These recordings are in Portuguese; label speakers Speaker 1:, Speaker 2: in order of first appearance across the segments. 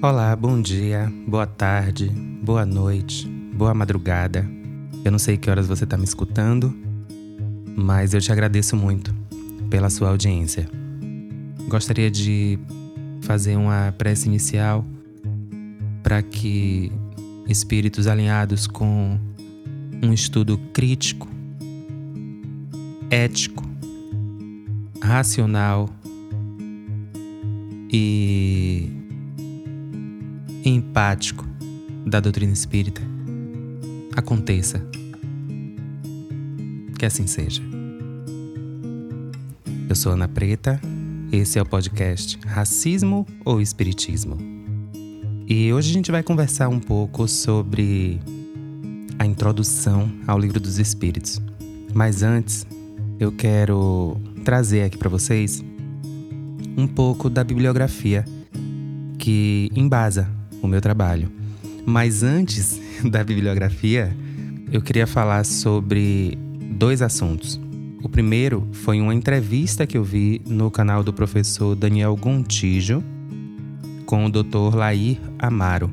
Speaker 1: Olá, bom dia, boa tarde, boa noite, boa madrugada. Eu não sei que horas você está me escutando, mas eu te agradeço muito pela sua audiência. Gostaria de fazer uma prece inicial para que espíritos alinhados com um estudo crítico, ético, racional e empático da doutrina espírita aconteça. Que assim seja. Eu sou Ana Preta, esse é o podcast Racismo ou Espiritismo. E hoje a gente vai conversar um pouco sobre a introdução ao Livro dos Espíritos. Mas antes, eu quero trazer aqui para vocês um pouco da bibliografia que embasa o meu trabalho. Mas antes da bibliografia, eu queria falar sobre dois assuntos. O primeiro foi uma entrevista que eu vi no canal do professor Daniel Gontijo com o Dr. Lair Amaro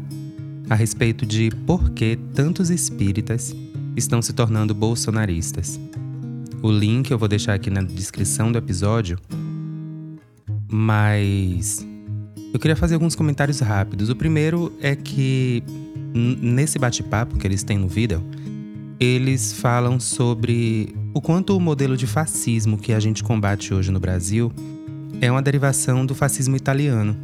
Speaker 1: a respeito de por que tantos espíritas estão se tornando bolsonaristas. O link eu vou deixar aqui na descrição do episódio, mas eu queria fazer alguns comentários rápidos. O primeiro é que nesse bate-papo que eles têm no vídeo, eles falam sobre o quanto o modelo de fascismo que a gente combate hoje no Brasil é uma derivação do fascismo italiano.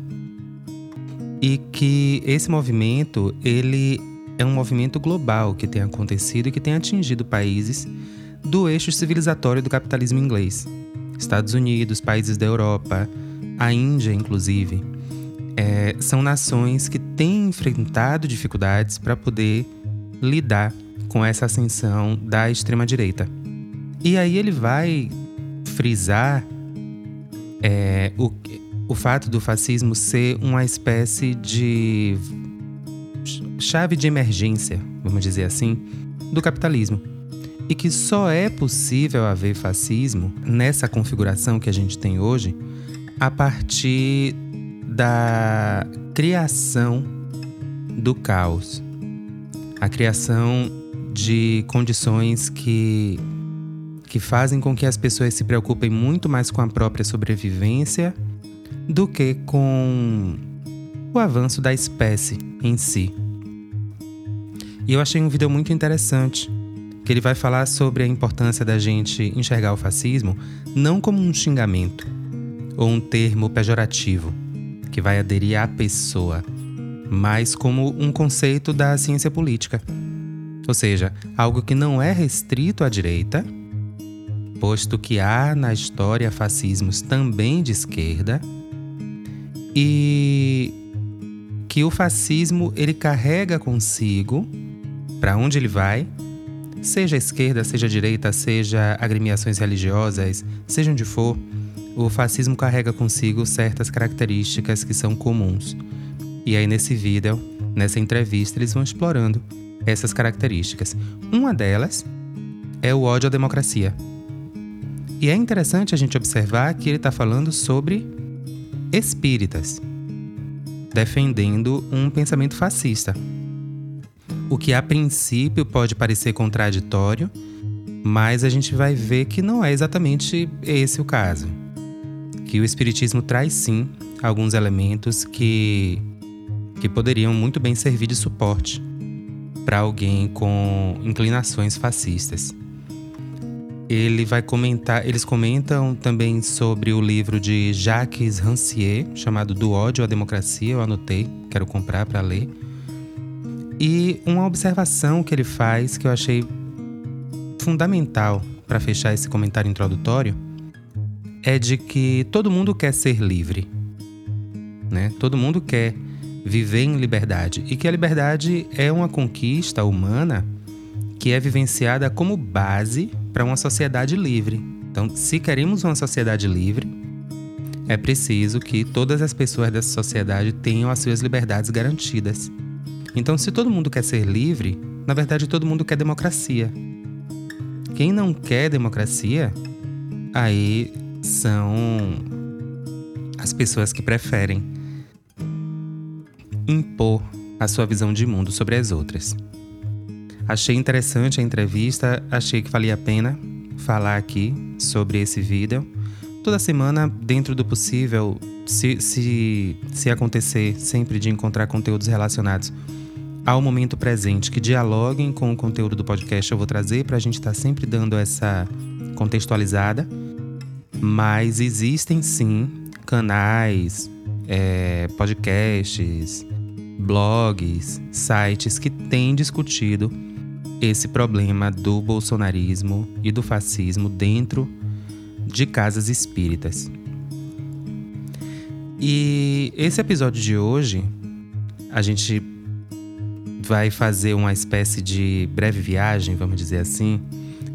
Speaker 1: E que esse movimento, ele é um movimento global que tem acontecido e que tem atingido países do eixo civilizatório do capitalismo inglês. Estados Unidos, países da Europa, a Índia, inclusive é, são nações que têm enfrentado dificuldades para poder lidar com essa ascensão da extrema-direita. E aí ele vai frisar é, o, o fato do fascismo ser uma espécie de chave de emergência, vamos dizer assim, do capitalismo. E que só é possível haver fascismo nessa configuração que a gente tem hoje a partir da criação do caos, a criação de condições que, que fazem com que as pessoas se preocupem muito mais com a própria sobrevivência do que com o avanço da espécie em si. E eu achei um vídeo muito interessante, que ele vai falar sobre a importância da gente enxergar o fascismo não como um xingamento ou um termo pejorativo, que vai aderir à pessoa, mas como um conceito da ciência política. Ou seja, algo que não é restrito à direita, posto que há na história fascismos também de esquerda, e que o fascismo ele carrega consigo para onde ele vai, seja esquerda, seja direita, seja agremiações religiosas, seja onde for, o fascismo carrega consigo certas características que são comuns. E aí, nesse vídeo, nessa entrevista, eles vão explorando essas características. Uma delas é o ódio à democracia. E é interessante a gente observar que ele está falando sobre espíritas, defendendo um pensamento fascista. O que a princípio pode parecer contraditório, mas a gente vai ver que não é exatamente esse o caso que o Espiritismo traz sim alguns elementos que, que poderiam muito bem servir de suporte para alguém com inclinações fascistas. Ele vai comentar, eles comentam também sobre o livro de Jacques Rancière, chamado Do ódio à democracia, eu anotei, quero comprar para ler. E uma observação que ele faz que eu achei fundamental para fechar esse comentário introdutório é de que todo mundo quer ser livre, né? Todo mundo quer viver em liberdade e que a liberdade é uma conquista humana que é vivenciada como base para uma sociedade livre. Então, se queremos uma sociedade livre, é preciso que todas as pessoas dessa sociedade tenham as suas liberdades garantidas. Então, se todo mundo quer ser livre, na verdade todo mundo quer democracia. Quem não quer democracia, aí são as pessoas que preferem impor a sua visão de mundo sobre as outras. Achei interessante a entrevista, achei que valia a pena falar aqui sobre esse vídeo. Toda semana, dentro do possível, se, se, se acontecer sempre de encontrar conteúdos relacionados ao momento presente que dialoguem com o conteúdo do podcast, eu vou trazer para a gente estar tá sempre dando essa contextualizada. Mas existem sim canais, é, podcasts, blogs, sites que têm discutido esse problema do bolsonarismo e do fascismo dentro de casas espíritas. E esse episódio de hoje, a gente vai fazer uma espécie de breve viagem, vamos dizer assim.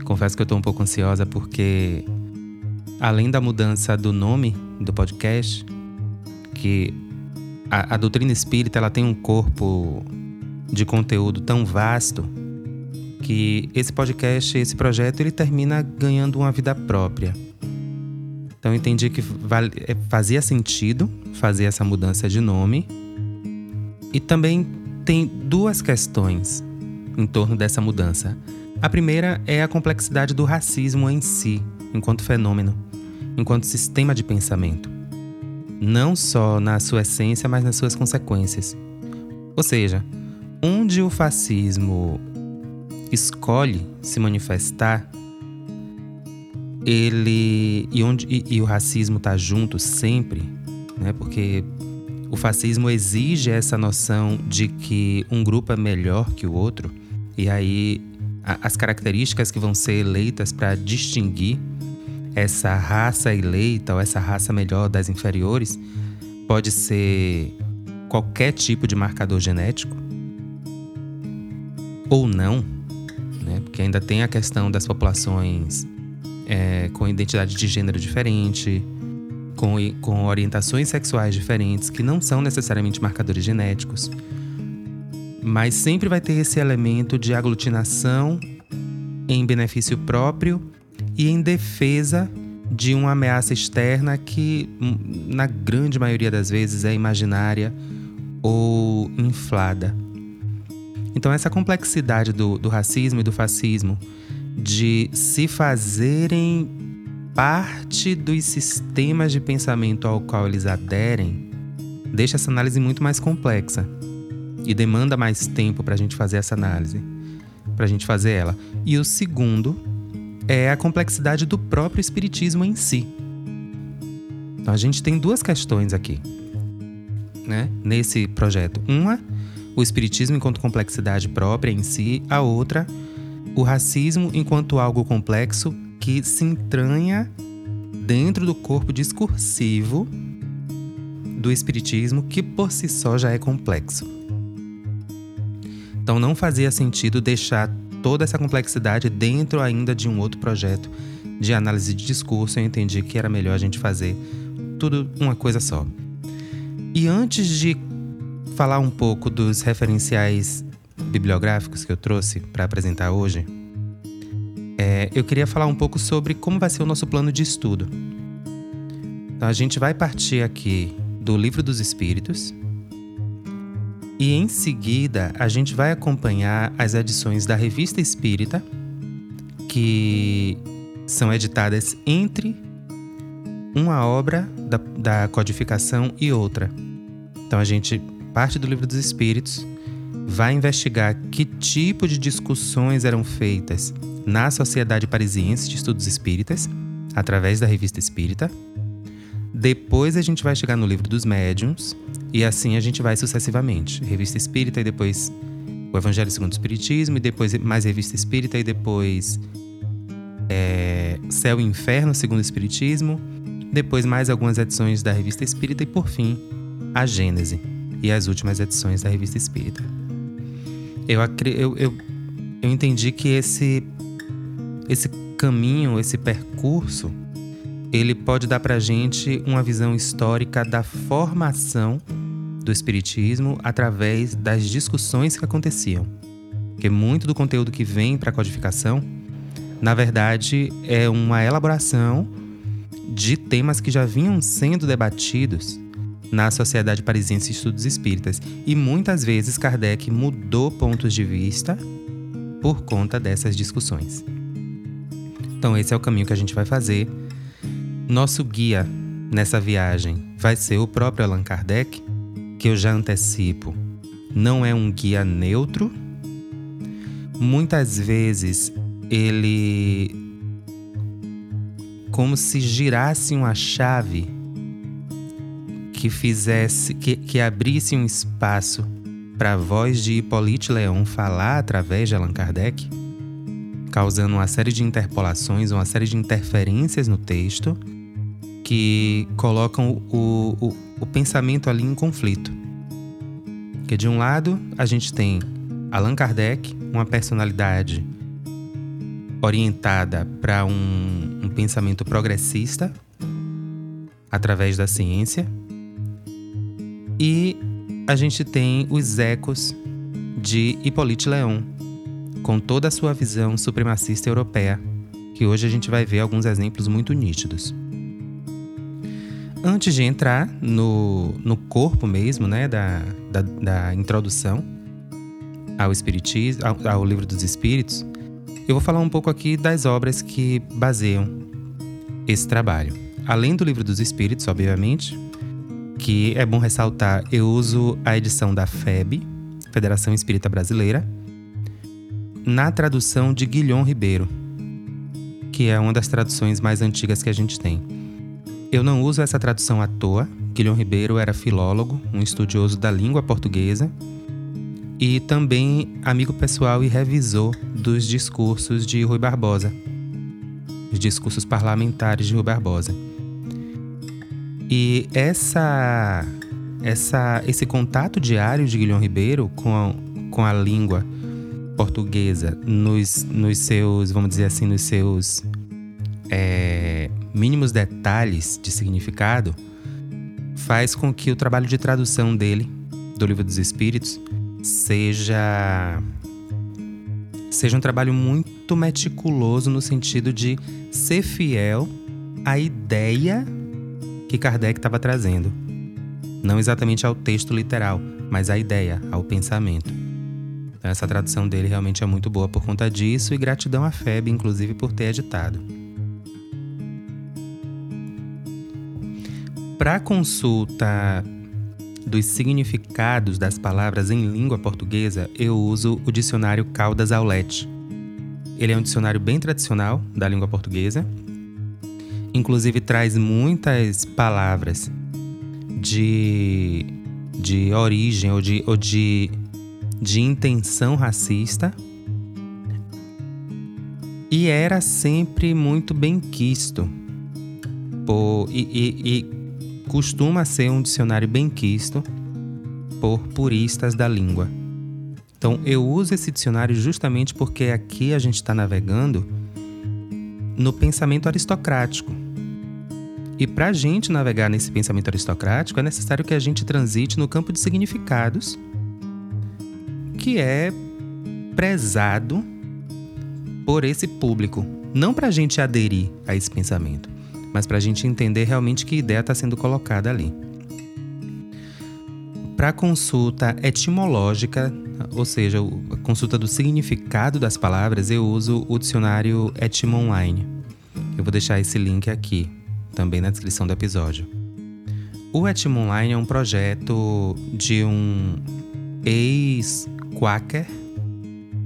Speaker 1: Confesso que eu estou um pouco ansiosa porque, além da mudança do nome do podcast, que a, a doutrina espírita ela tem um corpo de conteúdo tão vasto que esse podcast, esse projeto, ele termina ganhando uma vida própria. Então eu entendi que é, fazia sentido fazer essa mudança de nome. E também tem duas questões em torno dessa mudança. A primeira é a complexidade do racismo em si, enquanto fenômeno, enquanto sistema de pensamento. Não só na sua essência, mas nas suas consequências. Ou seja, onde o fascismo escolhe se manifestar ele e onde e, e o racismo está junto sempre, né? Porque o fascismo exige essa noção de que um grupo é melhor que o outro e aí a, as características que vão ser eleitas para distinguir essa raça eleita ou essa raça melhor das inferiores pode ser qualquer tipo de marcador genético ou não, né? Porque ainda tem a questão das populações é, com identidade de gênero diferente, com, com orientações sexuais diferentes, que não são necessariamente marcadores genéticos. Mas sempre vai ter esse elemento de aglutinação em benefício próprio e em defesa de uma ameaça externa que, hum, na grande maioria das vezes, é imaginária ou inflada. Então, essa complexidade do, do racismo e do fascismo de se fazerem parte dos sistemas de pensamento ao qual eles aderem, deixa essa análise muito mais complexa e demanda mais tempo para a gente fazer essa análise, para a gente fazer ela. E o segundo é a complexidade do próprio espiritismo em si. Então a gente tem duas questões aqui, né, nesse projeto. Uma, o espiritismo enquanto complexidade própria em si, a outra, o racismo enquanto algo complexo que se entranha dentro do corpo discursivo do espiritismo, que por si só já é complexo. Então não fazia sentido deixar toda essa complexidade dentro ainda de um outro projeto de análise de discurso. Eu entendi que era melhor a gente fazer tudo uma coisa só. E antes de falar um pouco dos referenciais bibliográficos que eu trouxe para apresentar hoje, é, eu queria falar um pouco sobre como vai ser o nosso plano de estudo. Então, a gente vai partir aqui do Livro dos Espíritos e, em seguida, a gente vai acompanhar as edições da Revista Espírita, que são editadas entre uma obra da, da codificação e outra. Então, a gente parte do Livro dos Espíritos vai investigar que tipo de discussões eram feitas na Sociedade Parisiense de Estudos Espíritas, através da Revista Espírita. Depois a gente vai chegar no Livro dos Médiuns, e assim a gente vai sucessivamente. Revista Espírita e depois o Evangelho segundo o Espiritismo, e depois mais Revista Espírita e depois é, Céu e Inferno segundo o Espiritismo, depois mais algumas edições da Revista Espírita e por fim a Gênese e as últimas edições da Revista Espírita. Eu, eu, eu, eu entendi que esse, esse caminho, esse percurso, ele pode dar para gente uma visão histórica da formação do Espiritismo através das discussões que aconteciam. Porque muito do conteúdo que vem para a codificação, na verdade, é uma elaboração de temas que já vinham sendo debatidos na Sociedade Parisiense de Estudos Espíritas. E muitas vezes Kardec mudou pontos de vista por conta dessas discussões. Então, esse é o caminho que a gente vai fazer. Nosso guia nessa viagem. Vai ser o próprio Allan Kardec, que eu já antecipo, não é um guia neutro. Muitas vezes ele como se girasse uma chave que fizesse que, que abrisse um espaço para a voz de Hippolyte Leon falar através de Allan Kardec, causando uma série de interpolações, uma série de interferências no texto que colocam o, o, o pensamento ali em conflito. Que de um lado a gente tem Allan Kardec, uma personalidade orientada para um, um pensamento progressista através da ciência, e a gente tem os ecos de Hippolyte Leon, com toda a sua visão supremacista europeia, que hoje a gente vai ver alguns exemplos muito nítidos antes de entrar no, no corpo mesmo, né, da, da, da introdução ao Espiritismo, ao, ao, livro dos Espíritos, eu vou falar um pouco aqui das obras que baseiam esse trabalho. Além do livro dos Espíritos, obviamente, que é bom ressaltar, eu uso a edição da FEB, Federação Espírita Brasileira, na tradução de Guilhom Ribeiro, que é uma das traduções mais antigas que a gente tem. Eu não uso essa tradução à toa. Guilhom Ribeiro era filólogo, um estudioso da língua portuguesa e também amigo pessoal e revisor dos discursos de Rui Barbosa, os discursos parlamentares de Rui Barbosa. E essa, essa, esse contato diário de Guilhom Ribeiro com a, com a língua portuguesa nos, nos seus, vamos dizer assim, nos seus é, mínimos detalhes de significado, faz com que o trabalho de tradução dele, do Livro dos Espíritos, seja seja um trabalho muito meticuloso no sentido de ser fiel à ideia que Kardec estava trazendo. Não exatamente ao texto literal, mas à ideia, ao pensamento. Então, essa tradução dele realmente é muito boa por conta disso e gratidão à FEB, inclusive, por ter editado. Para consulta dos significados das palavras em língua portuguesa, eu uso o dicionário Caldas Aulete. Ele é um dicionário bem tradicional da língua portuguesa. Inclusive traz muitas palavras de, de origem ou de, ou de, de intenção racista. E era sempre muito bem quisto. Por, e, e, e costuma ser um dicionário bem quisto por puristas da língua. Então eu uso esse dicionário justamente porque aqui a gente está navegando no pensamento aristocrático. E para a gente navegar nesse pensamento aristocrático é necessário que a gente transite no campo de significados, que é prezado por esse público, não para a gente aderir a esse pensamento mas para a gente entender realmente que ideia está sendo colocada ali. Para consulta etimológica, ou seja, a consulta do significado das palavras, eu uso o dicionário Etimo Online. Eu vou deixar esse link aqui, também na descrição do episódio. O Etimo Online é um projeto de um ex-quaker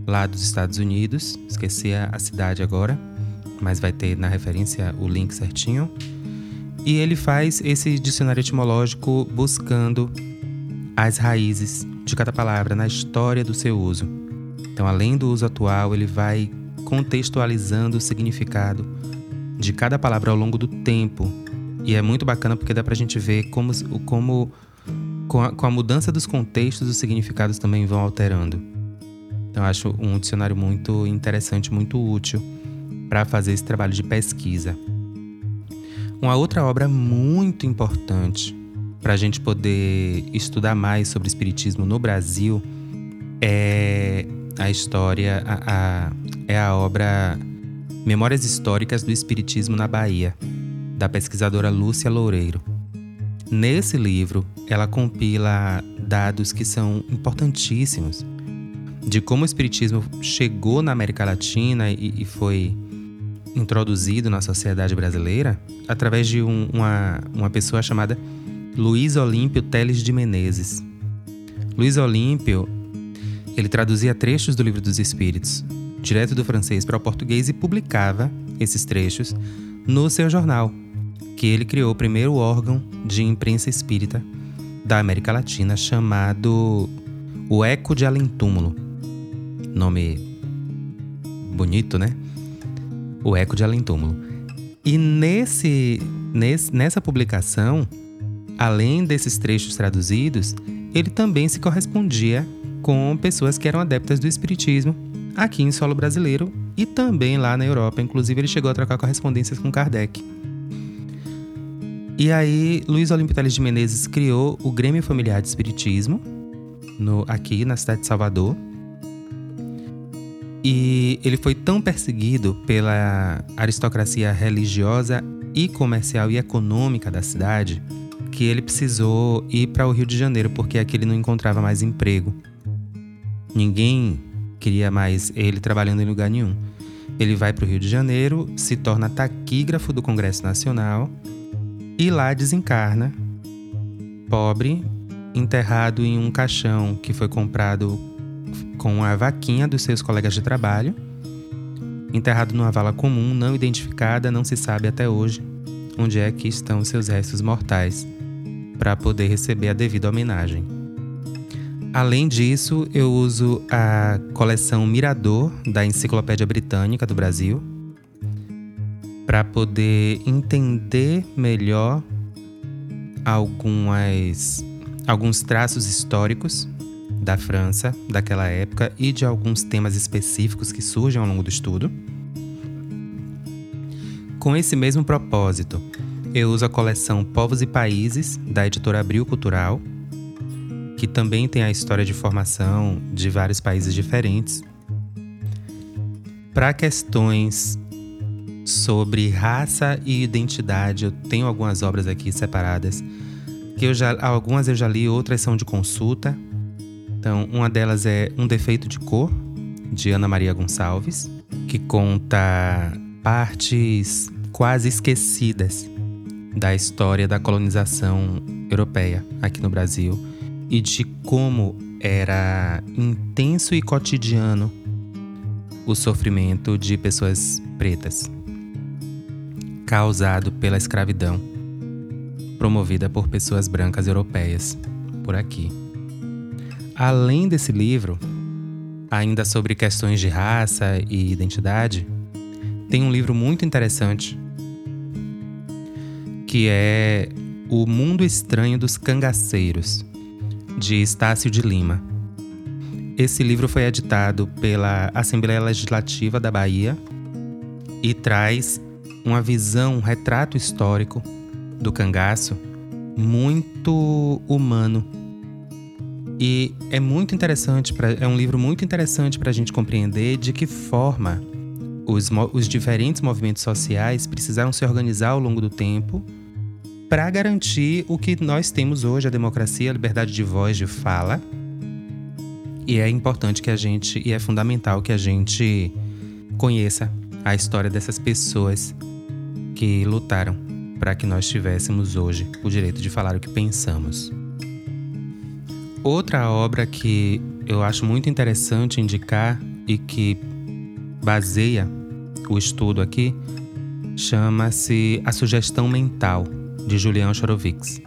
Speaker 1: lá dos Estados Unidos, esqueci a cidade agora, mas vai ter na referência o link certinho. E ele faz esse dicionário etimológico buscando as raízes de cada palavra na história do seu uso. Então, além do uso atual, ele vai contextualizando o significado de cada palavra ao longo do tempo. E é muito bacana porque dá pra gente ver como, como com, a, com a mudança dos contextos, os significados também vão alterando. Então, acho um dicionário muito interessante, muito útil para fazer esse trabalho de pesquisa. Uma outra obra muito importante para a gente poder estudar mais sobre espiritismo no Brasil é a história, a, a, é a obra Memórias Históricas do Espiritismo na Bahia, da pesquisadora Lúcia Loureiro. Nesse livro, ela compila dados que são importantíssimos de como o Espiritismo chegou na América Latina e, e foi introduzido na sociedade brasileira através de um, uma, uma pessoa chamada Luiz Olímpio Teles de Menezes. Luiz Olímpio, ele traduzia trechos do Livro dos Espíritos, direto do francês para o português e publicava esses trechos no seu jornal, que ele criou o primeiro órgão de imprensa espírita da América Latina chamado O Eco de Além Túmulo. Nome bonito, né? O Eco de Além Túmulo. E nesse, nesse, nessa publicação, além desses trechos traduzidos, ele também se correspondia com pessoas que eram adeptas do Espiritismo aqui em solo brasileiro e também lá na Europa. Inclusive, ele chegou a trocar correspondências com Kardec. E aí, Luiz Olímpio Teles de Menezes criou o Grêmio Familiar de Espiritismo, no, aqui na cidade de Salvador. E ele foi tão perseguido pela aristocracia religiosa e comercial e econômica da cidade que ele precisou ir para o Rio de Janeiro porque aqui ele não encontrava mais emprego. Ninguém queria mais ele trabalhando em lugar nenhum. Ele vai para o Rio de Janeiro, se torna taquígrafo do Congresso Nacional e lá desencarna, pobre, enterrado em um caixão que foi comprado com a vaquinha dos seus colegas de trabalho, enterrado numa vala comum, não identificada, não se sabe até hoje onde é que estão seus restos mortais, para poder receber a devida homenagem. Além disso, eu uso a coleção Mirador da Enciclopédia Britânica do Brasil para poder entender melhor algumas, alguns traços históricos da França daquela época e de alguns temas específicos que surgem ao longo do estudo. Com esse mesmo propósito, eu uso a coleção Povos e Países da editora Abril Cultural que também tem a história de formação de vários países diferentes. Para questões sobre raça e identidade, eu tenho algumas obras aqui separadas, que eu já algumas eu já li, outras são de consulta. Então, uma delas é Um Defeito de Cor, de Ana Maria Gonçalves, que conta partes quase esquecidas da história da colonização europeia aqui no Brasil e de como era intenso e cotidiano o sofrimento de pessoas pretas, causado pela escravidão promovida por pessoas brancas europeias por aqui. Além desse livro, ainda sobre questões de raça e identidade, tem um livro muito interessante que é O Mundo Estranho dos Cangaceiros, de Estácio de Lima. Esse livro foi editado pela Assembleia Legislativa da Bahia e traz uma visão, um retrato histórico do cangaço muito humano. E é muito interessante, pra, é um livro muito interessante para a gente compreender de que forma os, os diferentes movimentos sociais precisaram se organizar ao longo do tempo para garantir o que nós temos hoje, a democracia, a liberdade de voz, de fala. E é importante que a gente, e é fundamental que a gente conheça a história dessas pessoas que lutaram para que nós tivéssemos hoje o direito de falar o que pensamos. Outra obra que eu acho muito interessante indicar e que baseia o estudo aqui chama-se A Sugestão Mental, de Julian Chorovics.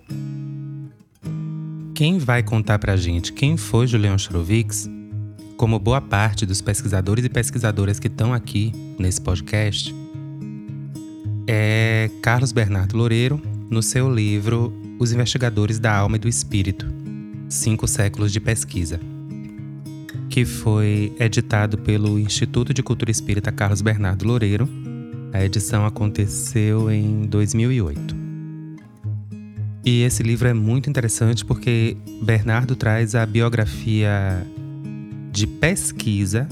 Speaker 1: Quem vai contar pra gente quem foi Julian Chorovics, como boa parte dos pesquisadores e pesquisadoras que estão aqui nesse podcast, é Carlos Bernardo Loureiro, no seu livro Os Investigadores da Alma e do Espírito Cinco Séculos de Pesquisa, que foi editado pelo Instituto de Cultura Espírita Carlos Bernardo Loureiro. A edição aconteceu em 2008. E esse livro é muito interessante porque Bernardo traz a biografia de pesquisa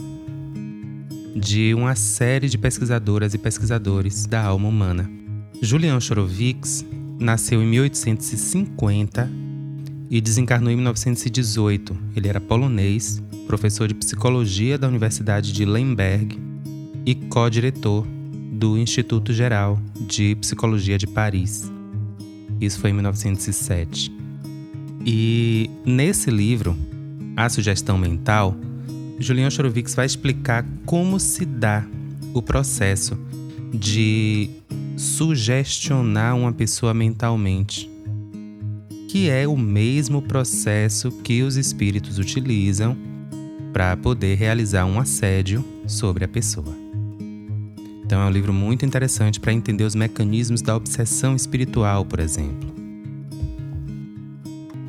Speaker 1: de uma série de pesquisadoras e pesquisadores da alma humana. Julian Chorovics, nasceu em 1850 e desencarnou em 1918. Ele era polonês, professor de psicologia da Universidade de Lemberg e co-diretor do Instituto Geral de Psicologia de Paris. Isso foi em 1907. E nesse livro, A Sugestão Mental, Julian Chorovics vai explicar como se dá o processo de sugestionar uma pessoa mentalmente, que é o mesmo processo que os espíritos utilizam para poder realizar um assédio sobre a pessoa. Então é um livro muito interessante para entender os mecanismos da obsessão espiritual, por exemplo.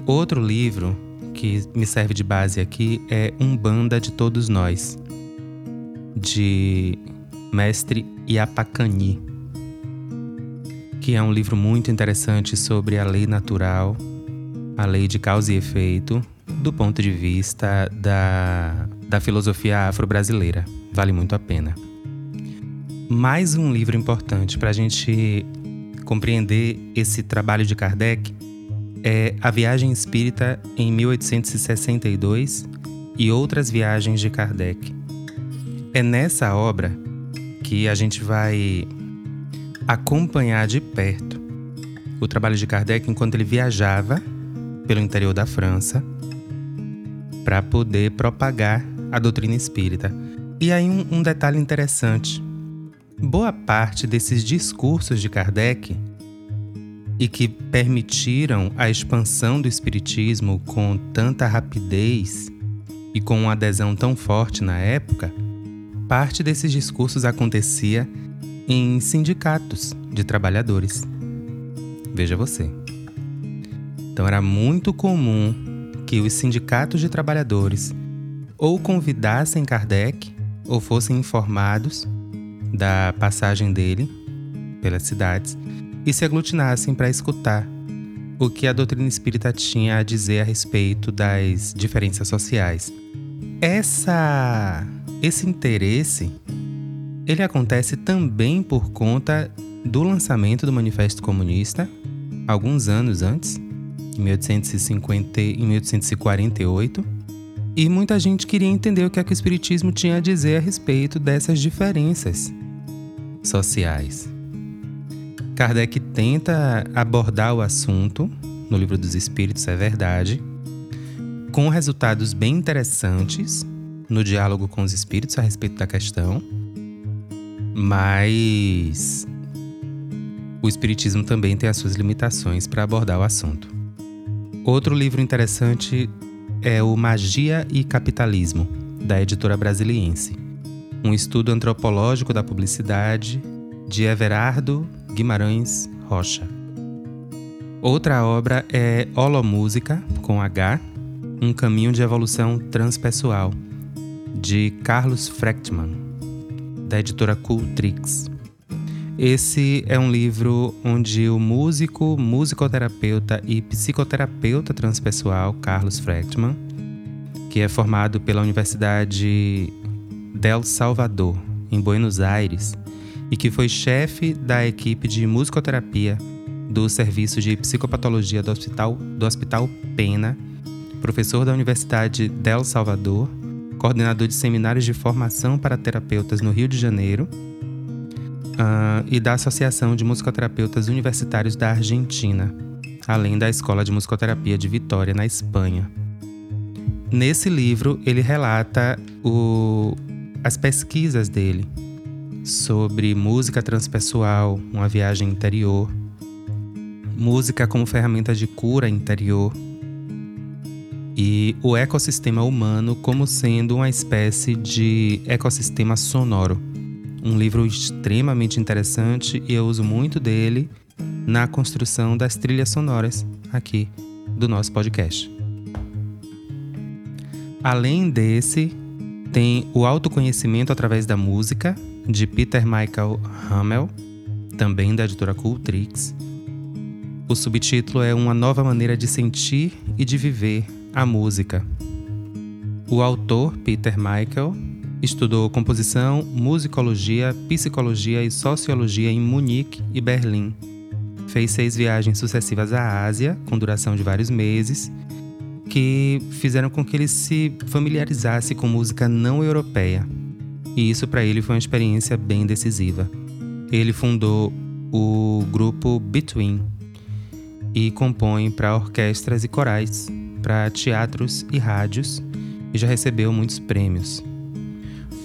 Speaker 1: Outro livro que me serve de base aqui é Umbanda de Todos Nós, de Mestre Iapacani, que é um livro muito interessante sobre a lei natural, a lei de causa e efeito, do ponto de vista da, da filosofia afro-brasileira. Vale muito a pena. Mais um livro importante para a gente compreender esse trabalho de Kardec é A Viagem Espírita em 1862 e Outras Viagens de Kardec. É nessa obra que a gente vai acompanhar de perto o trabalho de Kardec enquanto ele viajava pelo interior da França para poder propagar a doutrina espírita. E aí, um, um detalhe interessante: boa parte desses discursos de Kardec e que permitiram a expansão do espiritismo com tanta rapidez e com uma adesão tão forte na época parte desses discursos acontecia em sindicatos de trabalhadores. Veja você. Então era muito comum que os sindicatos de trabalhadores ou convidassem Kardec ou fossem informados da passagem dele pelas cidades e se aglutinassem para escutar o que a doutrina espírita tinha a dizer a respeito das diferenças sociais. Essa esse interesse ele acontece também por conta do lançamento do Manifesto Comunista, alguns anos antes, em 1850 e 1848, e muita gente queria entender o que, é que o Espiritismo tinha a dizer a respeito dessas diferenças sociais. Kardec tenta abordar o assunto no Livro dos Espíritos, é verdade, com resultados bem interessantes no diálogo com os espíritos a respeito da questão, mas o espiritismo também tem as suas limitações para abordar o assunto. Outro livro interessante é o Magia e Capitalismo, da editora brasiliense, um estudo antropológico da publicidade de Everardo Guimarães Rocha. Outra obra é Holomúsica, com H, um caminho de evolução transpessoal, de Carlos Frechtman, da editora Cultrix. Esse é um livro onde o músico, musicoterapeuta e psicoterapeuta transpessoal Carlos Frechtman, que é formado pela Universidade del Salvador, em Buenos Aires, e que foi chefe da equipe de musicoterapia do Serviço de Psicopatologia do Hospital, do Hospital Pena, professor da Universidade del Salvador coordenador de seminários de formação para terapeutas no Rio de Janeiro uh, e da Associação de Musicoterapeutas Universitários da Argentina, além da Escola de Musicoterapia de Vitória, na Espanha. Nesse livro, ele relata o, as pesquisas dele sobre música transpessoal, uma viagem interior, música como ferramenta de cura interior e o ecossistema humano como sendo uma espécie de ecossistema sonoro. Um livro extremamente interessante e eu uso muito dele na construção das trilhas sonoras aqui do nosso podcast. Além desse, tem o autoconhecimento através da música de Peter Michael Hamel, também da editora Cultrix. O subtítulo é Uma nova maneira de sentir e de viver a música. O autor, Peter Michael, estudou composição, musicologia, psicologia e sociologia em Munique e Berlim. fez seis viagens sucessivas à Ásia, com duração de vários meses, que fizeram com que ele se familiarizasse com música não europeia. E isso para ele foi uma experiência bem decisiva. Ele fundou o grupo Between e compõe para orquestras e corais, para teatros e rádios, e já recebeu muitos prêmios.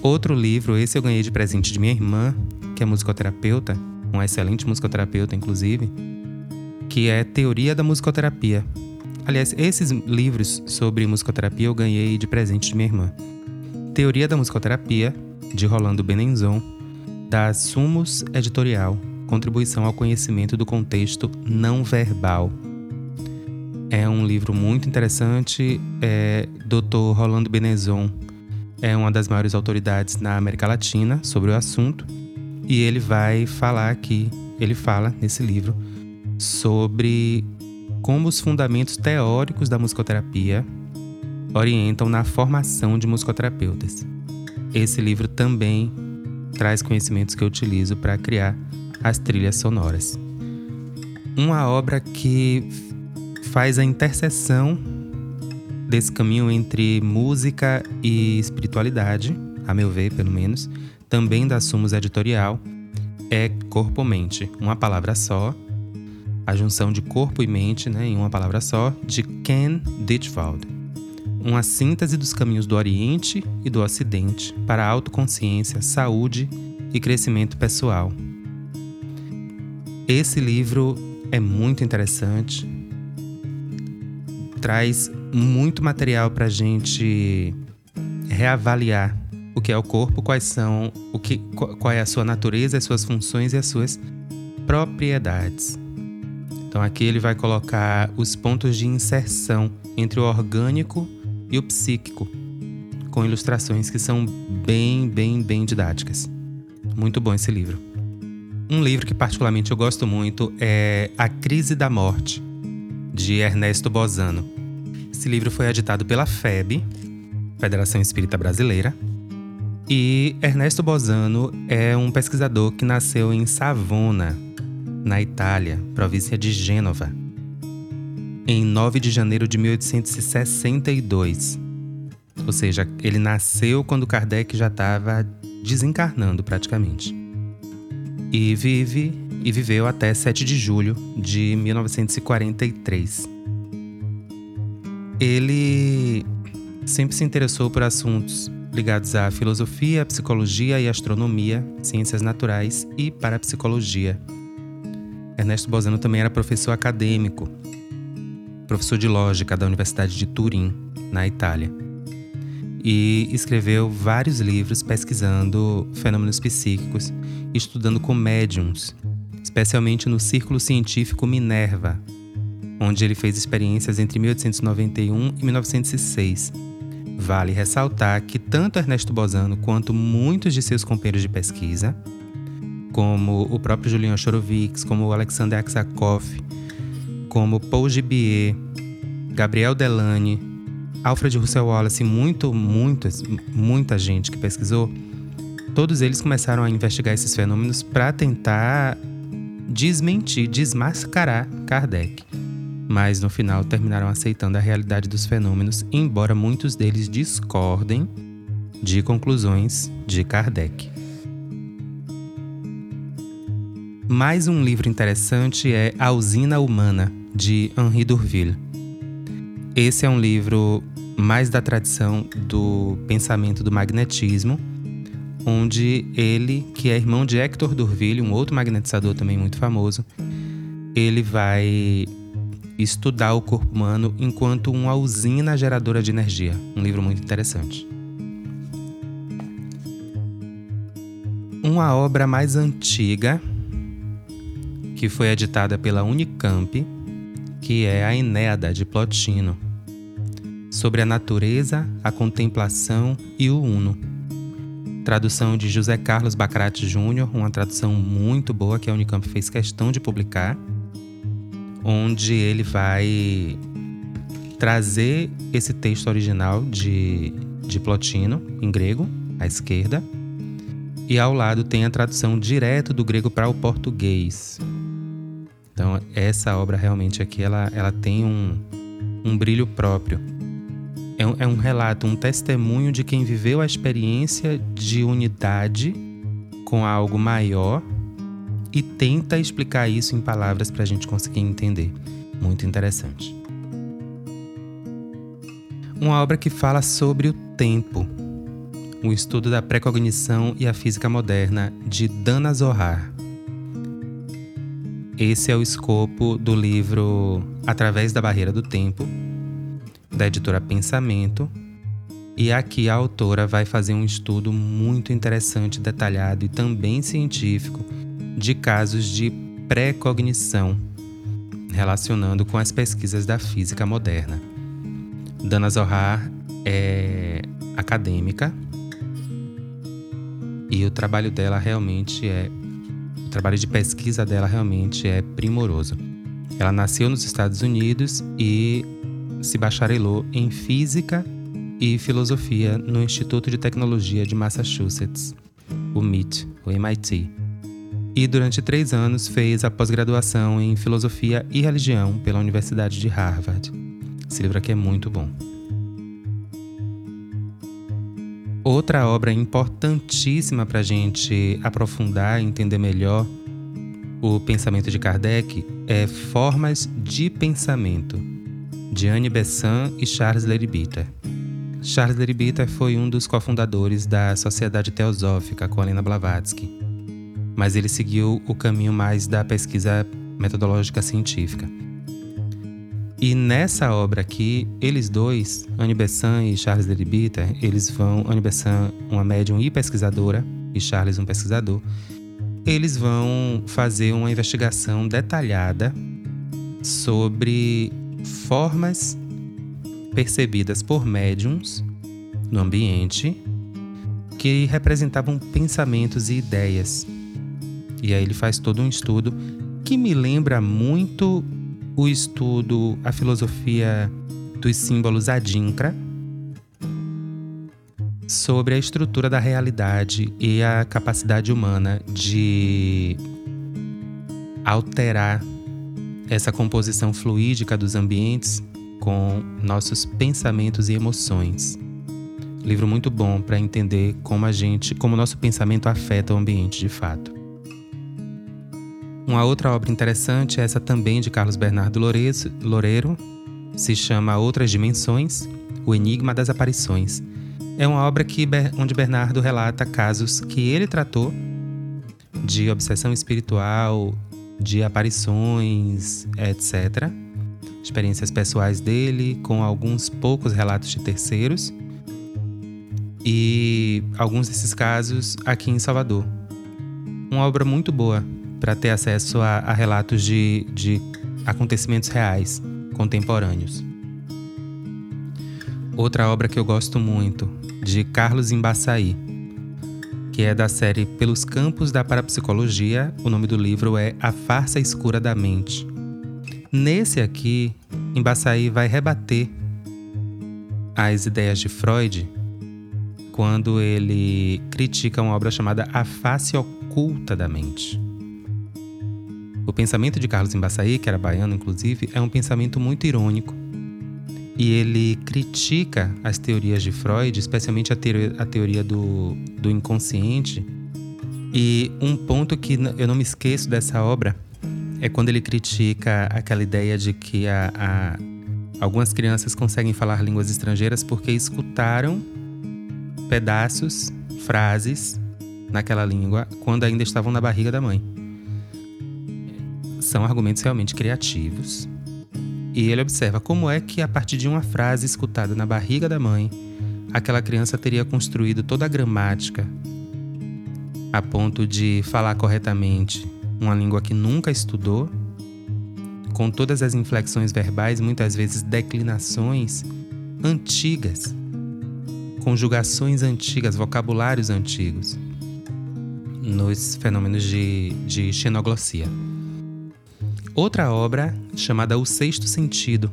Speaker 1: Outro livro, esse eu ganhei de presente de minha irmã, que é musicoterapeuta, uma excelente musicoterapeuta, inclusive, que é Teoria da Musicoterapia. Aliás, esses livros sobre musicoterapia eu ganhei de presente de minha irmã. Teoria da Musicoterapia, de Rolando Benenzon, da Sumos Editorial, Contribuição ao Conhecimento do Contexto Não Verbal. É um livro muito interessante. É, Dr. Rolando Benezon é uma das maiores autoridades na América Latina sobre o assunto e ele vai falar aqui, ele fala nesse livro sobre como os fundamentos teóricos da musicoterapia orientam na formação de musicoterapeutas. Esse livro também traz conhecimentos que eu utilizo para criar as trilhas sonoras. Uma obra que faz a interseção desse caminho entre música e espiritualidade, a meu ver, pelo menos, também da Sumos Editorial, é corpo-mente, uma palavra só, a junção de corpo e mente né, em uma palavra só, de Ken Ditchwald. Uma síntese dos caminhos do Oriente e do Ocidente para a autoconsciência, saúde e crescimento pessoal. Esse livro é muito interessante, traz muito material para a gente reavaliar o que é o corpo, quais são, o que, qual é a sua natureza, as suas funções e as suas propriedades. Então aqui ele vai colocar os pontos de inserção entre o orgânico e o psíquico, com ilustrações que são bem, bem, bem didáticas. Muito bom esse livro. Um livro que particularmente eu gosto muito é A Crise da Morte, de Ernesto Bozano. Esse livro foi editado pela FEB, Federação Espírita Brasileira, e Ernesto Bozano é um pesquisador que nasceu em Savona, na Itália, província de Gênova, em 9 de janeiro de 1862. Ou seja, ele nasceu quando Kardec já estava desencarnando praticamente. E vive e viveu até 7 de julho de 1943. Ele sempre se interessou por assuntos ligados à filosofia, psicologia e astronomia, ciências naturais e parapsicologia. Ernesto Bozano também era professor acadêmico, professor de lógica da Universidade de Turim, na Itália. E escreveu vários livros pesquisando fenômenos psíquicos, estudando com médiums, especialmente no Círculo Científico Minerva, onde ele fez experiências entre 1891 e 1906 Vale ressaltar que tanto Ernesto Bozano quanto muitos de seus companheiros de pesquisa, como o próprio Julian Chorovics, como Alexander Aksakov, como Paul Gibier, Gabriel Delane, Alfred Russel Wallace muito, muitas, muita gente que pesquisou, todos eles começaram a investigar esses fenômenos para tentar desmentir, desmascarar Kardec mas no final terminaram aceitando a realidade dos fenômenos, embora muitos deles discordem de conclusões de Kardec. Mais um livro interessante é A Usina Humana, de Henri Durville. Esse é um livro mais da tradição do pensamento do magnetismo, onde ele, que é irmão de Hector Durville, um outro magnetizador também muito famoso, ele vai Estudar o Corpo Humano enquanto uma usina geradora de energia. Um livro muito interessante. Uma obra mais antiga, que foi editada pela Unicamp, que é a Enéada de Plotino, sobre a natureza, a contemplação e o Uno. Tradução de José Carlos Bacrate Júnior, uma tradução muito boa que a Unicamp fez questão de publicar onde ele vai trazer esse texto original de, de Plotino, em grego, à esquerda, e ao lado tem a tradução direto do grego para o português. Então, essa obra realmente aqui, ela, ela tem um, um brilho próprio. É é um relato, um testemunho de quem viveu a experiência de unidade com algo maior e tenta explicar isso em palavras para a gente conseguir entender. Muito interessante. Uma obra que fala sobre o tempo, o estudo da precognição e a física moderna, de Dana Zohar. Esse é o escopo do livro Através da Barreira do Tempo, da editora Pensamento. E aqui a autora vai fazer um estudo muito interessante, detalhado e também científico de casos de precognição, relacionando com as pesquisas da física moderna. Dana Zohar é acadêmica e o trabalho dela realmente é o trabalho de pesquisa dela realmente é primoroso. Ela nasceu nos Estados Unidos e se bacharelou em Física e Filosofia no Instituto de Tecnologia de Massachusetts, o MIT, o MIT. E durante três anos fez a pós-graduação em Filosofia e Religião pela Universidade de Harvard. Esse livro aqui é muito bom. Outra obra importantíssima para a gente aprofundar e entender melhor o pensamento de Kardec é Formas de Pensamento, de Anne Besant e Charles Leadbeater. Charles Leadbeater foi um dos cofundadores da Sociedade Teosófica com Helena Blavatsky, mas ele seguiu o caminho mais da pesquisa metodológica científica. E nessa obra aqui, eles dois, Anne Besant e Charles Leadbeater, eles vão, Anne Besant, uma médium e pesquisadora, e Charles, um pesquisador, eles vão fazer uma investigação detalhada sobre formas percebidas por médiums no ambiente que representavam pensamentos e ideias. E aí ele faz todo um estudo que me lembra muito o estudo, a filosofia dos símbolos adinkra, sobre a estrutura da realidade e a capacidade humana de alterar essa composição fluídica dos ambientes com nossos pensamentos e emoções. Livro muito bom para entender como a gente, como o nosso pensamento afeta o ambiente de fato. Uma outra obra interessante, essa também de Carlos Bernardo Loureiro, se chama Outras Dimensões, O Enigma das Aparições. É uma obra que, onde Bernardo relata casos que ele tratou de obsessão espiritual, de aparições, etc. Experiências pessoais dele, com alguns poucos relatos de terceiros. E alguns desses casos aqui em Salvador. Uma obra muito boa, para ter acesso a, a relatos de, de acontecimentos reais, contemporâneos. Outra obra que eu gosto muito, de Carlos Embaçaí, que é da série Pelos Campos da Parapsicologia, o nome do livro é A Farsa Escura da Mente. Nesse aqui, Embaçaí vai rebater as ideias de Freud quando ele critica uma obra chamada A Face Oculta da Mente. O pensamento de Carlos Embaçaí, que era baiano inclusive, é um pensamento muito irônico. E ele critica as teorias de Freud, especialmente a teoria, a teoria do, do inconsciente. E um ponto que eu não me esqueço dessa obra é quando ele critica aquela ideia de que a, a, algumas crianças conseguem falar línguas estrangeiras porque escutaram pedaços, frases naquela língua quando ainda estavam na barriga da mãe são argumentos realmente criativos. E ele observa como é que, a partir de uma frase escutada na barriga da mãe, aquela criança teria construído toda a gramática a ponto de falar corretamente uma língua que nunca estudou, com todas as inflexões verbais, muitas vezes declinações antigas, conjugações antigas, vocabulários antigos, nos fenômenos de, de xenoglossia. Outra obra chamada O Sexto Sentido,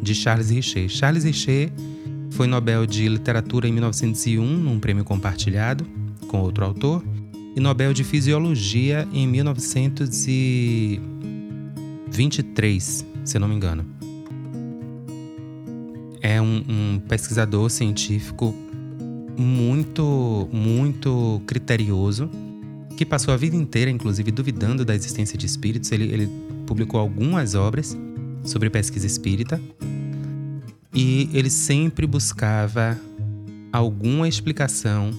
Speaker 1: de Charles Richer. Charles Richer foi Nobel de Literatura em 1901, num prêmio compartilhado com outro autor, e Nobel de Fisiologia em 1900 e... 23, se não me engano. É um, um pesquisador científico muito, muito criterioso, que passou a vida inteira, inclusive, duvidando da existência de espíritos. Ele, ele publicou algumas obras sobre pesquisa espírita e ele sempre buscava alguma explicação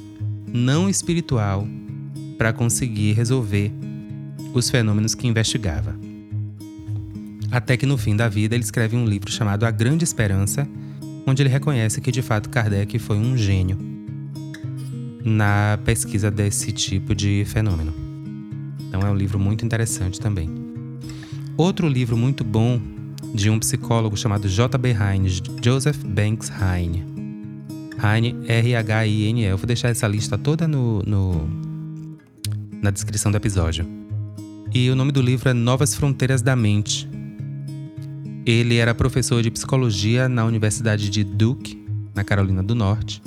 Speaker 1: não espiritual para conseguir resolver os fenômenos que investigava. Até que no fim da vida ele escreve um livro chamado A Grande Esperança, onde ele reconhece que de fato Kardec foi um gênio na pesquisa desse tipo de fenômeno. Então é um livro muito interessante também. Outro livro muito bom de um psicólogo chamado J.B. Heine, Joseph Banks Heine. Heine, R-H-I-N-E. Eu vou deixar essa lista toda no, no, na descrição do episódio. E o nome do livro é Novas Fronteiras da Mente. Ele era professor de psicologia na Universidade de Duke, na Carolina do Norte.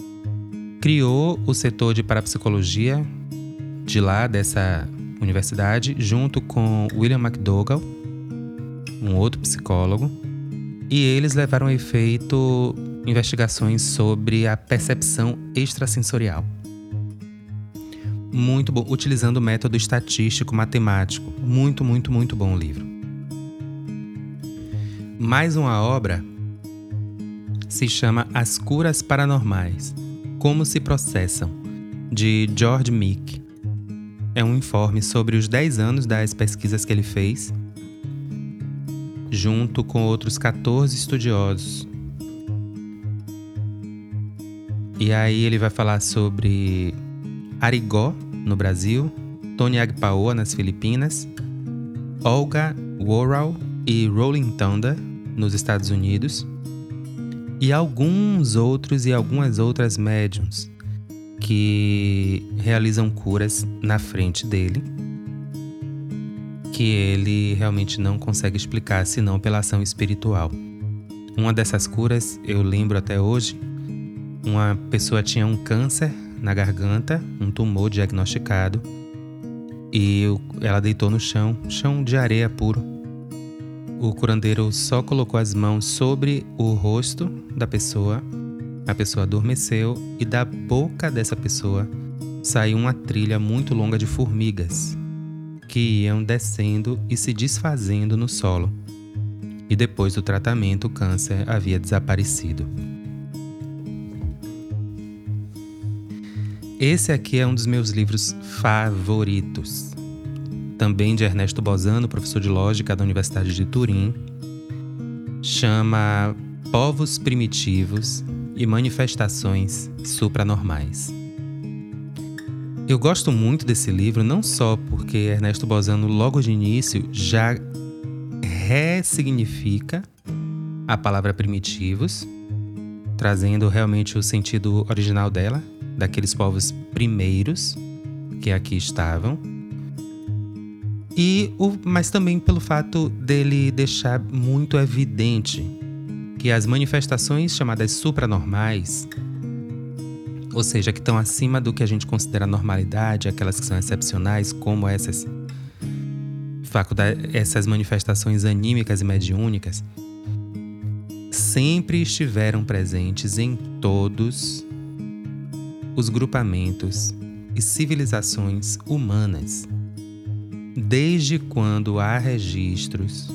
Speaker 1: Criou o setor de parapsicologia de lá, dessa universidade, junto com William McDougall, um outro psicólogo, e eles levaram a efeito investigações sobre a percepção extrasensorial. Muito bom, utilizando o método estatístico matemático. Muito, muito, muito bom o livro. Mais uma obra se chama As Curas Paranormais Como se Processam, de George Meek. É um informe sobre os 10 anos das pesquisas que ele fez junto com outros 14 estudiosos. E aí ele vai falar sobre Arigó, no Brasil, Tony Agpaoa, nas Filipinas, Olga Worrell e Rolling Thunder, nos Estados Unidos, e alguns outros e algumas outras médiums que realizam curas na frente dele que ele realmente não consegue explicar senão pela ação espiritual. Uma dessas curas, eu lembro até hoje, uma pessoa tinha um câncer na garganta, um tumor diagnosticado, e ela deitou no chão, chão de areia puro. O curandeiro só colocou as mãos sobre o rosto da pessoa, a pessoa adormeceu e da boca dessa pessoa saiu uma trilha muito longa de formigas que iam descendo e se desfazendo no solo. E depois do tratamento, o câncer havia desaparecido. Esse aqui é um dos meus livros favoritos. Também de Ernesto Bozano, professor de lógica da Universidade de Turim. Chama Povos Primitivos e Manifestações Supranormais. Eu gosto muito desse livro, não só porque Ernesto Bozano, logo de início, já ressignifica a palavra primitivos, trazendo realmente o sentido original dela, daqueles povos primeiros que aqui estavam. E o, mas também pelo fato dele deixar muito evidente que as manifestações chamadas supranormais ou seja, que estão acima do que a gente considera normalidade, aquelas que são excepcionais, como essas essas manifestações anímicas e mediúnicas, sempre estiveram presentes em todos os grupamentos e civilizações humanas, desde quando há registros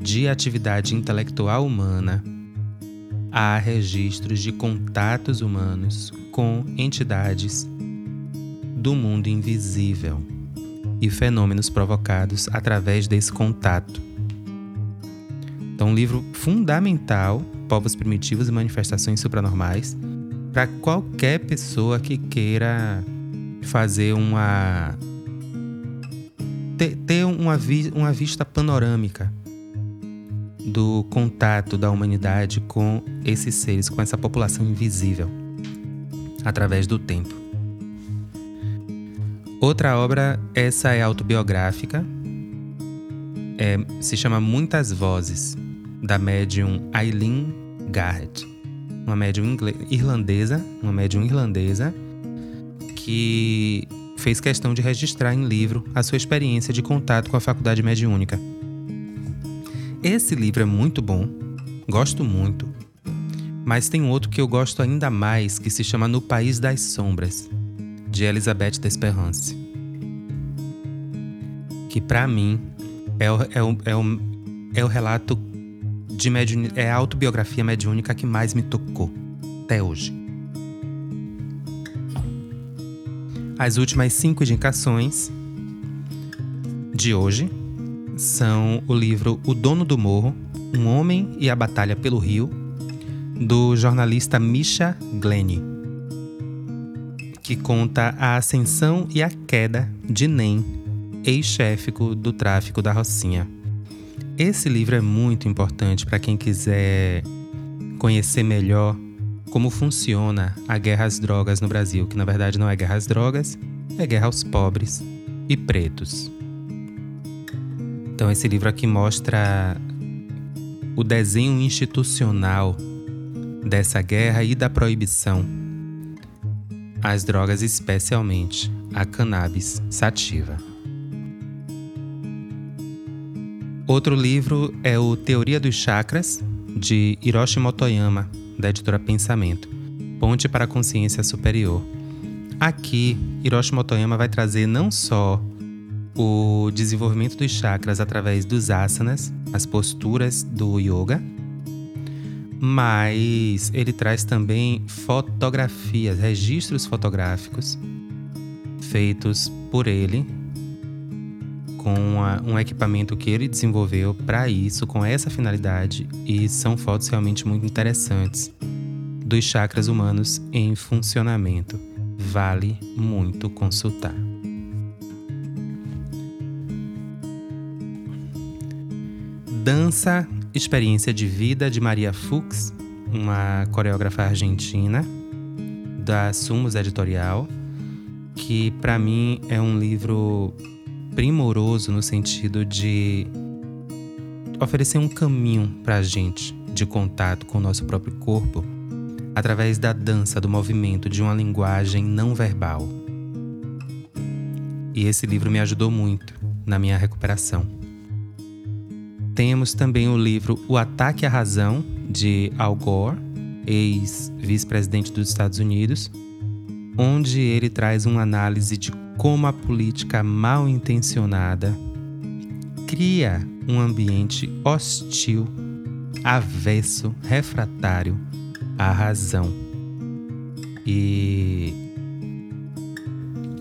Speaker 1: de atividade intelectual humana há registros de contatos humanos com entidades do mundo invisível e fenômenos provocados através desse contato. Então, um livro fundamental, Povos Primitivos e Manifestações Supranormais, para qualquer pessoa que queira fazer uma. ter, ter uma, vi, uma vista panorâmica do contato da humanidade com esses seres, com essa população invisível, através do tempo. Outra obra, essa é autobiográfica, é, se chama Muitas Vozes, da médium Eileen Garrett, uma médium irlandesa, uma médium irlandesa que fez questão de registrar em livro a sua experiência de contato com a faculdade mediúnica. Esse livro é muito bom, gosto muito. Mas tem um outro que eu gosto ainda mais, que se chama No País das Sombras, de Elizabeth Desperance. Que para mim é o, é, o, é, o, é o relato de mediun... é a autobiografia mediúnica que mais me tocou até hoje. As últimas cinco indicações de hoje são o livro O Dono do Morro, Um Homem e a Batalha pelo Rio, do jornalista Misha Glenn, que conta a ascensão e a queda de Nem, ex-chefe do tráfico da Rocinha. Esse livro é muito importante para quem quiser conhecer melhor como funciona a guerra às drogas no Brasil, que na verdade não é guerra às drogas, é guerra aos pobres e pretos. Então esse livro aqui mostra o desenho institucional dessa guerra e da proibição às drogas, especialmente a cannabis sativa. Outro livro é o Teoria dos Chakras, de Hiroshi Motoyama, da editora Pensamento, Ponte para a Consciência Superior. Aqui, Hiroshi Motoyama vai trazer não só o desenvolvimento dos chakras através dos asanas, as posturas do yoga, mas ele traz também fotografias, registros fotográficos feitos por ele com um equipamento que ele desenvolveu para isso, com essa finalidade, e são fotos realmente muito interessantes dos chakras humanos em funcionamento. Vale muito consultar. Dança Experiência de Vida de Maria Fuchs, uma coreógrafa argentina da Sumos Editorial, que para mim é um livro primoroso no sentido de oferecer um caminho para a gente de contato com o nosso próprio corpo através da dança, do movimento, de uma linguagem não verbal. E esse livro me ajudou muito na minha recuperação. Temos também o livro O Ataque à Razão, de Al Gore, ex-vice-presidente dos Estados Unidos, onde ele traz uma análise de como a política mal intencionada cria um ambiente hostil, avesso, refratário à razão. E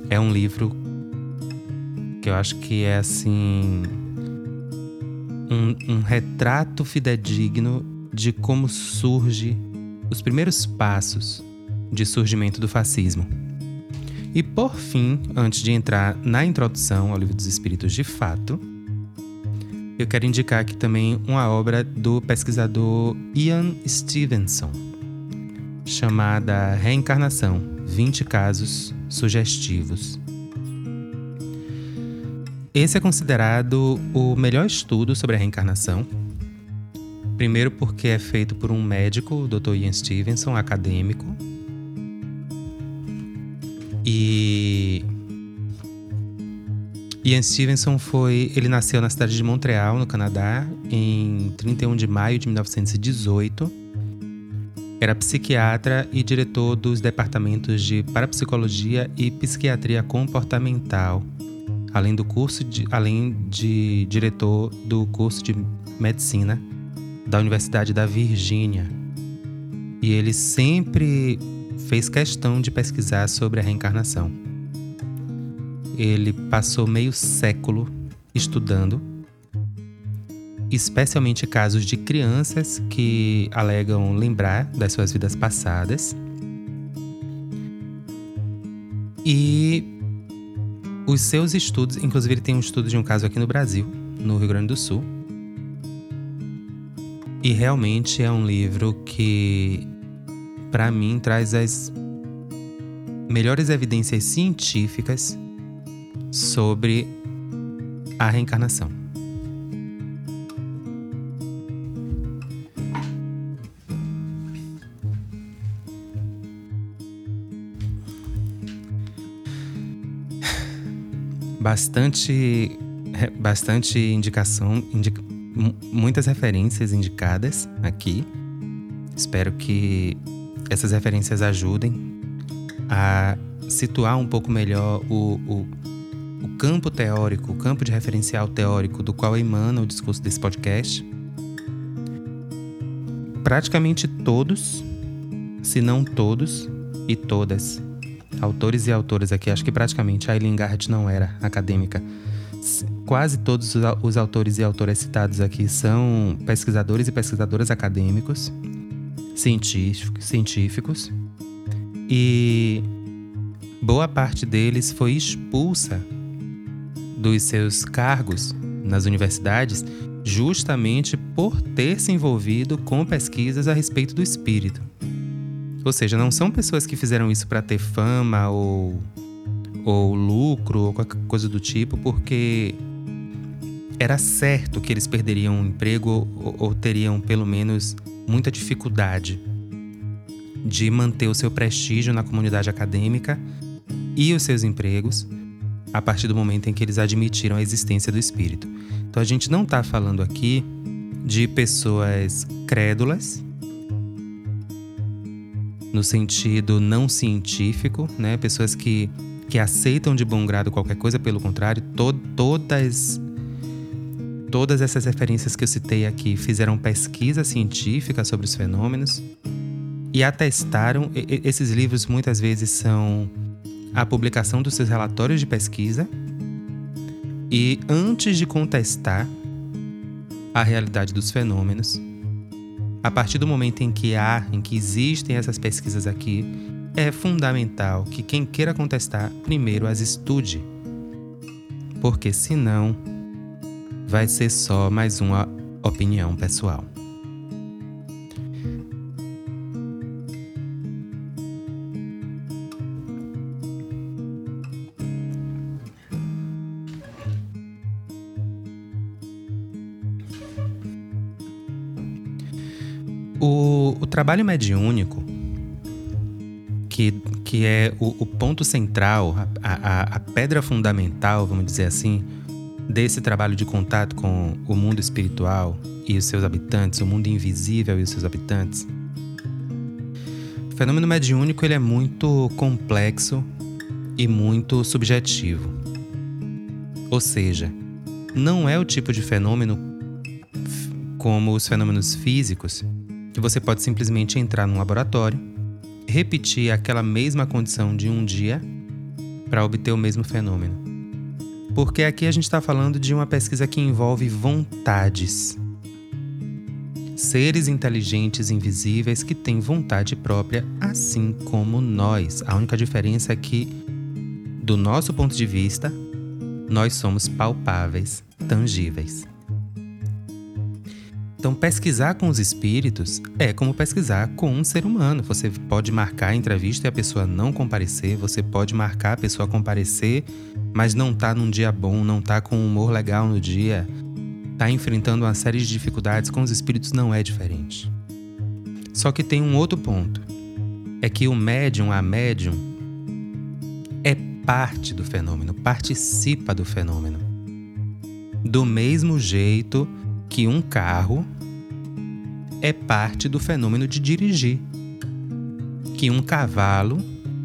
Speaker 1: é um livro que eu acho que é assim um, um retrato fidedigno de como surge os primeiros passos de surgimento do fascismo. E por fim, antes de entrar na introdução ao Livro dos Espíritos de fato, eu quero indicar aqui também uma obra do pesquisador Ian Stevenson, chamada Reencarnação: 20 casos sugestivos. Esse é considerado o melhor estudo sobre a reencarnação. Primeiro, porque é feito por um médico, o Dr. Ian Stevenson, acadêmico, e Ian Stevenson foi, ele nasceu na cidade de Montreal, no Canadá, em 31 de maio de 1918. Era psiquiatra e diretor dos departamentos de parapsicologia e psiquiatria comportamental, além do curso de, além de diretor do curso de medicina da Universidade da Virgínia. E ele sempre fez questão de pesquisar sobre a reencarnação. Ele passou meio século estudando, especialmente casos de crianças que alegam lembrar das suas vidas passadas. E os seus estudos, inclusive ele tem um estudo de um caso aqui no Brasil, no Rio Grande do Sul. E realmente é um livro que para mim, traz as melhores evidências científicas sobre a reencarnação. Bastante, bastante indicação, indica, muitas referências indicadas aqui. Espero que essas referências ajudem a situar um pouco melhor o, o, o campo teórico, o campo de referencial teórico do qual emana o discurso desse podcast. Praticamente todos, se não todos e todas, autores e autoras aqui, acho que praticamente a Eileen Gard não era acadêmica. Quase todos os autores e autoras citados aqui são pesquisadores e pesquisadoras acadêmicos, científicos, científicos e boa parte deles foi expulsa dos seus cargos nas universidades justamente por ter se envolvido com pesquisas a respeito do espírito. Ou seja, não são pessoas que fizeram isso para ter fama ou, ou lucro ou qualquer coisa do tipo, porque era certo que eles perderiam o emprego ou, ou teriam pelo menos muita dificuldade de manter o seu prestígio na comunidade acadêmica e os seus empregos a partir do momento em que eles admitiram a existência do espírito. Então a gente não está falando aqui de pessoas crédulas, no sentido não científico, né? Pessoas que, que aceitam de bom grado qualquer coisa, pelo contrário, to todas todas essas referências que eu citei aqui fizeram pesquisa científica sobre os fenômenos e atestaram. Esses livros muitas vezes são a publicação dos seus relatórios de pesquisa e antes de contestar a realidade dos fenômenos, a partir do momento em que há, em que existem essas pesquisas aqui, é fundamental que quem queira contestar primeiro as estude. Porque senão vai ser só mais uma opinião pessoal. Trabalho mediúnico, que, que é o, o ponto central, a, a, a pedra fundamental, vamos dizer assim, desse trabalho de contato com o mundo espiritual e os seus habitantes, o mundo invisível e os seus habitantes. O fenômeno mediúnico ele é muito complexo e muito subjetivo. Ou seja, não é o tipo de fenômeno como os fenômenos físicos que você pode simplesmente entrar num laboratório, repetir aquela mesma condição de um dia para obter o mesmo fenômeno. Porque aqui a gente está falando de uma pesquisa que envolve vontades. Seres inteligentes invisíveis que têm vontade própria, assim como nós. A única diferença é que, do nosso ponto de vista, nós somos palpáveis, tangíveis. Então, pesquisar com os espíritos é como pesquisar com um ser humano. Você pode marcar a entrevista e a pessoa não comparecer, você pode marcar a pessoa comparecer, mas não tá num dia bom, não tá com um humor legal no dia, tá enfrentando uma série de dificuldades. Com os espíritos não é diferente. Só que tem um outro ponto. É que o médium, a médium, é parte do fenômeno, participa do fenômeno. Do mesmo jeito que um carro é parte do fenômeno de dirigir, que um cavalo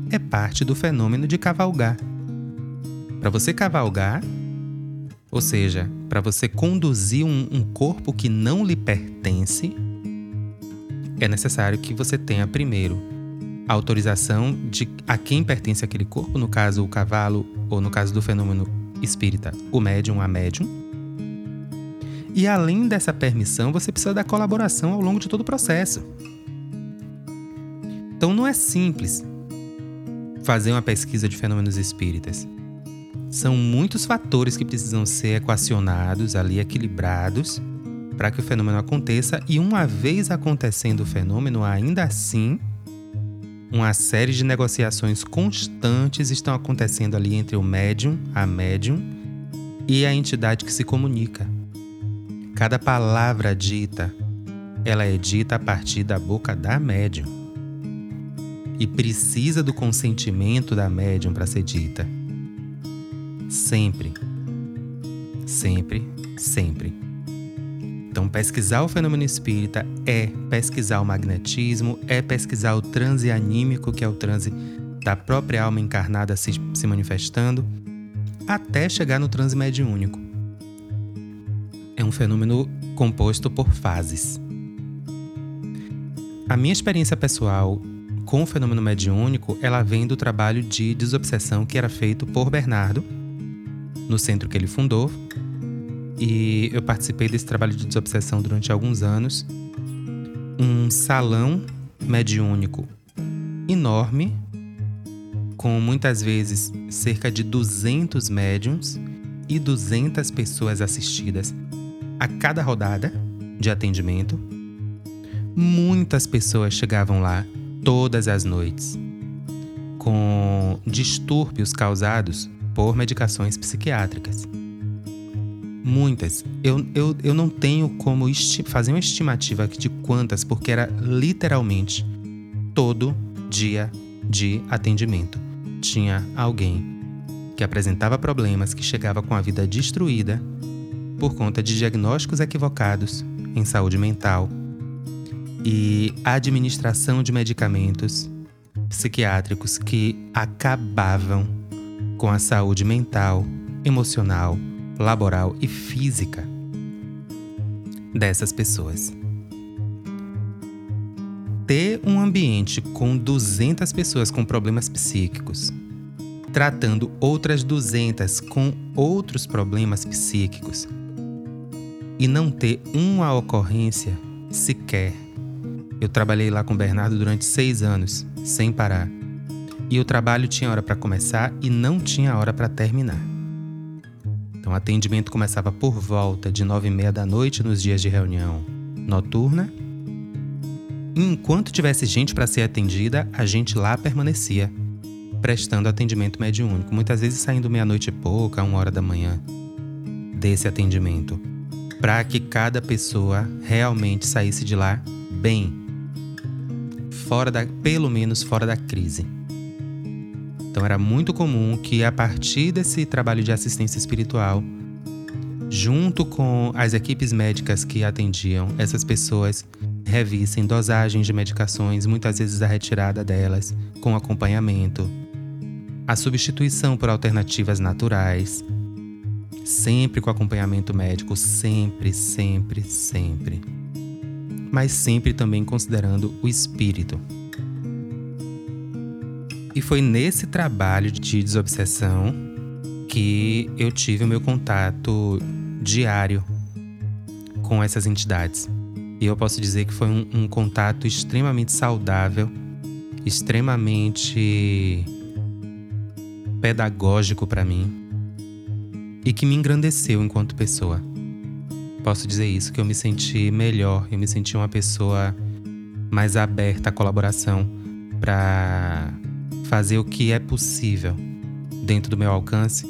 Speaker 1: é parte do fenômeno de cavalgar. Para você cavalgar, ou seja, para você conduzir um, um, corpo que não lhe pertence, é necessário que você tenha primeiro a autorização de a quem pertence aquele corpo, no caso o cavalo, ou no caso do fenômeno espírita, o médium, a médium e além dessa permissão, você precisa da colaboração ao longo de todo o processo. Então não é simples fazer uma pesquisa de fenômenos espíritas. São muitos fatores que precisam ser equacionados, ali equilibrados, para que o fenômeno aconteça, e uma vez acontecendo o fenômeno, ainda assim, uma série de negociações constantes estão acontecendo ali entre o médium, a médium e a entidade que se comunica. Cada palavra dita, ela é dita a partir da boca da médium. E precisa do consentimento da médium para ser dita. Sempre. Sempre, sempre. Então, pesquisar o fenômeno espírita é pesquisar o magnetismo, é pesquisar o transe anímico, que é o transe da própria alma encarnada se, se manifestando, até chegar no transe mediúnico. É um fenômeno composto por fases. A minha experiência pessoal com o fenômeno mediúnico, ela vem do trabalho de desobsessão que era feito por Bernardo, no centro que ele fundou, e eu participei desse trabalho de desobsessão durante alguns anos. Um salão mediúnico enorme, com muitas vezes cerca de 200 médiums e 200 pessoas assistidas a cada rodada de atendimento. Muitas pessoas chegavam lá todas as noites com distúrbios causados por medicações psiquiátricas. Muitas. Eu, eu, eu não tenho como fazer uma estimativa de quantas, porque era literalmente todo dia de atendimento. Tinha alguém que apresentava problemas, que chegava com a vida destruída por conta de diagnósticos equivocados em saúde mental e administração de medicamentos psiquiátricos que acabavam com a saúde mental, emocional laboral e física dessas pessoas. Ter um ambiente com 200 pessoas com problemas psíquicos, tratando outras 200 com outros problemas psíquicos, e não ter uma ocorrência sequer. Eu trabalhei lá com o Bernardo durante seis anos, sem parar. E o trabalho tinha hora para começar e não tinha hora para terminar. Então, o atendimento começava por volta de nove e meia da noite nos dias de reunião noturna. E enquanto tivesse gente para ser atendida, a gente lá permanecia, prestando atendimento mediúnico, muitas vezes saindo meia-noite e pouca, uma hora da manhã, desse atendimento, para que cada pessoa realmente saísse de lá bem, fora da, pelo menos fora da crise. Então era muito comum que a partir desse trabalho de assistência espiritual, junto com as equipes médicas que atendiam essas pessoas, revissem dosagens de medicações, muitas vezes a retirada delas, com acompanhamento, a substituição por alternativas naturais, sempre com acompanhamento médico, sempre, sempre, sempre. Mas sempre também considerando o espírito. E foi nesse trabalho de desobsessão que eu tive o meu contato diário com essas entidades. E eu posso dizer que foi um, um contato extremamente saudável, extremamente pedagógico para mim e que me engrandeceu enquanto pessoa. Posso dizer isso, que eu me senti melhor, eu me senti uma pessoa mais aberta à colaboração para fazer o que é possível dentro do meu alcance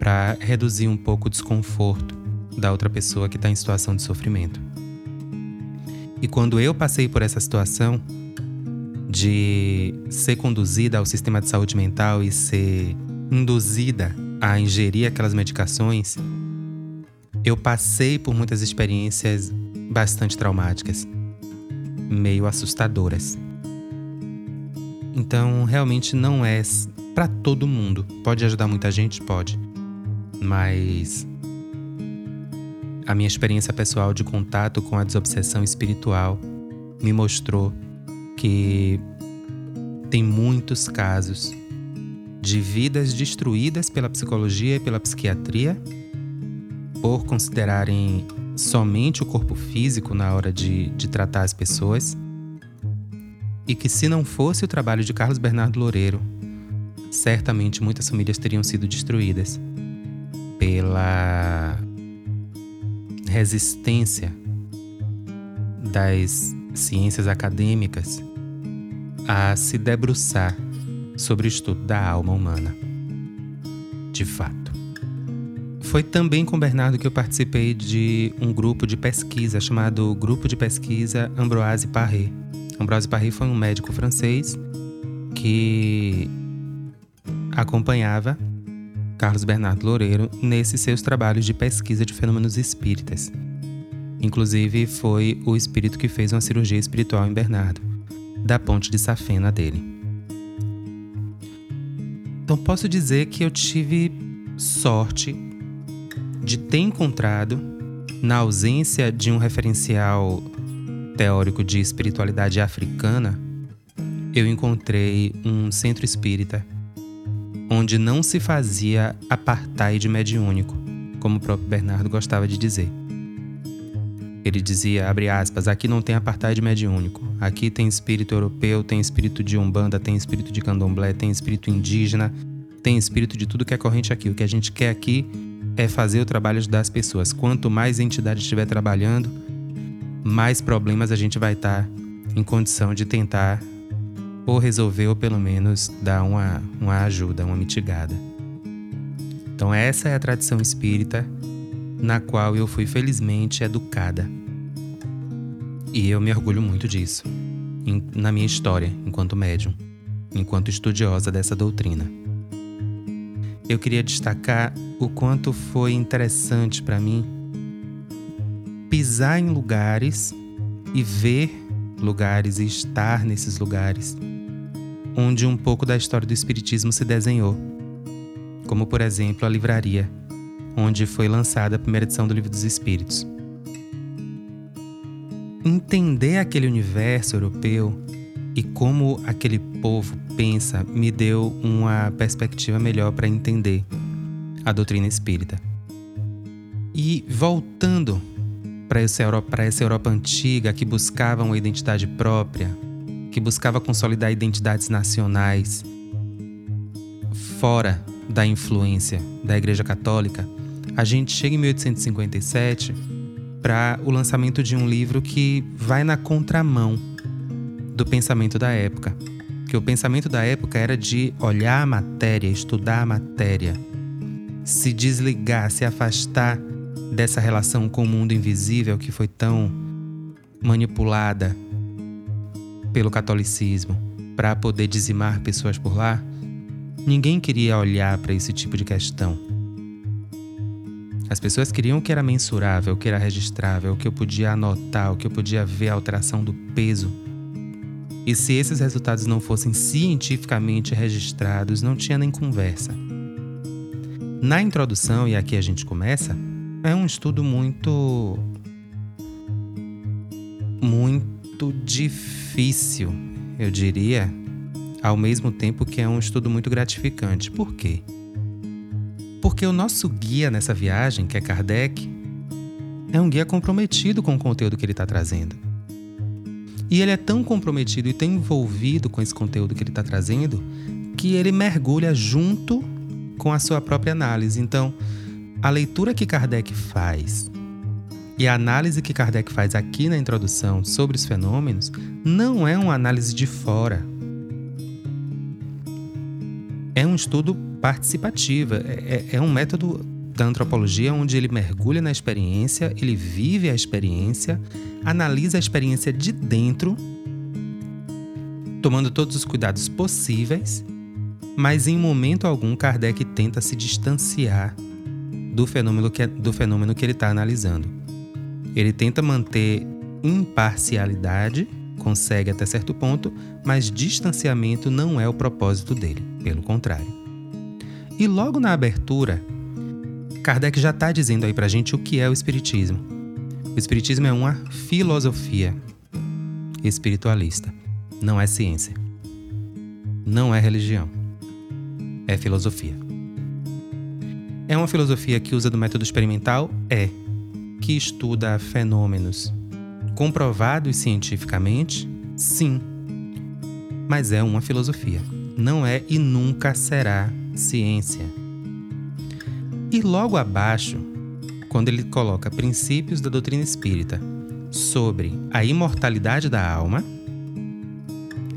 Speaker 1: para reduzir um pouco o desconforto da outra pessoa que está em situação de sofrimento. E quando eu passei por essa situação de ser conduzida ao sistema de saúde mental e ser induzida a ingerir aquelas medicações, eu passei por muitas experiências bastante traumáticas, meio assustadoras. Então, realmente não é para todo mundo. Pode ajudar muita gente? Pode. Mas a minha experiência pessoal de contato com a desobsessão espiritual me mostrou que tem muitos casos de vidas destruídas pela psicologia e pela psiquiatria por considerarem somente o corpo físico na hora de, de tratar as pessoas e que, se não fosse o trabalho de Carlos Bernardo Loureiro, certamente muitas famílias teriam sido destruídas pela resistência das ciências acadêmicas a se debruçar sobre o estudo da alma humana. De fato. Foi também com Bernardo que eu participei de um grupo de pesquisa chamado Grupo de Pesquisa Ambroise Paré, Ambroise Parry foi um médico francês que acompanhava Carlos Bernardo Loureiro nesses seus trabalhos de pesquisa de fenômenos espíritas. Inclusive, foi o espírito que fez uma cirurgia espiritual em Bernardo, da ponte de safena dele. Então, posso dizer que eu tive sorte de ter encontrado, na ausência de um referencial teórico de espiritualidade africana, eu encontrei um centro espírita onde não se fazia apartheid mediúnico, como o próprio Bernardo gostava de dizer. Ele dizia, abre aspas, aqui não tem apartheid mediúnico. Aqui tem espírito europeu, tem espírito de umbanda, tem espírito de candomblé, tem espírito indígena, tem espírito de tudo que é corrente aqui. O que a gente quer aqui é fazer o trabalho das pessoas. Quanto mais entidade estiver trabalhando, mais problemas a gente vai estar em condição de tentar ou resolver ou pelo menos dar uma, uma ajuda, uma mitigada. Então essa é a tradição espírita na qual eu fui felizmente educada. E eu me orgulho muito disso, em, na minha história enquanto médium, enquanto estudiosa dessa doutrina. Eu queria destacar o quanto foi interessante para mim pisar em lugares e ver lugares e estar nesses lugares onde um pouco da história do Espiritismo se desenhou, como por exemplo a livraria onde foi lançada a primeira edição do Livro dos Espíritos. Entender aquele universo europeu e como aquele povo pensa me deu uma perspectiva melhor para entender a doutrina espírita. E voltando para essa, Europa, essa Europa antiga que buscava uma identidade própria, que buscava consolidar identidades nacionais fora da influência da Igreja Católica, a gente chega em 1857 para o lançamento de um livro que vai na contramão do pensamento da época. Que o pensamento da época era de olhar a matéria, estudar a matéria, se desligar, se afastar dessa relação com o mundo invisível que foi tão manipulada pelo catolicismo para poder dizimar pessoas por lá. Ninguém queria olhar para esse tipo de questão. As pessoas queriam o que era mensurável, o que era registrável, o que eu podia anotar, o que eu podia ver a alteração do peso. E se esses resultados não fossem cientificamente registrados, não tinha nem conversa. Na introdução, e aqui a gente começa, é um estudo muito. muito difícil, eu diria, ao mesmo tempo que é um estudo muito gratificante. Por quê? Porque o nosso guia nessa viagem, que é Kardec, é um guia comprometido com o conteúdo que ele está trazendo. E ele é tão comprometido e tão envolvido com esse conteúdo que ele está trazendo que ele mergulha junto com a sua própria análise. Então, a leitura que Kardec faz e a análise que Kardec faz aqui na introdução sobre os fenômenos não é uma análise de fora. É um estudo participativa. É, é, é um método da antropologia onde ele mergulha na experiência, ele vive a experiência, analisa a experiência de dentro, tomando todos os cuidados possíveis, mas em momento algum Kardec tenta se distanciar do fenômeno que, é, do fenômeno que ele está analisando. Ele tenta manter imparcialidade, consegue até certo ponto, mas distanciamento não é o propósito dele, pelo contrário. E logo na abertura, Kardec já está dizendo aí pra gente o que é o Espiritismo. O Espiritismo é uma filosofia espiritualista, não é ciência. Não é religião. É filosofia. É uma filosofia que usa do método experimental? É. Que estuda fenômenos comprovados cientificamente? Sim. Mas é uma filosofia. Não é e nunca será ciência. E logo abaixo, quando ele coloca princípios da doutrina espírita sobre a imortalidade da alma,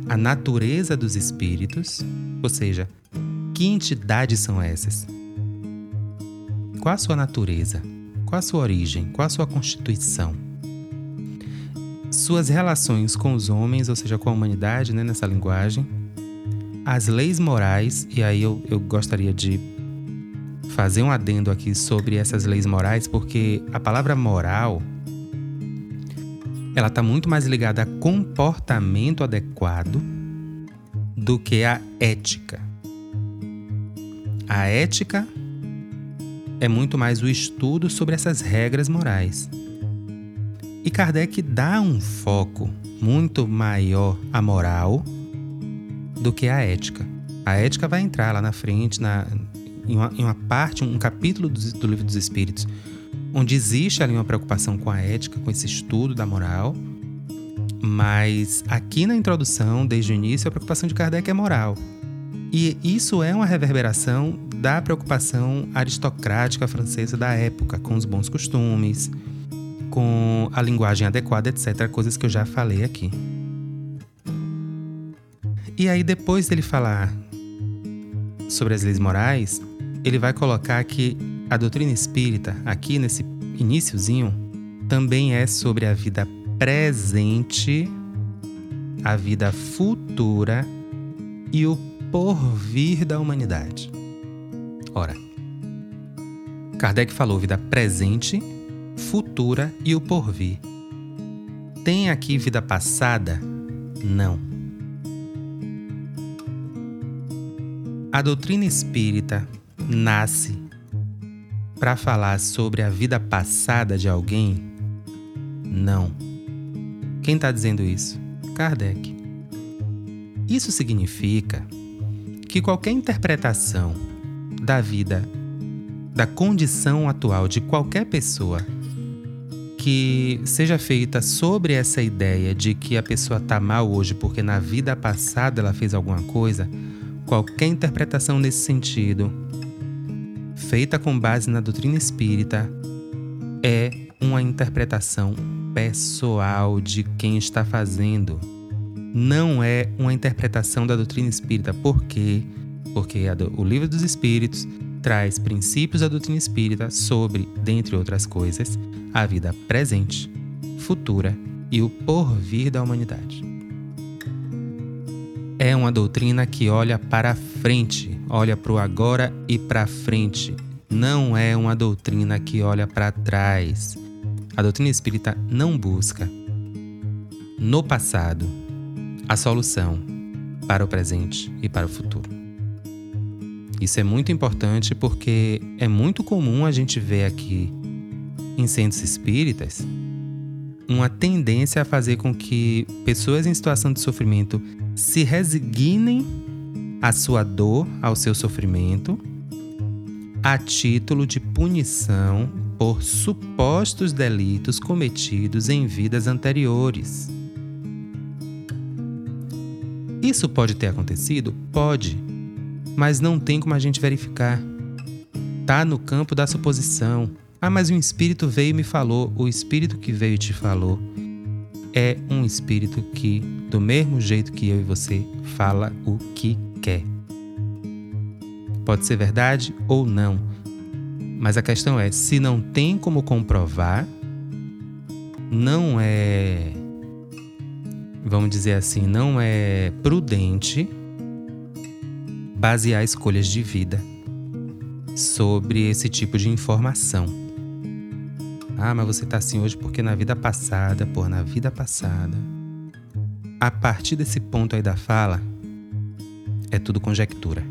Speaker 1: a natureza dos espíritos, ou seja, que entidades são essas? Qual a sua natureza? Qual a sua origem? Qual a sua constituição? Suas relações com os homens, ou seja, com a humanidade, né, nessa linguagem, as leis morais, e aí eu, eu gostaria de fazer um adendo aqui sobre essas leis morais, porque a palavra moral ela está muito mais ligada a comportamento adequado do que a ética. A ética é muito mais o estudo sobre essas regras morais. E Kardec dá um foco muito maior à moral do que à ética. A ética vai entrar lá na frente, na, em, uma, em uma parte, um capítulo do, do Livro dos Espíritos, onde existe ali uma preocupação com a ética, com esse estudo da moral. Mas aqui na introdução, desde o início, a preocupação de Kardec é moral. E isso é uma reverberação da preocupação aristocrática francesa da época, com os bons costumes, com a linguagem adequada, etc. Coisas que eu já falei aqui. E aí, depois dele falar sobre as leis morais, ele vai colocar que a doutrina espírita, aqui nesse iníciozinho, também é sobre a vida presente, a vida futura e o porvir da humanidade. Ora, Kardec falou vida presente, futura e o porvir. Tem aqui vida passada? Não. A doutrina espírita nasce para falar sobre a vida passada de alguém? Não. Quem está dizendo isso? Kardec. Isso significa que qualquer interpretação da vida, da condição atual de qualquer pessoa que seja feita sobre essa ideia de que a pessoa está mal hoje porque na vida passada ela fez alguma coisa, qualquer interpretação nesse sentido, feita com base na doutrina espírita, é uma interpretação pessoal de quem está fazendo não é uma interpretação da doutrina espírita. Por quê? Porque o Livro dos Espíritos traz princípios da doutrina espírita sobre, dentre outras coisas, a vida presente, futura e o porvir da humanidade. É uma doutrina que olha para frente, olha para o agora e para frente. Não é uma doutrina que olha para trás. A doutrina espírita não busca no passado a solução para o presente e para o futuro. Isso é muito importante porque é muito comum a gente ver aqui em centros espíritas uma tendência a fazer com que pessoas em situação de sofrimento se resignem à sua dor, ao seu sofrimento, a título de punição por supostos delitos cometidos em vidas anteriores. Isso pode ter acontecido? Pode. Mas não tem como a gente verificar. Tá no campo da suposição. Ah, mas um espírito veio e me falou. O espírito que veio e te falou é um espírito que, do mesmo jeito que eu e você, fala o que quer. Pode ser verdade ou não. Mas a questão é: se não tem como comprovar, não é vamos dizer assim, não é prudente basear escolhas de vida sobre esse tipo de informação. Ah, mas você tá assim hoje porque na vida passada, por na vida passada. A partir desse ponto aí da fala, é tudo conjectura.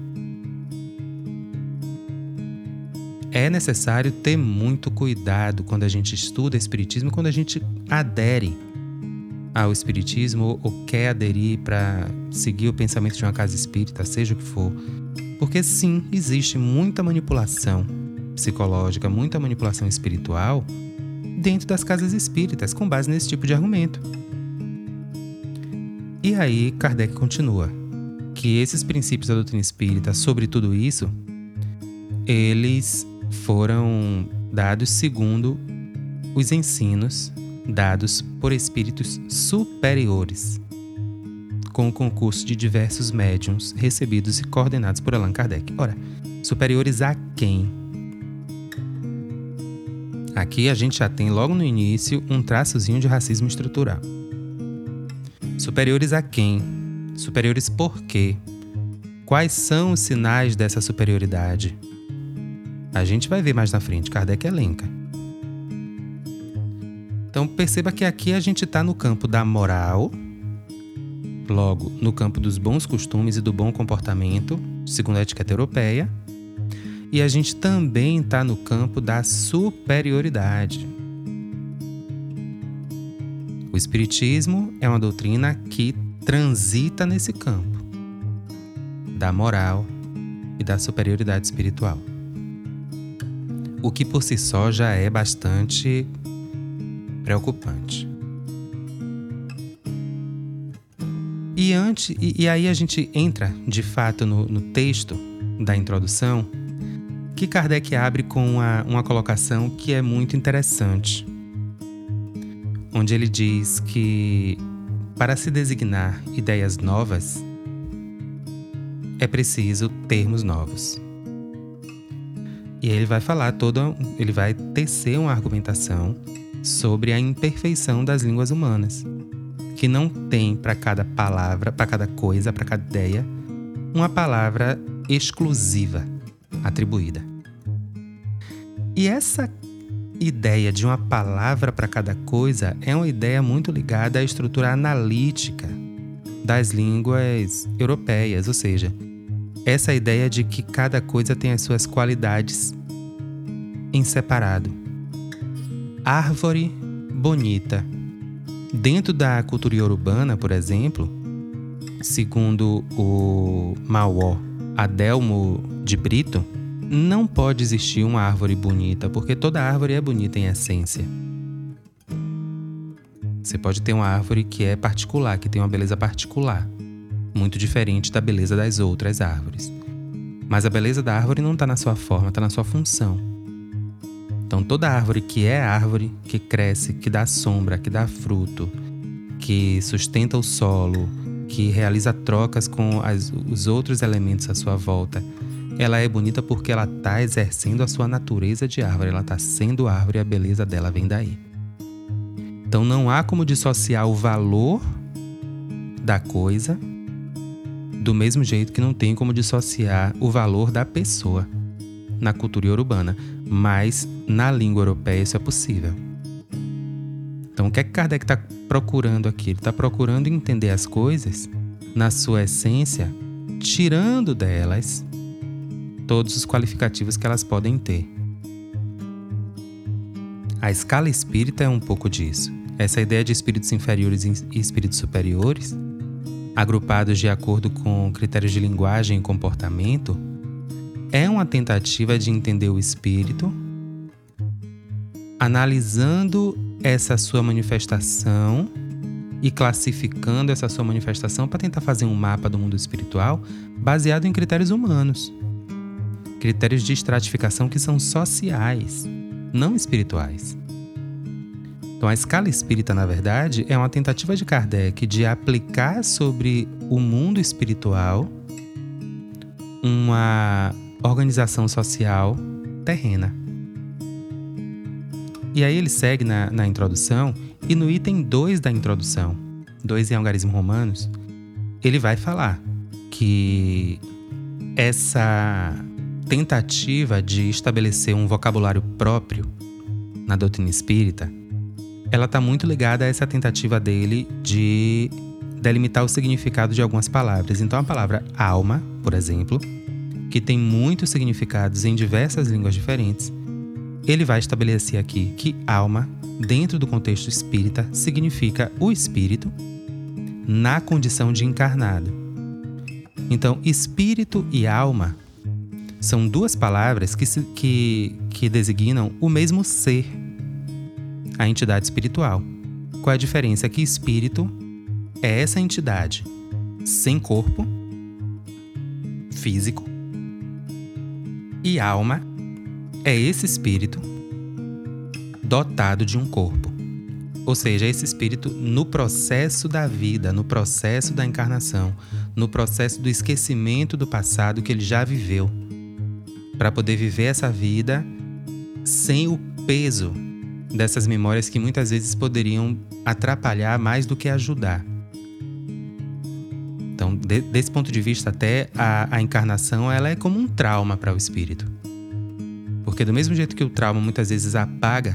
Speaker 1: É necessário ter muito cuidado quando a gente estuda Espiritismo, quando a gente adere ao Espiritismo ou quer aderir para seguir o pensamento de uma casa espírita, seja o que for. Porque sim, existe muita manipulação psicológica, muita manipulação espiritual dentro das casas espíritas com base nesse tipo de argumento. E aí Kardec continua que esses princípios da doutrina espírita sobre tudo isso, eles foram dados segundo os ensinos dados por espíritos superiores, com o concurso de diversos médiums recebidos e coordenados por Allan Kardec. Ora, superiores a quem? Aqui a gente já tem logo no início um traçozinho de racismo estrutural. Superiores a quem? Superiores por quê? Quais são os sinais dessa superioridade? A gente vai ver mais na frente, Kardec elenca. Então perceba que aqui a gente está no campo da moral, logo no campo dos bons costumes e do bom comportamento, segundo a etiqueta europeia, e a gente também está no campo da superioridade. O Espiritismo é uma doutrina que transita nesse campo da moral e da superioridade espiritual. O que por si só já é bastante preocupante. E, antes, e, e aí a gente entra de fato no, no, texto da introdução, que Kardec abre com uma, colocação que é muito interessante, onde ele diz que para se designar ideias novas, é preciso termos novos. E ele vai falar toda, ele vai tecer uma argumentação sobre a imperfeição das línguas humanas, que não tem para cada palavra, para cada coisa, para cada ideia, uma palavra exclusiva atribuída. E essa ideia de uma palavra para cada coisa é uma ideia muito ligada à estrutura analítica das línguas europeias, ou seja, essa ideia de que cada coisa tem as suas qualidades em separado árvore bonita. Dentro da cultura urbana, por exemplo, segundo o Mauó Adelmo de Brito, não pode existir uma árvore bonita, porque toda árvore é bonita em essência. Você pode ter uma árvore que é particular, que tem uma beleza particular, muito diferente da beleza das outras árvores. Mas a beleza da árvore não está na sua forma, está na sua função. Então, toda árvore que é árvore, que cresce, que dá sombra, que dá fruto, que sustenta o solo, que realiza trocas com as, os outros elementos à sua volta, ela é bonita porque ela está exercendo a sua natureza de árvore, ela está sendo árvore e a beleza dela vem daí. Então, não há como dissociar o valor da coisa do mesmo jeito que não tem como dissociar o valor da pessoa na cultura urbana, mas na língua europeia isso é possível. Então, o que é que Kardec está procurando aqui? Ele está procurando entender as coisas na sua essência, tirando delas todos os qualificativos que elas podem ter. A escala espírita é um pouco disso. Essa ideia de espíritos inferiores e espíritos superiores, agrupados de acordo com critérios de linguagem e comportamento, é uma tentativa de entender o espírito, analisando essa sua manifestação e classificando essa sua manifestação para tentar fazer um mapa do mundo espiritual baseado em critérios humanos. Critérios de estratificação que são sociais, não espirituais. Então, a escala espírita, na verdade, é uma tentativa de Kardec de aplicar sobre o mundo espiritual uma organização social terrena. E aí ele segue na, na introdução, e no item 2 da introdução, 2 em algarismo romanos, ele vai falar que essa tentativa de estabelecer um vocabulário próprio na doutrina espírita, ela está muito ligada a essa tentativa dele de delimitar o significado de algumas palavras. Então, a palavra alma, por exemplo, que tem muitos significados em diversas línguas diferentes, ele vai estabelecer aqui que alma, dentro do contexto espírita, significa o espírito na condição de encarnado. Então, espírito e alma são duas palavras que, se, que, que designam o mesmo ser, a entidade espiritual. É a diferença? Que espírito é essa entidade sem corpo físico e alma é esse espírito dotado de um corpo. Ou seja, esse espírito no processo da vida, no processo da encarnação, no processo do esquecimento do passado que ele já viveu, para poder viver essa vida sem o peso dessas memórias que muitas vezes poderiam atrapalhar mais do que ajudar. Então, de, desse ponto de vista, até a, a encarnação ela é como um trauma para o espírito. Porque do mesmo jeito que o trauma muitas vezes apaga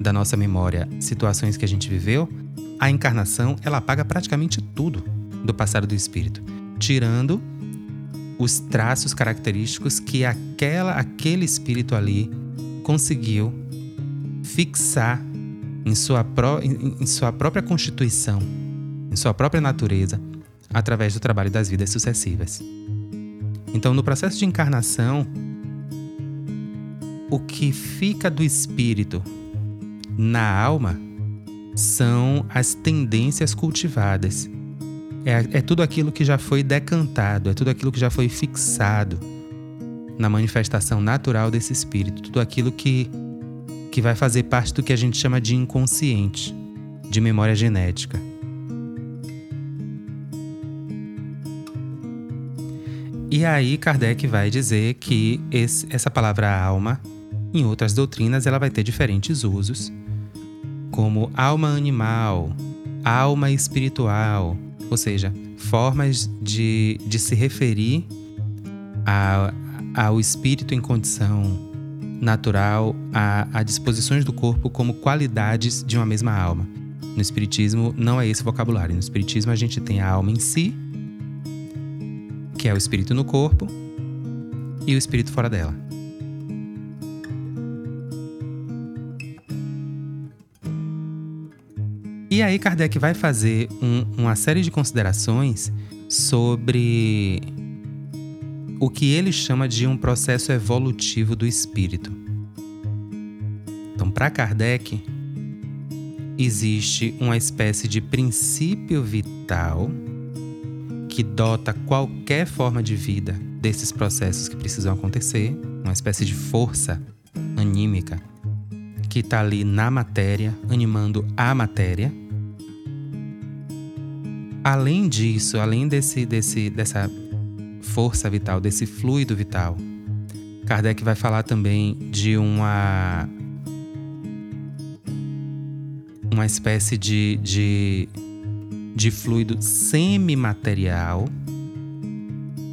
Speaker 1: da nossa memória situações que a gente viveu, a encarnação ela apaga praticamente tudo do passado do espírito, tirando os traços característicos que aquela aquele espírito ali conseguiu fixar em sua, pró em, em sua própria constituição, em sua própria natureza, através do trabalho das vidas sucessivas. Então, no processo de encarnação, o que fica do espírito na alma são as tendências cultivadas. É, é, tudo aquilo que já foi decantado, é tudo aquilo que já foi fixado na manifestação natural desse espírito, tudo aquilo que, que vai fazer parte do que a gente chama de inconsciente, de memória genética. E aí Kardec vai dizer que esse, essa palavra alma, em outras doutrinas, ela vai ter diferentes usos, como alma animal, alma espiritual, ou seja, formas de, de se referir a, ao espírito em condição natural, a, a disposições do corpo como qualidades de uma mesma alma. No Espiritismo não é esse vocabulário. No Espiritismo a gente tem a alma em si que é o espírito no corpo e o espírito fora dela. E aí Kardec vai fazer um, uma série de considerações sobre o que ele chama de um processo evolutivo do espírito. Então, para Kardec, existe uma espécie de princípio vital que dota qualquer forma de vida desses processos que precisam acontecer, uma espécie de força anímica que está ali na matéria, animando a matéria. Além disso, além desse, desse, dessa força vital, desse fluido vital, Kardec vai falar também de uma uma espécie de, de de fluido semimaterial,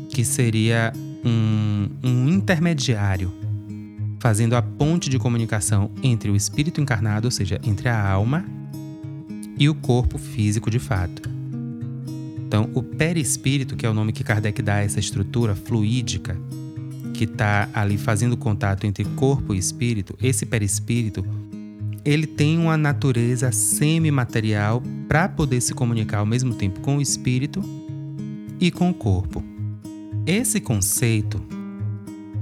Speaker 1: que seria um, um intermediário, fazendo a ponte de comunicação entre o espírito encarnado, ou seja, entre a alma, e o corpo físico de fato. Então, o perispírito, que é o nome que Kardec dá a essa estrutura fluídica, que está ali fazendo contato entre corpo e espírito, esse perispírito ele tem uma natureza semimaterial para poder se comunicar ao mesmo tempo com o espírito e com o corpo. Esse conceito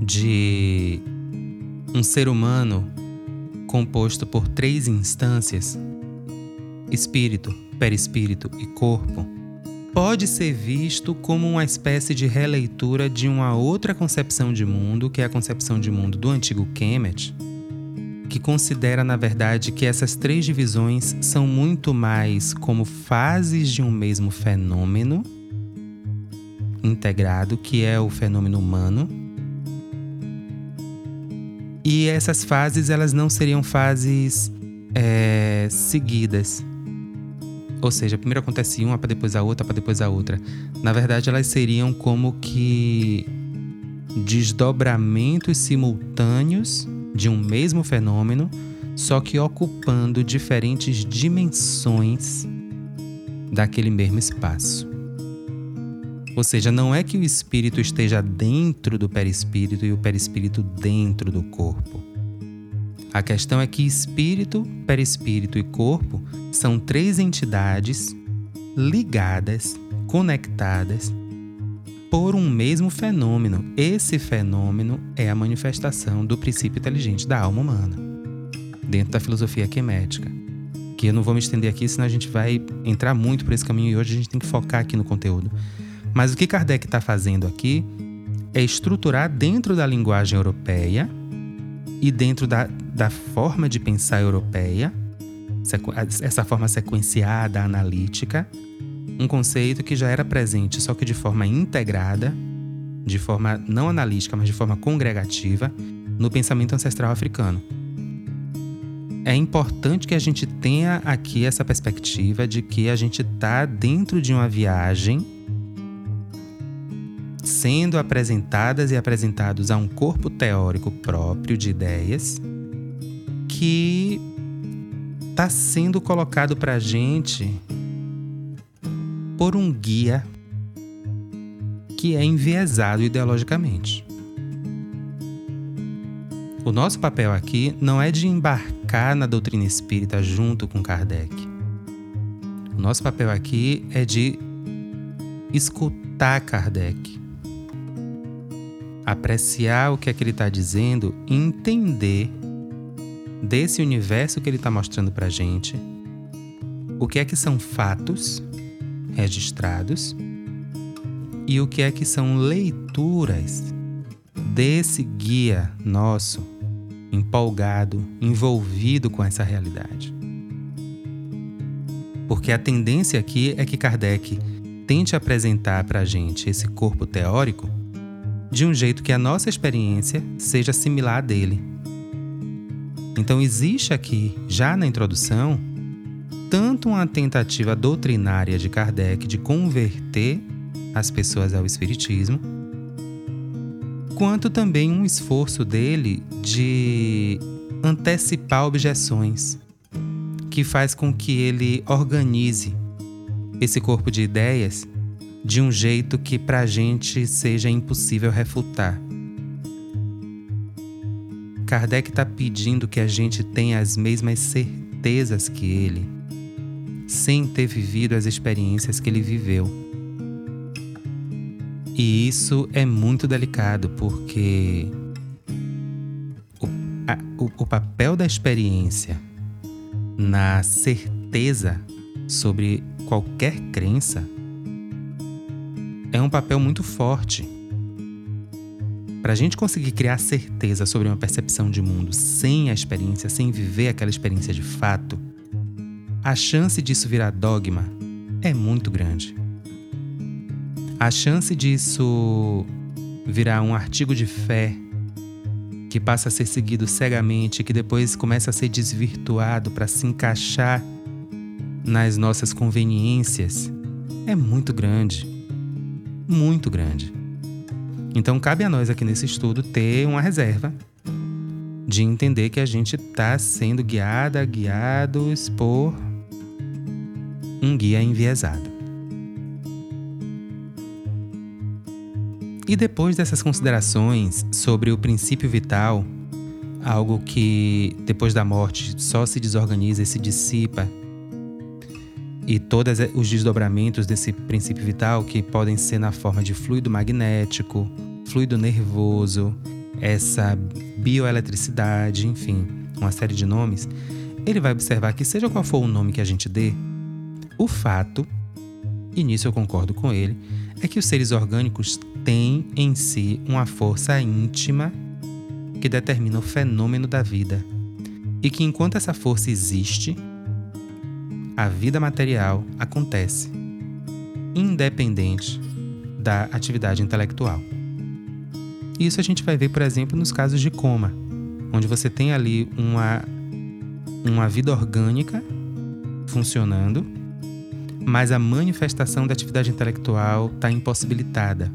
Speaker 1: de um ser humano composto por três instâncias espírito, perispírito e corpo pode ser visto como uma espécie de releitura de uma outra concepção de mundo, que é a concepção de mundo do antigo Kemet que considera, na verdade, que essas três divisões são muito mais como fases de um mesmo fenômeno integrado, que é o fenômeno humano. E essas fases, elas não seriam fases é, seguidas. Ou seja, primeiro acontece uma, para depois a outra, para depois a outra. Na verdade, elas seriam como que desdobramentos simultâneos de um mesmo fenômeno, só que ocupando diferentes dimensões daquele mesmo espaço. Ou seja, não é que o espírito esteja dentro do perispírito e o perispírito dentro do corpo. A questão é que espírito, perispírito e corpo são três entidades ligadas, conectadas por um mesmo fenômeno. Esse fenômeno é a manifestação do princípio inteligente da alma humana, dentro da filosofia quemética. Que eu não vou me estender aqui, senão a gente vai entrar muito por esse caminho e hoje a gente tem que focar aqui no conteúdo. Mas o que Kardec está fazendo aqui é estruturar dentro da linguagem europeia e dentro da, da forma de pensar europeia, essa forma sequenciada, analítica, um conceito que já era presente, só que de forma integrada, de forma não analítica, mas de forma congregativa, no pensamento ancestral africano. É importante que a gente tenha aqui essa perspectiva de que a gente está dentro de uma viagem sendo apresentadas e apresentados a um corpo teórico próprio de ideias que está sendo colocado para a gente por um guia que é enviesado ideologicamente. O nosso papel aqui não é de embarcar na doutrina espírita junto com Kardec. O nosso papel aqui é de escutar Kardec, apreciar o que é que ele está dizendo e entender desse universo que ele está mostrando para gente o que é que são fatos registrados e o que é que são leituras desse guia nosso empolgado, envolvido com essa realidade. Porque a tendência aqui é que Kardec tente apresentar para a gente esse corpo teórico de um jeito que a nossa experiência seja similar à dele. Então, existe aqui, já na introdução, tanto uma tentativa doutrinária de Kardec de converter as pessoas ao Espiritismo, quanto também um esforço dele de antecipar objeções, que faz com que ele organize esse corpo de ideias de um jeito que para a gente seja impossível refutar. Kardec está pedindo que a gente tenha as mesmas certezas que ele, sem ter vivido as experiências que ele viveu. E isso é muito delicado porque o, a, o, o papel da experiência na certeza sobre qualquer crença é um papel muito forte. Para a gente conseguir criar certeza sobre uma percepção de mundo sem a experiência, sem viver aquela experiência de fato, a chance disso virar dogma é muito grande. A chance disso virar um artigo de fé que passa a ser seguido cegamente, que depois começa a ser desvirtuado para se encaixar nas nossas conveniências, é muito grande muito grande. Então, cabe a nós aqui nesse estudo ter uma reserva de entender que a gente está sendo guiada, guiados por um guia enviesado. E depois dessas considerações sobre o princípio vital, algo que depois da morte só se desorganiza e se dissipa e todos os desdobramentos desse princípio vital, que podem ser na forma de fluido magnético, fluido nervoso, essa bioeletricidade, enfim, uma série de nomes, ele vai observar que, seja qual for o nome que a gente dê, o fato, e nisso eu concordo com ele, é que os seres orgânicos têm em si uma força íntima que determina o fenômeno da vida. E que enquanto essa força existe, a vida material acontece, independente da atividade intelectual. Isso a gente vai ver, por exemplo, nos casos de coma, onde você tem ali uma, uma vida orgânica funcionando, mas a manifestação da atividade intelectual está impossibilitada.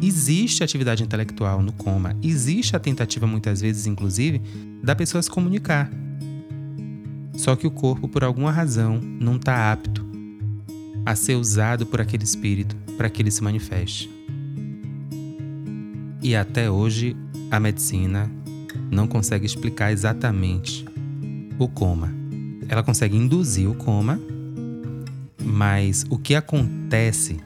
Speaker 1: Existe atividade intelectual no coma, existe a tentativa, muitas vezes, inclusive, da pessoa se comunicar só que o corpo, por alguma razão, não está apto a ser usado por aquele espírito para que ele se manifeste. E até hoje, a medicina não consegue explicar exatamente o coma. Ela consegue induzir o coma, mas o que acontece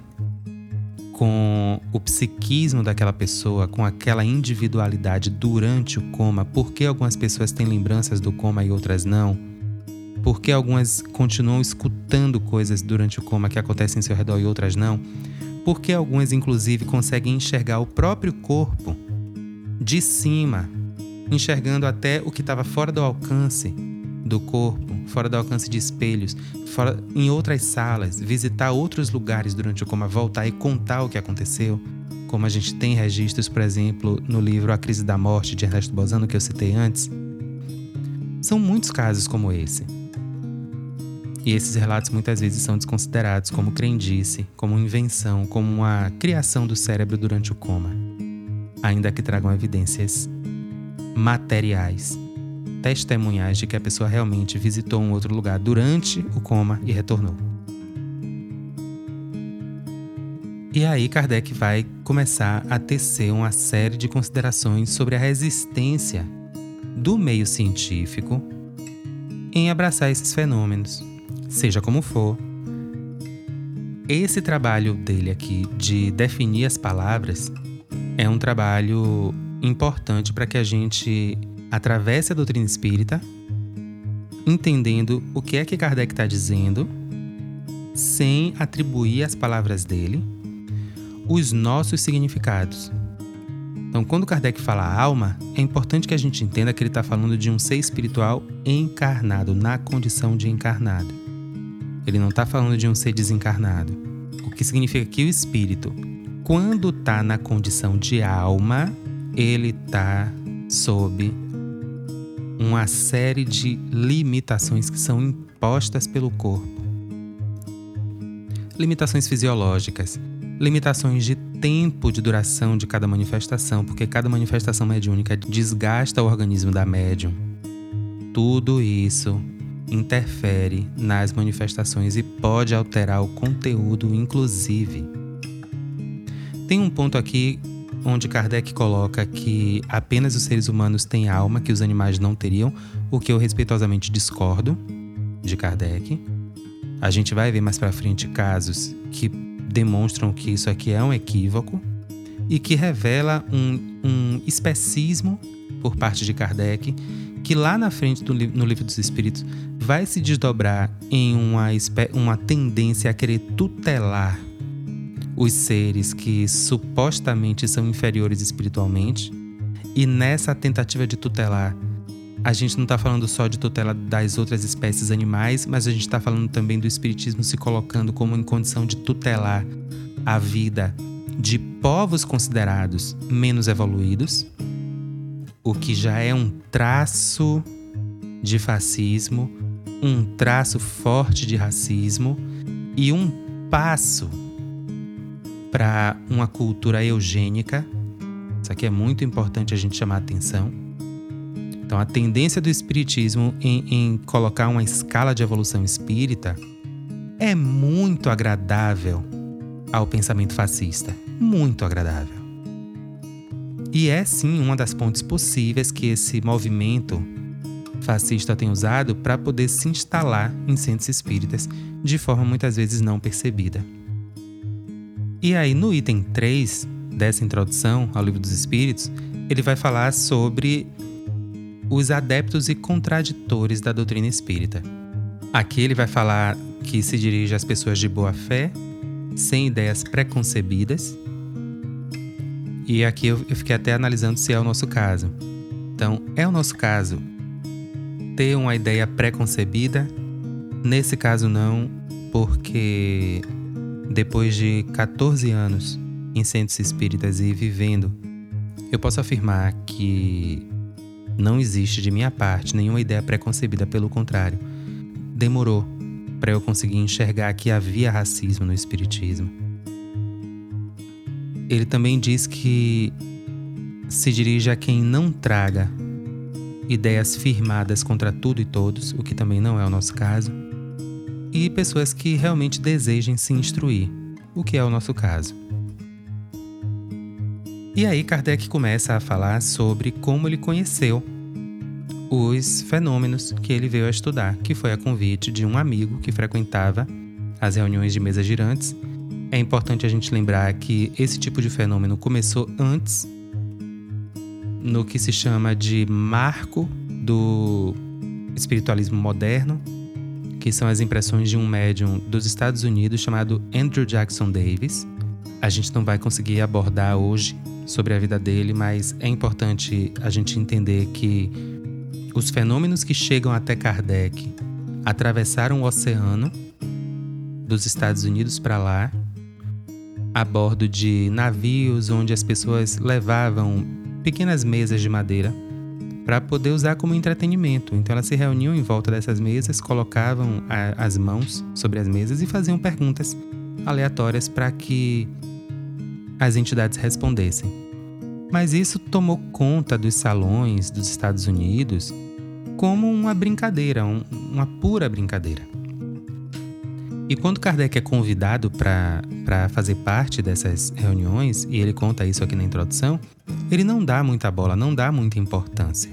Speaker 1: com o psiquismo daquela pessoa, com aquela individualidade durante o coma, por que algumas pessoas têm lembranças do coma e outras não? Por que algumas continuam escutando coisas durante o coma que acontecem em seu redor e outras não? Por que algumas, inclusive, conseguem enxergar o próprio corpo de cima, enxergando até o que estava fora do alcance do corpo, fora do alcance de espelhos, fora, em outras salas, visitar outros lugares durante o coma, voltar e contar o que aconteceu? Como a gente tem registros, por exemplo, no livro A Crise da Morte de Ernesto Bozano, que eu citei antes. São muitos casos como esse. E esses relatos muitas vezes são desconsiderados como crendice, como invenção, como uma criação do cérebro durante o coma, ainda que tragam evidências materiais testemunhais de que a pessoa realmente visitou um outro lugar durante o coma e retornou. E aí Kardec vai começar a tecer uma série de considerações sobre a resistência do meio científico em abraçar esses fenômenos, seja como for. Esse trabalho dele aqui de definir as palavras é um trabalho importante para que a gente atravesse a doutrina espírita, entendendo o que é que Kardec está dizendo, sem atribuir às palavras dele os nossos significados. Então, quando Kardec fala alma, é importante que a gente entenda que ele está falando de um ser espiritual encarnado, na condição de encarnado. Ele não está falando de um ser desencarnado. O que significa que o espírito, quando está na condição de alma, ele está sob uma série de limitações que são impostas pelo corpo. Limitações fisiológicas, limitações de tempo de duração de cada manifestação, porque cada manifestação mediúnica desgasta o organismo da médium. Tudo isso interfere nas manifestações e pode alterar o conteúdo, inclusive. Tem um ponto aqui onde Kardec coloca que apenas os seres humanos têm alma que os animais não teriam, o que eu respeitosamente discordo de Kardec. A gente vai ver mais para frente casos que demonstram que isso aqui é um equívoco e que revela um, um especismo por parte de Kardec, que lá na frente do, no Livro dos Espíritos vai se desdobrar em uma, uma tendência a querer tutelar os seres que supostamente são inferiores espiritualmente. E nessa tentativa de tutelar, a gente não está falando só de tutela das outras espécies animais, mas a gente está falando também do espiritismo se colocando como em condição de tutelar a vida de povos considerados menos evoluídos, o que já é um traço de fascismo, um traço forte de racismo e um passo para uma cultura eugênica. Isso aqui é muito importante a gente chamar a atenção então, a tendência do Espiritismo em, em colocar uma escala de evolução espírita é muito agradável ao pensamento fascista. Muito agradável. E é sim uma das pontes possíveis que esse movimento fascista tem usado para poder se instalar em centros espíritas de forma muitas vezes não percebida. E aí, no item 3 dessa introdução ao Livro dos Espíritos, ele vai falar sobre os adeptos e contraditores da doutrina espírita. Aqui ele vai falar que se dirige às pessoas de boa fé, sem ideias preconcebidas. E aqui eu fiquei até analisando se é o nosso caso. Então, é o nosso caso ter uma ideia preconcebida? Nesse caso, não, porque depois de 14 anos em centros espíritas e vivendo, eu posso afirmar que não existe de minha parte nenhuma ideia preconcebida, pelo contrário. Demorou para eu conseguir enxergar que havia racismo no Espiritismo. Ele também diz que se dirige a quem não traga ideias firmadas contra tudo e todos, o que também não é o nosso caso, e pessoas que realmente desejem se instruir, o que é o nosso caso. E aí Kardec começa a falar sobre como ele conheceu os fenômenos que ele veio a estudar, que foi a convite de um amigo que frequentava as reuniões de mesas girantes. É importante a gente lembrar que esse tipo de fenômeno começou antes no que se chama de marco do espiritualismo moderno, que são as impressões de um médium dos Estados Unidos chamado Andrew Jackson Davis. A gente não vai conseguir abordar hoje sobre a vida dele, mas é importante a gente entender que os fenômenos que chegam até Kardec atravessaram o oceano dos Estados Unidos para lá, a bordo de navios onde as pessoas levavam pequenas mesas de madeira para poder usar como entretenimento. Então elas se reuniam em volta dessas mesas, colocavam a, as mãos sobre as mesas e faziam perguntas aleatórias para que as entidades respondessem. Mas isso tomou conta dos salões dos Estados Unidos como uma brincadeira, um, uma pura brincadeira. E quando Kardec é convidado para fazer parte dessas reuniões, e ele conta isso aqui na introdução, ele não dá muita bola, não dá muita importância.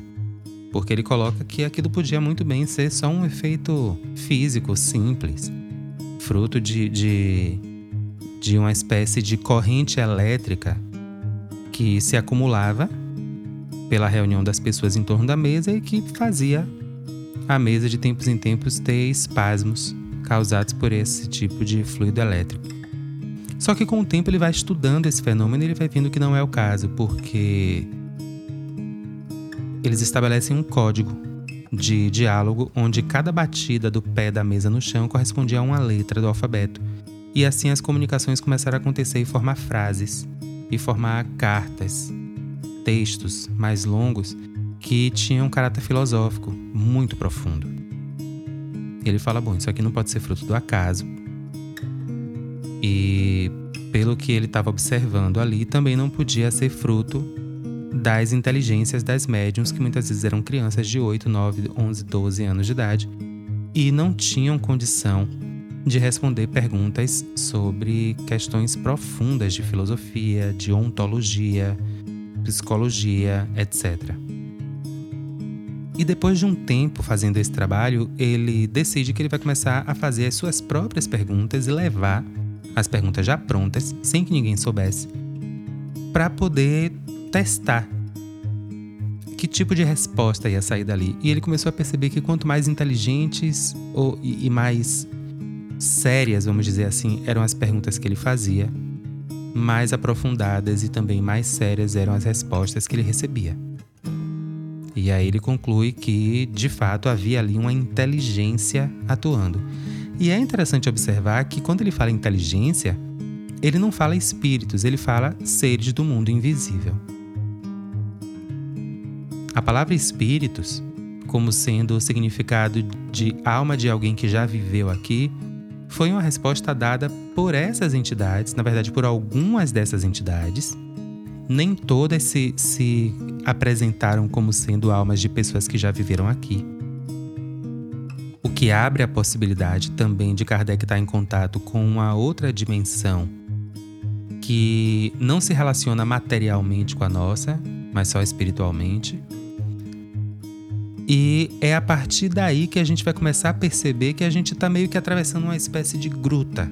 Speaker 1: Porque ele coloca que aquilo podia muito bem ser só um efeito físico simples, fruto de, de, de uma espécie de corrente elétrica que se acumulava pela reunião das pessoas em torno da mesa e que fazia a mesa de tempos em tempos ter espasmos causados por esse tipo de fluido elétrico. Só que com o tempo ele vai estudando esse fenômeno e ele vai vendo que não é o caso, porque eles estabelecem um código de diálogo onde cada batida do pé da mesa no chão correspondia a uma letra do alfabeto. E assim as comunicações começaram a acontecer e formar frases, e formar cartas, textos mais longos que tinham um caráter filosófico muito profundo. Ele fala: bom, isso aqui não pode ser fruto do acaso. E pelo que ele estava observando ali, também não podia ser fruto das inteligências das médiums, que muitas vezes eram crianças de 8, 9, 11, 12 anos de idade e não tinham condição de responder perguntas sobre questões profundas de filosofia, de ontologia, psicologia, etc. E depois de um tempo fazendo esse trabalho, ele decide que ele vai começar a fazer as suas próprias perguntas e levar as perguntas já prontas, sem que ninguém soubesse, para poder testar que tipo de resposta ia sair dali. E ele começou a perceber que quanto mais inteligentes ou, e, mais sérias, vamos dizer assim, eram as perguntas que ele fazia, mais aprofundadas e também mais sérias eram as respostas que ele recebia. E aí ele conclui que, de fato, havia ali uma inteligência atuando. E é interessante observar que quando ele fala inteligência, ele não fala espíritos, ele fala seres do mundo invisível. A palavra espíritos, como sendo o significado de alma de alguém que já viveu aqui, foi uma resposta dada por essas entidades, na verdade, por algumas dessas entidades. Nem todas se, se apresentaram como sendo almas de pessoas que já viveram aqui. O que abre a possibilidade também de Kardec estar em contato com uma outra dimensão que não se relaciona materialmente com a nossa, mas só espiritualmente e é a partir daí que a gente vai começar a perceber que a gente está meio que atravessando uma espécie de gruta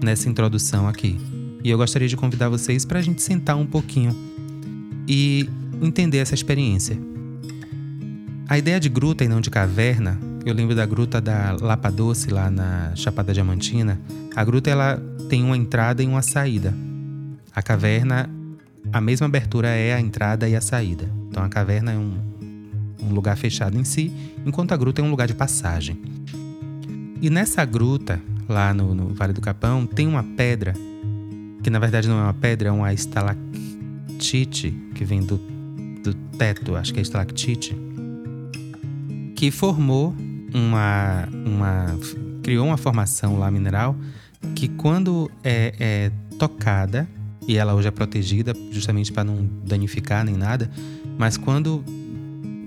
Speaker 1: nessa introdução aqui. E eu gostaria de convidar vocês para a gente sentar um pouquinho e entender essa experiência. A ideia de gruta e não de caverna, eu lembro da gruta da Lapa Doce lá na Chapada Diamantina. A gruta ela tem uma entrada e uma saída. A caverna, a mesma abertura é a entrada e a saída. Então a caverna é um, um lugar fechado em si, enquanto a gruta é um lugar de passagem. E nessa gruta, lá no, no Vale do Capão, tem uma pedra, que na verdade não é uma pedra, é uma estalactite, que vem do, do teto, acho que é estalactite, que formou uma, uma. criou uma formação lá mineral que quando é, é tocada, e ela hoje é protegida justamente para não danificar nem nada, mas quando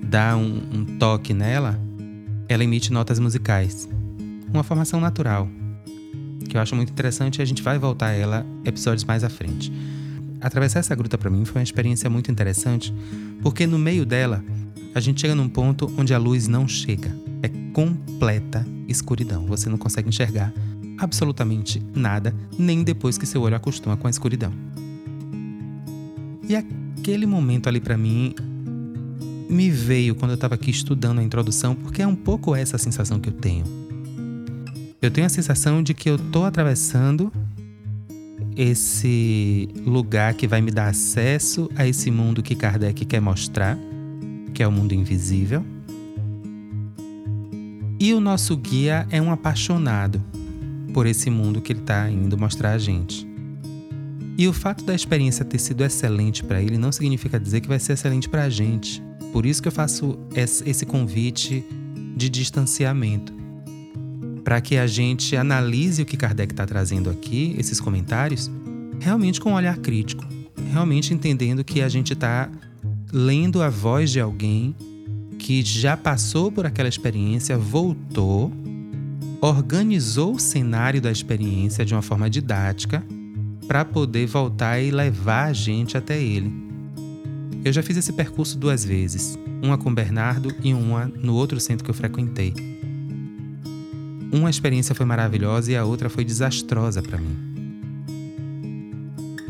Speaker 1: dá um, um toque nela, ela emite notas musicais. Uma formação natural, que eu acho muito interessante e a gente vai voltar a ela episódios mais à frente. Atravessar essa gruta para mim foi uma experiência muito interessante, porque no meio dela a gente chega num ponto onde a luz não chega. É completa escuridão. Você não consegue enxergar absolutamente nada, nem depois que seu olho acostuma com a escuridão. E aquele momento ali para mim me veio quando eu estava aqui estudando a introdução, porque é um pouco essa a sensação que eu tenho. Eu tenho a sensação de que eu estou atravessando esse lugar que vai me dar acesso a esse mundo que Kardec quer mostrar, que é o mundo invisível. E o nosso guia é um apaixonado por esse mundo que ele está indo mostrar a gente. E o fato da experiência ter sido excelente para ele não significa dizer que vai ser excelente para a gente. Por isso que eu faço esse convite de distanciamento. Para que a gente analise o que Kardec está trazendo aqui, esses comentários, realmente com um olhar crítico. Realmente entendendo que a gente está lendo a voz de alguém que já passou por aquela experiência, voltou, organizou o cenário da experiência de uma forma didática para poder voltar e levar a gente até ele. Eu já fiz esse percurso duas vezes, uma com Bernardo e uma no outro centro que eu frequentei. Uma experiência foi maravilhosa e a outra foi desastrosa para mim.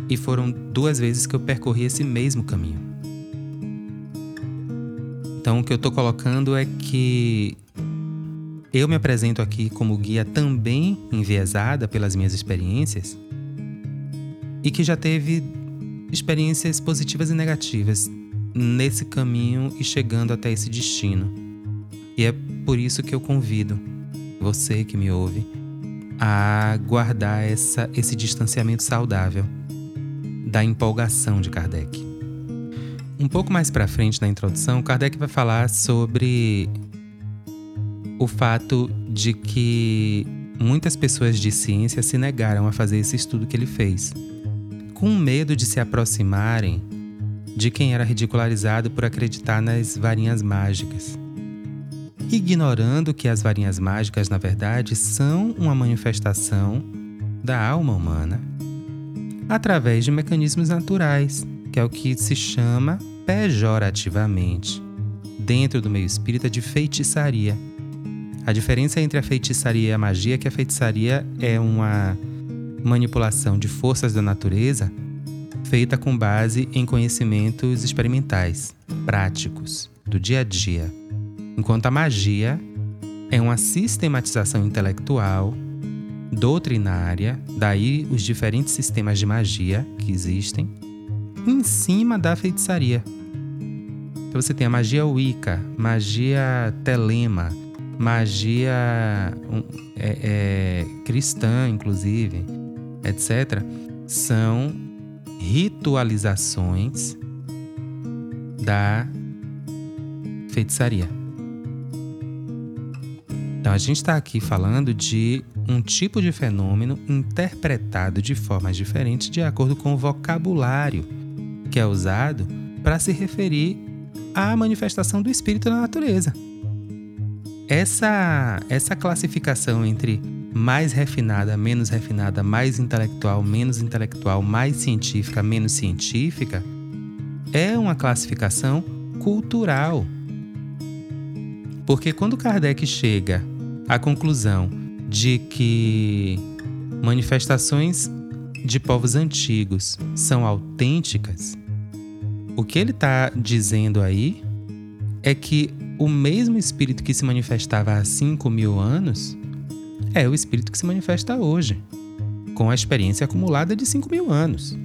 Speaker 1: E foram duas vezes que eu percorri esse mesmo caminho. Então, o que eu estou colocando é que eu me apresento aqui como guia também enviesada pelas minhas experiências e que já teve experiências positivas e negativas nesse caminho e chegando até esse destino. E é por isso que eu convido você que me ouve a guardar essa, esse distanciamento saudável da empolgação de Kardec. Um pouco mais para frente na introdução, Kardec vai falar sobre o fato de que muitas pessoas de ciência se negaram a fazer esse estudo que ele fez com medo de se aproximarem de quem era ridicularizado por acreditar nas varinhas mágicas, ignorando que as varinhas mágicas, na verdade, são uma manifestação da alma humana através de mecanismos naturais, que é o que se chama pejorativamente, dentro do meio espírita, de feitiçaria. A diferença entre a feitiçaria e a magia é que a feitiçaria é uma manipulação de forças da natureza feita com base em conhecimentos experimentais, práticos, do dia a dia, enquanto a magia é uma sistematização intelectual, doutrinária, daí os diferentes sistemas de magia que existem, em cima da feitiçaria. Então você tem a magia Wicca, magia Telema, magia é, é, cristã, inclusive, etc., são ritualizações da feitiçaria. Então, a gente está aqui falando de um tipo de fenômeno interpretado de formas diferentes de acordo com o vocabulário que é usado para se referir à manifestação do espírito na natureza. Essa, essa classificação entre mais refinada, menos refinada, mais intelectual, menos intelectual, mais científica, menos científica, é uma classificação cultural. Porque quando Kardec chega à conclusão de que manifestações de povos antigos são autênticas, o que ele está dizendo aí é que o mesmo espírito que se manifestava há 5 mil anos é o espírito que se manifesta hoje, com a experiência acumulada de 5 mil anos.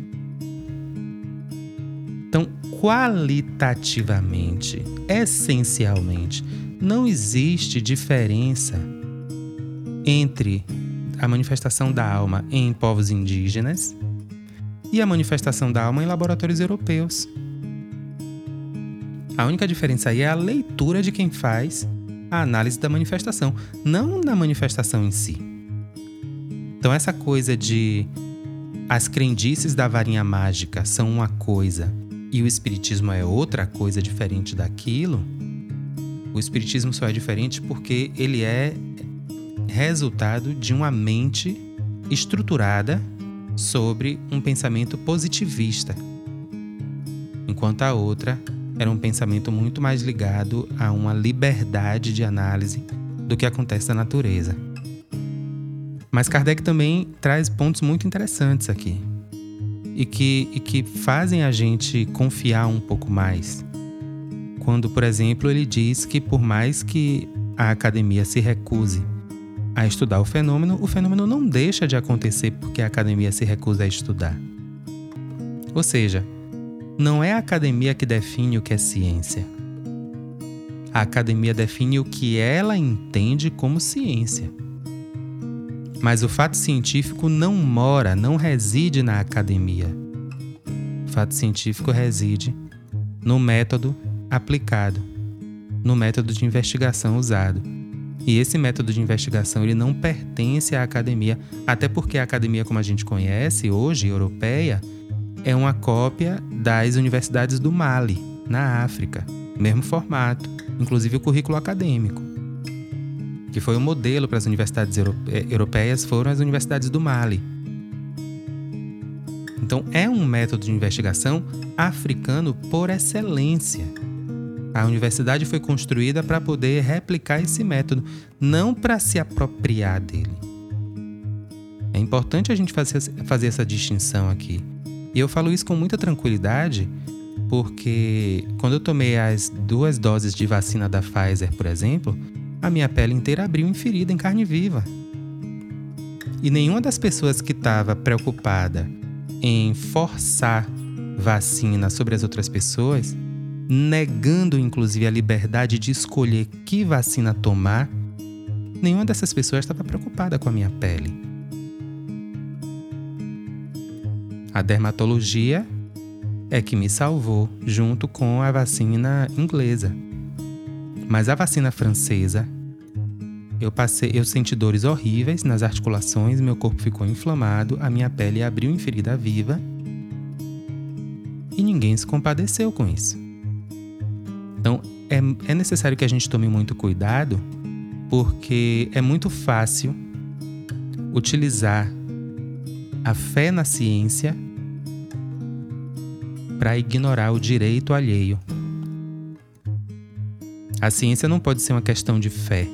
Speaker 1: Então, qualitativamente, essencialmente, não existe diferença entre a manifestação da alma em povos indígenas e a manifestação da alma em laboratórios europeus. A única diferença aí é a leitura de quem faz a análise da manifestação, não na manifestação em si. Então, essa coisa de as crendices da varinha mágica são uma coisa e o espiritismo é outra coisa diferente daquilo, o espiritismo só é diferente porque ele é resultado de uma mente estruturada sobre um pensamento positivista, enquanto a outra era um pensamento muito mais ligado a uma liberdade de análise do que acontece na natureza. Mas Kardec também traz pontos muito interessantes aqui e que, e que fazem a gente confiar um pouco mais. Quando, por exemplo, ele diz que, por mais que a academia se recuse a estudar o fenômeno, o fenômeno não deixa de acontecer porque a academia se recusa a estudar. Ou seja, não é a academia que define o que é ciência. A academia define o que ela entende como ciência. Mas o fato científico não mora, não reside na academia. O fato científico reside no método aplicado, no método de investigação usado. E esse método de investigação ele não pertence à academia, até porque a academia como a gente conhece hoje, europeia, é uma cópia das universidades do Mali, na África, mesmo formato. inclusive o currículo acadêmico, que foi o modelo para as universidades eh, europeias, foram as universidades do Mali. Então, é um método de investigação africano por excelência. A universidade foi construída para poder replicar esse método, não para se apropriar dele. É importante a gente fazer, fazer essa distinção aqui. E eu falo isso com muita tranquilidade, porque quando eu tomei as duas doses de vacina da Pfizer, por exemplo, a minha pele inteira abriu em ferida em carne viva. E nenhuma das pessoas que estava preocupada em forçar vacina sobre as outras pessoas negando inclusive a liberdade de escolher que vacina tomar, nenhuma dessas pessoas estava preocupada com a minha pele. A dermatologia é que me salvou junto com a vacina inglesa. Mas a vacina francesa, eu passei, eu senti dores horríveis nas articulações, meu corpo ficou inflamado, a minha pele abriu em ferida viva e ninguém se compadeceu com isso. Então, é, é necessário que a gente tome muito cuidado, porque é muito fácil utilizar a fé na ciência para ignorar o direito alheio. A ciência não pode ser uma questão de fé,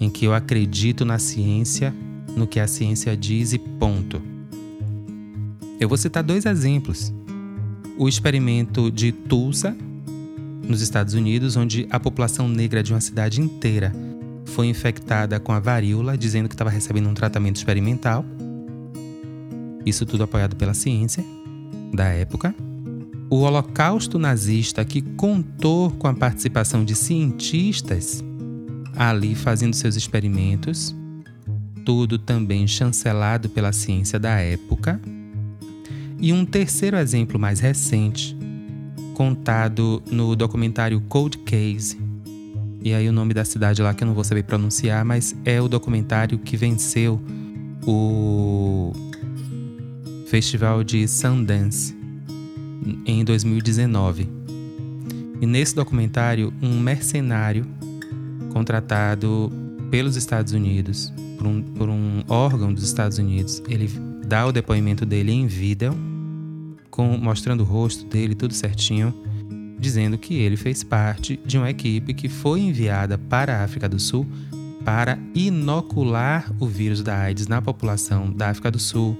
Speaker 1: em que eu acredito na ciência, no que a ciência diz e ponto. Eu vou citar dois exemplos. O experimento de Tulsa, nos Estados Unidos, onde a população negra de uma cidade inteira foi infectada com a varíola, dizendo que estava recebendo um tratamento experimental. Isso tudo apoiado pela ciência da época. O Holocausto nazista, que contou com a participação de cientistas ali fazendo seus experimentos, tudo também chancelado pela ciência da época. E um terceiro exemplo mais recente, contado no documentário Cold Case. E aí o nome da cidade lá que eu não vou saber pronunciar, mas é o documentário que venceu o Festival de Sundance em 2019. E nesse documentário, um mercenário contratado pelos Estados Unidos, por um, por um órgão dos Estados Unidos, ele dá o depoimento dele em vídeo com, mostrando o rosto dele, tudo certinho, dizendo que ele fez parte de uma equipe que foi enviada para a África do Sul para inocular o vírus da AIDS na população da África do Sul,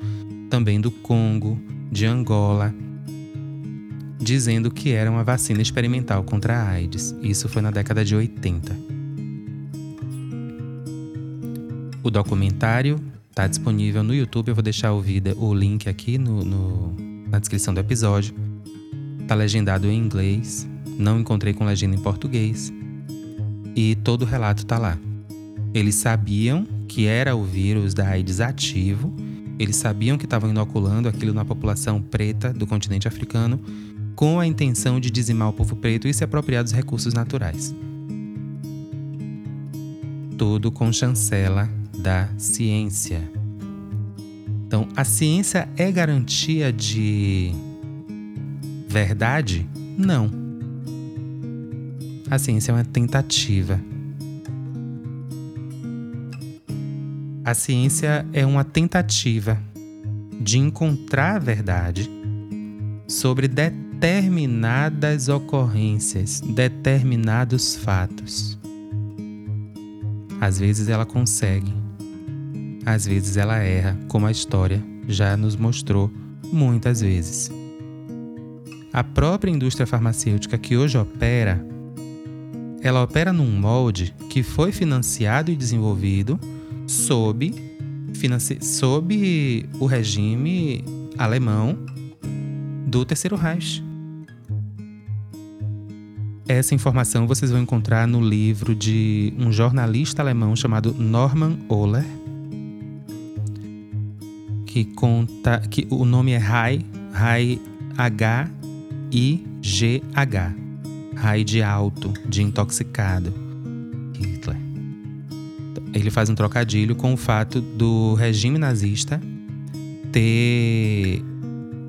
Speaker 1: também do Congo, de Angola, dizendo que era uma vacina experimental contra a AIDS. Isso foi na década de 80. O documentário está disponível no YouTube. Eu vou deixar o, vídeo, o link aqui no, no na descrição do episódio. Tá legendado em inglês, não encontrei com legenda em português. E todo o relato tá lá. Eles sabiam que era o vírus da AIDS ativo, eles sabiam que estavam inoculando aquilo na população preta do continente africano com a intenção de dizimar o povo preto e se apropriar dos recursos naturais. Tudo com chancela da ciência. Então, a ciência é garantia de verdade? Não. A ciência é uma tentativa. A ciência é uma tentativa de encontrar a verdade sobre determinadas ocorrências, determinados fatos. Às vezes ela consegue, às vezes ela erra, como a história já nos mostrou muitas vezes. A própria indústria farmacêutica que hoje opera, ela opera num molde que foi financiado e desenvolvido sob, sob o regime alemão do Terceiro Reich. Essa informação vocês vão encontrar no livro de um jornalista alemão chamado Norman Ohler, que conta que o nome é Rai, Rai H I G H. Rai de alto, de intoxicado. Hitler. Ele faz um trocadilho com o fato do regime nazista ter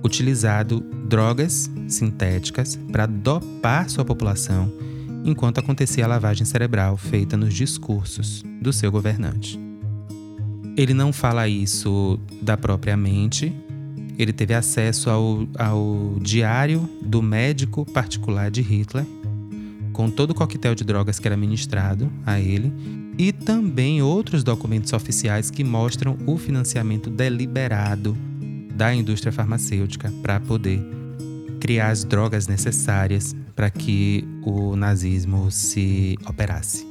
Speaker 1: utilizado drogas sintéticas para dopar sua população enquanto acontecia a lavagem cerebral feita nos discursos do seu governante. Ele não fala isso da própria mente, ele teve acesso ao, ao diário do médico particular de Hitler, com todo o coquetel de drogas que era ministrado a ele, e também outros documentos oficiais que mostram o financiamento deliberado da indústria farmacêutica para poder criar as drogas necessárias para que o nazismo se operasse.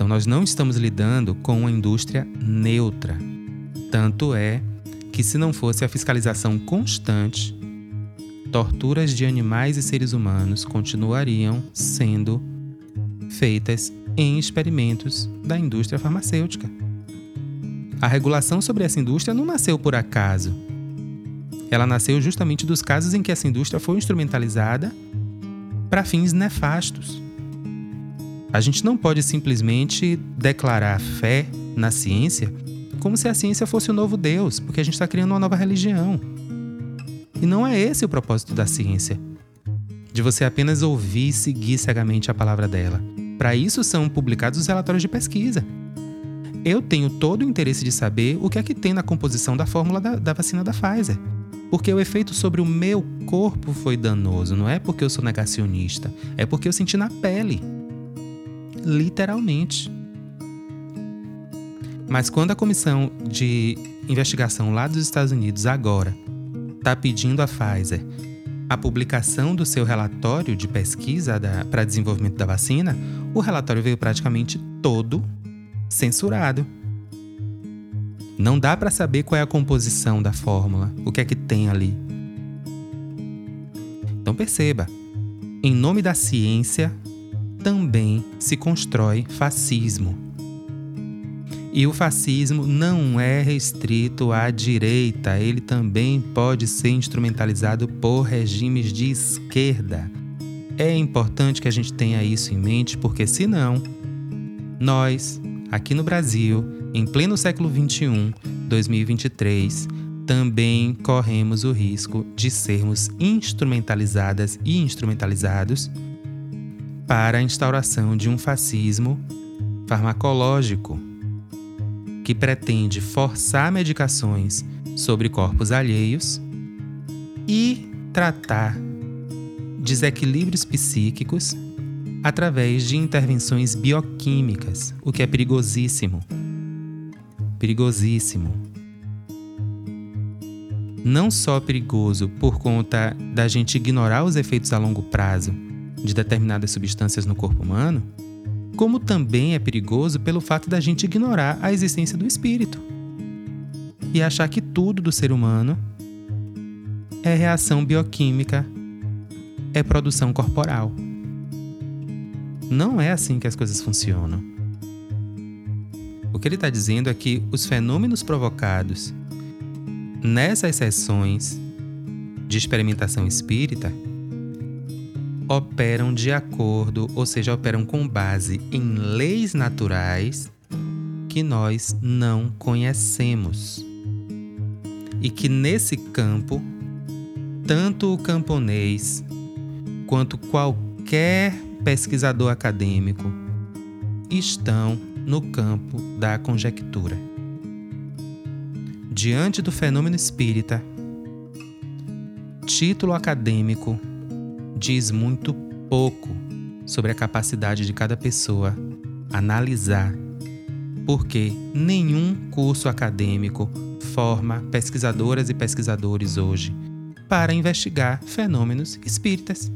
Speaker 1: Então, nós não estamos lidando com uma indústria neutra. Tanto é que, se não fosse a fiscalização constante, torturas de animais e seres humanos continuariam sendo feitas em experimentos da indústria farmacêutica. A regulação sobre essa indústria não nasceu por acaso. Ela nasceu justamente dos casos em que essa indústria foi instrumentalizada para fins nefastos. A gente não pode simplesmente declarar fé na ciência como se a ciência fosse o novo Deus, porque a gente está criando uma nova religião. E não é esse o propósito da ciência. De você apenas ouvir e seguir cegamente a palavra dela. Para isso são publicados os relatórios de pesquisa. Eu tenho todo o interesse de saber o que é que tem na composição da fórmula da, da vacina da Pfizer. Porque o efeito sobre o meu corpo foi danoso, não é porque eu sou negacionista, é porque eu senti na pele literalmente. Mas quando a comissão de investigação lá dos Estados Unidos agora está pedindo à Pfizer a publicação do seu relatório de pesquisa para desenvolvimento da vacina, o relatório veio praticamente todo censurado. Não dá para saber qual é a composição da fórmula, o que é que tem ali. Então perceba, em nome da ciência, também se constrói fascismo. E o fascismo não é restrito à direita, ele também pode ser instrumentalizado por regimes de esquerda. É importante que a gente tenha isso em mente, porque senão, nós, aqui no Brasil, em pleno século XXI, 2023, também corremos o risco de sermos instrumentalizadas e instrumentalizados para a instauração de um fascismo farmacológico que pretende forçar medicações sobre corpos alheios e tratar desequilíbrios psíquicos através de intervenções bioquímicas, o que é perigosíssimo. Perigosíssimo. Não só perigoso por conta da gente ignorar os efeitos a longo prazo de determinadas substâncias no corpo humano, como também é perigoso pelo fato da gente ignorar a existência do espírito e achar que tudo do ser humano é reação bioquímica, é produção corporal. Não é assim que as coisas funcionam. O que ele está dizendo é que os fenômenos provocados nessas sessões de experimentação espírita operam de acordo, ou seja, operam com base em leis naturais que nós não conhecemos. E que nesse campo, tanto o camponês quanto qualquer pesquisador acadêmico estão no campo da conjectura. Diante do fenômeno espírita, título acadêmico diz muito pouco sobre a capacidade de cada pessoa analisar, porque nenhum curso acadêmico forma pesquisadoras e pesquisadores hoje para investigar fenômenos espíritas.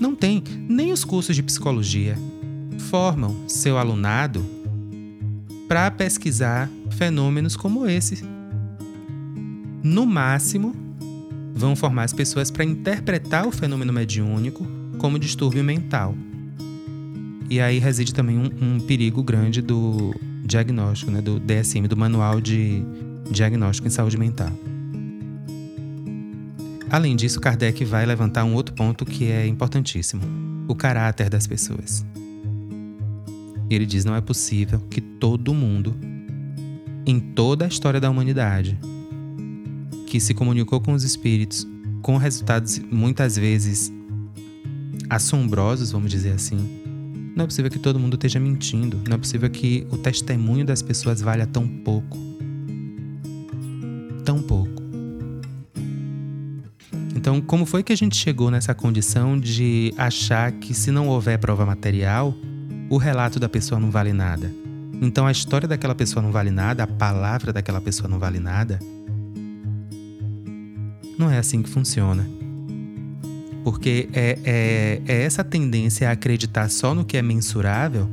Speaker 1: Não tem, nem os cursos de psicologia formam seu alunado para pesquisar fenômenos como esse. No máximo, vão formar as pessoas para interpretar o fenômeno mediúnico como distúrbio mental. E aí reside também um, um perigo grande do diagnóstico, né, do DSM, do Manual de Diagnóstico em Saúde Mental. Além disso, Kardec vai levantar um outro ponto que é importantíssimo: o caráter das pessoas. Ele diz: não é possível que todo mundo, em toda a história da humanidade, que se comunicou com os espíritos com resultados muitas vezes assombrosos, vamos dizer assim. Não é possível que todo mundo esteja mentindo. Não é possível que o testemunho das pessoas valha tão pouco. Tão pouco. Então, como foi que a gente chegou nessa condição de achar que se não houver prova material, o relato da pessoa não vale nada? Então, a história daquela pessoa não vale nada, a palavra daquela pessoa não vale nada? Não é assim que funciona. Porque é, é, é essa tendência a acreditar só no que é mensurável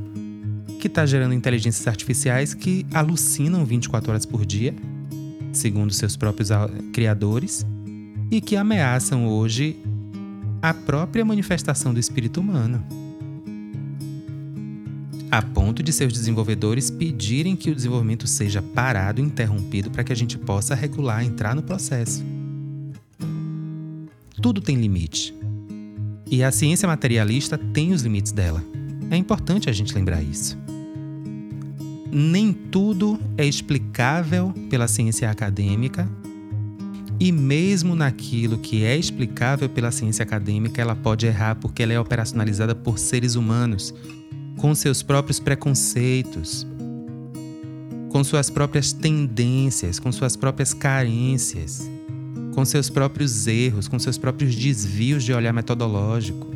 Speaker 1: que está gerando inteligências artificiais que alucinam 24 horas por dia, segundo seus próprios criadores, e que ameaçam hoje a própria manifestação do espírito humano. A ponto de seus desenvolvedores pedirem que o desenvolvimento seja parado, interrompido, para que a gente possa regular, entrar no processo. Tudo tem limite. E a ciência materialista tem os limites dela. É importante a gente lembrar isso. Nem tudo é explicável pela ciência acadêmica, e mesmo naquilo que é explicável pela ciência acadêmica, ela pode errar porque ela é operacionalizada por seres humanos, com seus próprios preconceitos, com suas próprias tendências, com suas próprias carências com seus próprios erros, com seus próprios desvios de olhar metodológico.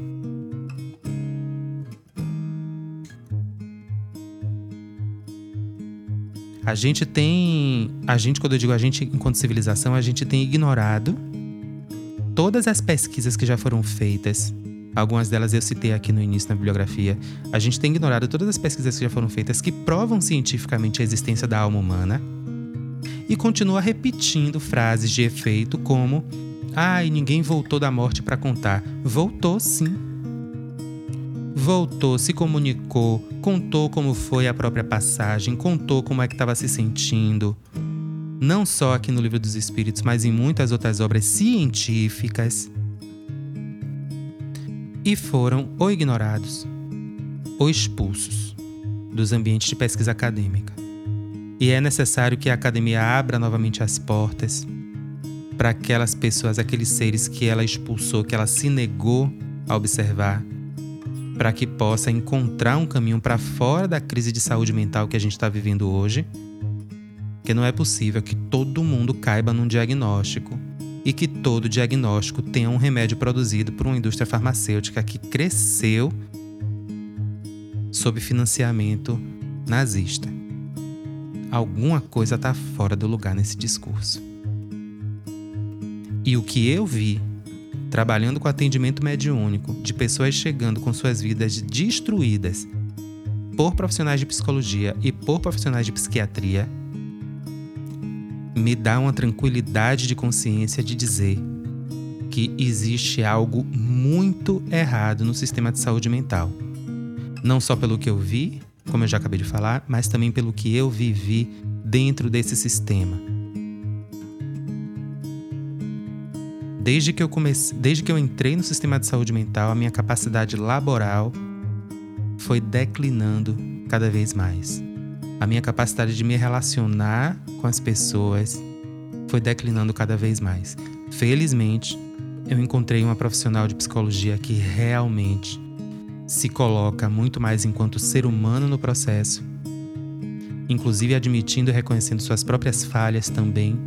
Speaker 1: A gente tem. A gente, quando eu digo a gente enquanto civilização, a gente tem ignorado todas as pesquisas que já foram feitas. Algumas delas eu citei aqui no início na bibliografia. A gente tem ignorado todas as pesquisas que já foram feitas que provam cientificamente a existência da alma humana e continua repetindo frases de efeito como: Ai, ninguém voltou da morte para contar. Voltou sim. Voltou, se comunicou, contou como foi a própria passagem, contou como é que estava se sentindo. Não só aqui no Livro dos Espíritos, mas em muitas outras obras científicas. E foram ou ignorados ou expulsos dos ambientes de pesquisa acadêmica. E é necessário que a academia abra novamente as portas para aquelas pessoas, aqueles seres que ela expulsou, que ela se negou a observar, para que possa encontrar um caminho para fora da crise de saúde mental que a gente está vivendo hoje. Que não é possível que todo mundo caiba num diagnóstico e que todo diagnóstico tenha um remédio produzido por uma indústria farmacêutica que cresceu sob financiamento nazista alguma coisa está fora do lugar nesse discurso. E o que eu vi, trabalhando com atendimento mediúnico, de pessoas chegando com suas vidas destruídas por profissionais de psicologia e por profissionais de psiquiatria, me dá uma tranquilidade de consciência de dizer que existe algo muito errado no sistema de saúde mental. Não só pelo que eu vi, como eu já acabei de falar, mas também pelo que eu vivi dentro desse sistema. Desde que eu comecei, desde que eu entrei no sistema de saúde mental, a minha capacidade laboral foi declinando cada vez mais. A minha capacidade de me relacionar com as pessoas foi declinando cada vez mais. Felizmente, eu encontrei uma profissional de psicologia que realmente se coloca muito mais enquanto ser humano no processo, inclusive admitindo e reconhecendo suas próprias falhas também,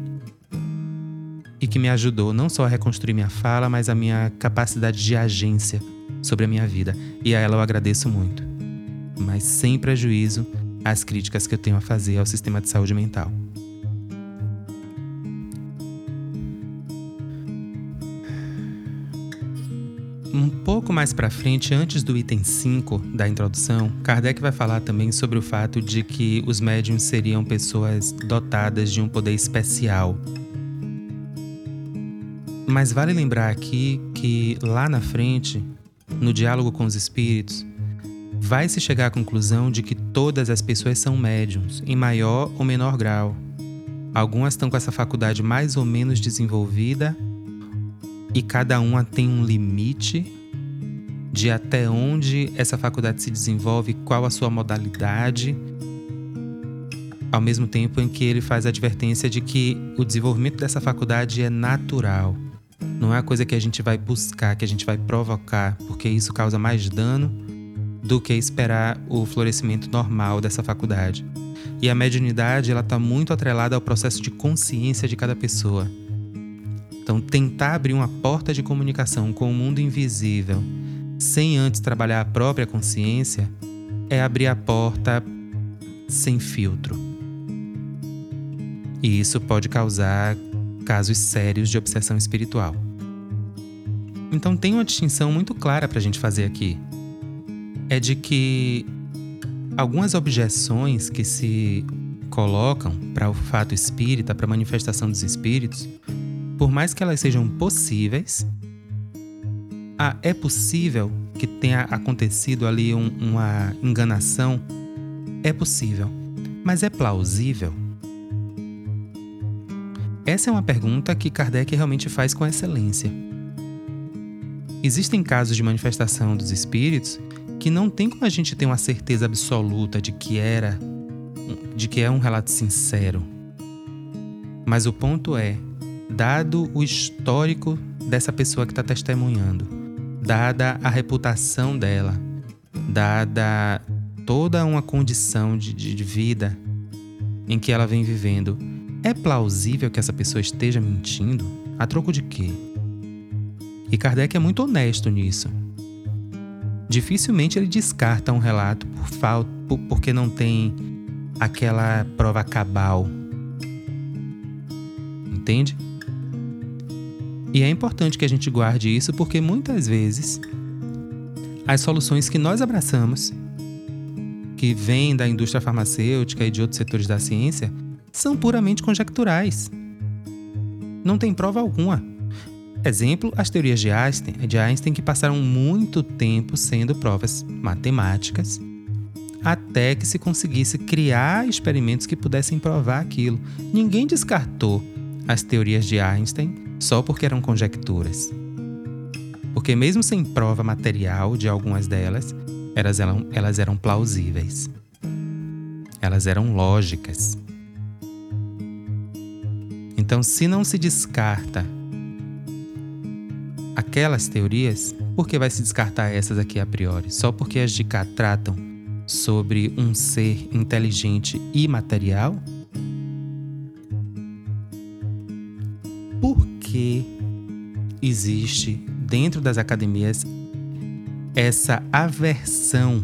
Speaker 1: e que me ajudou não só a reconstruir minha fala, mas a minha capacidade de agência sobre a minha vida. E a ela eu agradeço muito, mas sem prejuízo às críticas que eu tenho a fazer ao sistema de saúde mental. Um pouco mais para frente, antes do item 5 da introdução, Kardec vai falar também sobre o fato de que os médiums seriam pessoas dotadas de um poder especial. Mas vale lembrar aqui que lá na frente, no diálogo com os espíritos, vai se chegar à conclusão de que todas as pessoas são médiums, em maior ou menor grau. Algumas estão com essa faculdade mais ou menos desenvolvida e cada uma tem um limite de até onde essa faculdade se desenvolve, qual a sua modalidade, ao mesmo tempo em que ele faz a advertência de que o desenvolvimento dessa faculdade é natural, Não é uma coisa que a gente vai buscar, que a gente vai provocar, porque isso causa mais dano do que esperar o florescimento normal dessa faculdade. E a mediunidade, ela está muito atrelada ao processo de consciência de cada pessoa. Então, tentar abrir uma porta de comunicação com o mundo invisível, sem antes trabalhar a própria consciência, é abrir a porta sem filtro. E isso pode causar casos sérios de obsessão espiritual. Então tem uma distinção muito clara para a gente fazer aqui. É de que algumas objeções que se colocam para o fato espírita, para a manifestação dos espíritos, por mais que elas sejam possíveis, ah, é possível que tenha acontecido ali um, uma enganação? É possível. Mas é plausível? Essa é uma pergunta que Kardec realmente faz com excelência. Existem casos de manifestação dos espíritos que não tem como a gente ter uma certeza absoluta de que era de que é um relato sincero. Mas o ponto é, dado o histórico dessa pessoa que está testemunhando, dada a reputação dela, dada toda uma condição de, de, de vida em que ela vem vivendo, é plausível que essa pessoa esteja mentindo? A troco de quê? E Kardec é muito honesto nisso. Dificilmente ele descarta um relato por falta, por, porque não tem aquela prova cabal. Entende? E é importante que a gente guarde isso porque muitas vezes as soluções que nós abraçamos, que vêm da indústria farmacêutica e de outros setores da ciência, são puramente conjecturais. Não tem prova alguma. Exemplo, as teorias de Einstein, de Einstein que passaram muito tempo sendo provas matemáticas até que se conseguisse criar experimentos que pudessem provar aquilo. Ninguém descartou as teorias de Einstein só porque eram conjecturas. Porque, mesmo sem prova material de algumas delas, elas eram, elas eram plausíveis. Elas eram lógicas. Então, se não se descarta aquelas teorias, por que vai se descartar essas aqui a priori? Só porque as de cá tratam sobre um ser inteligente e material? Que existe dentro das academias essa aversão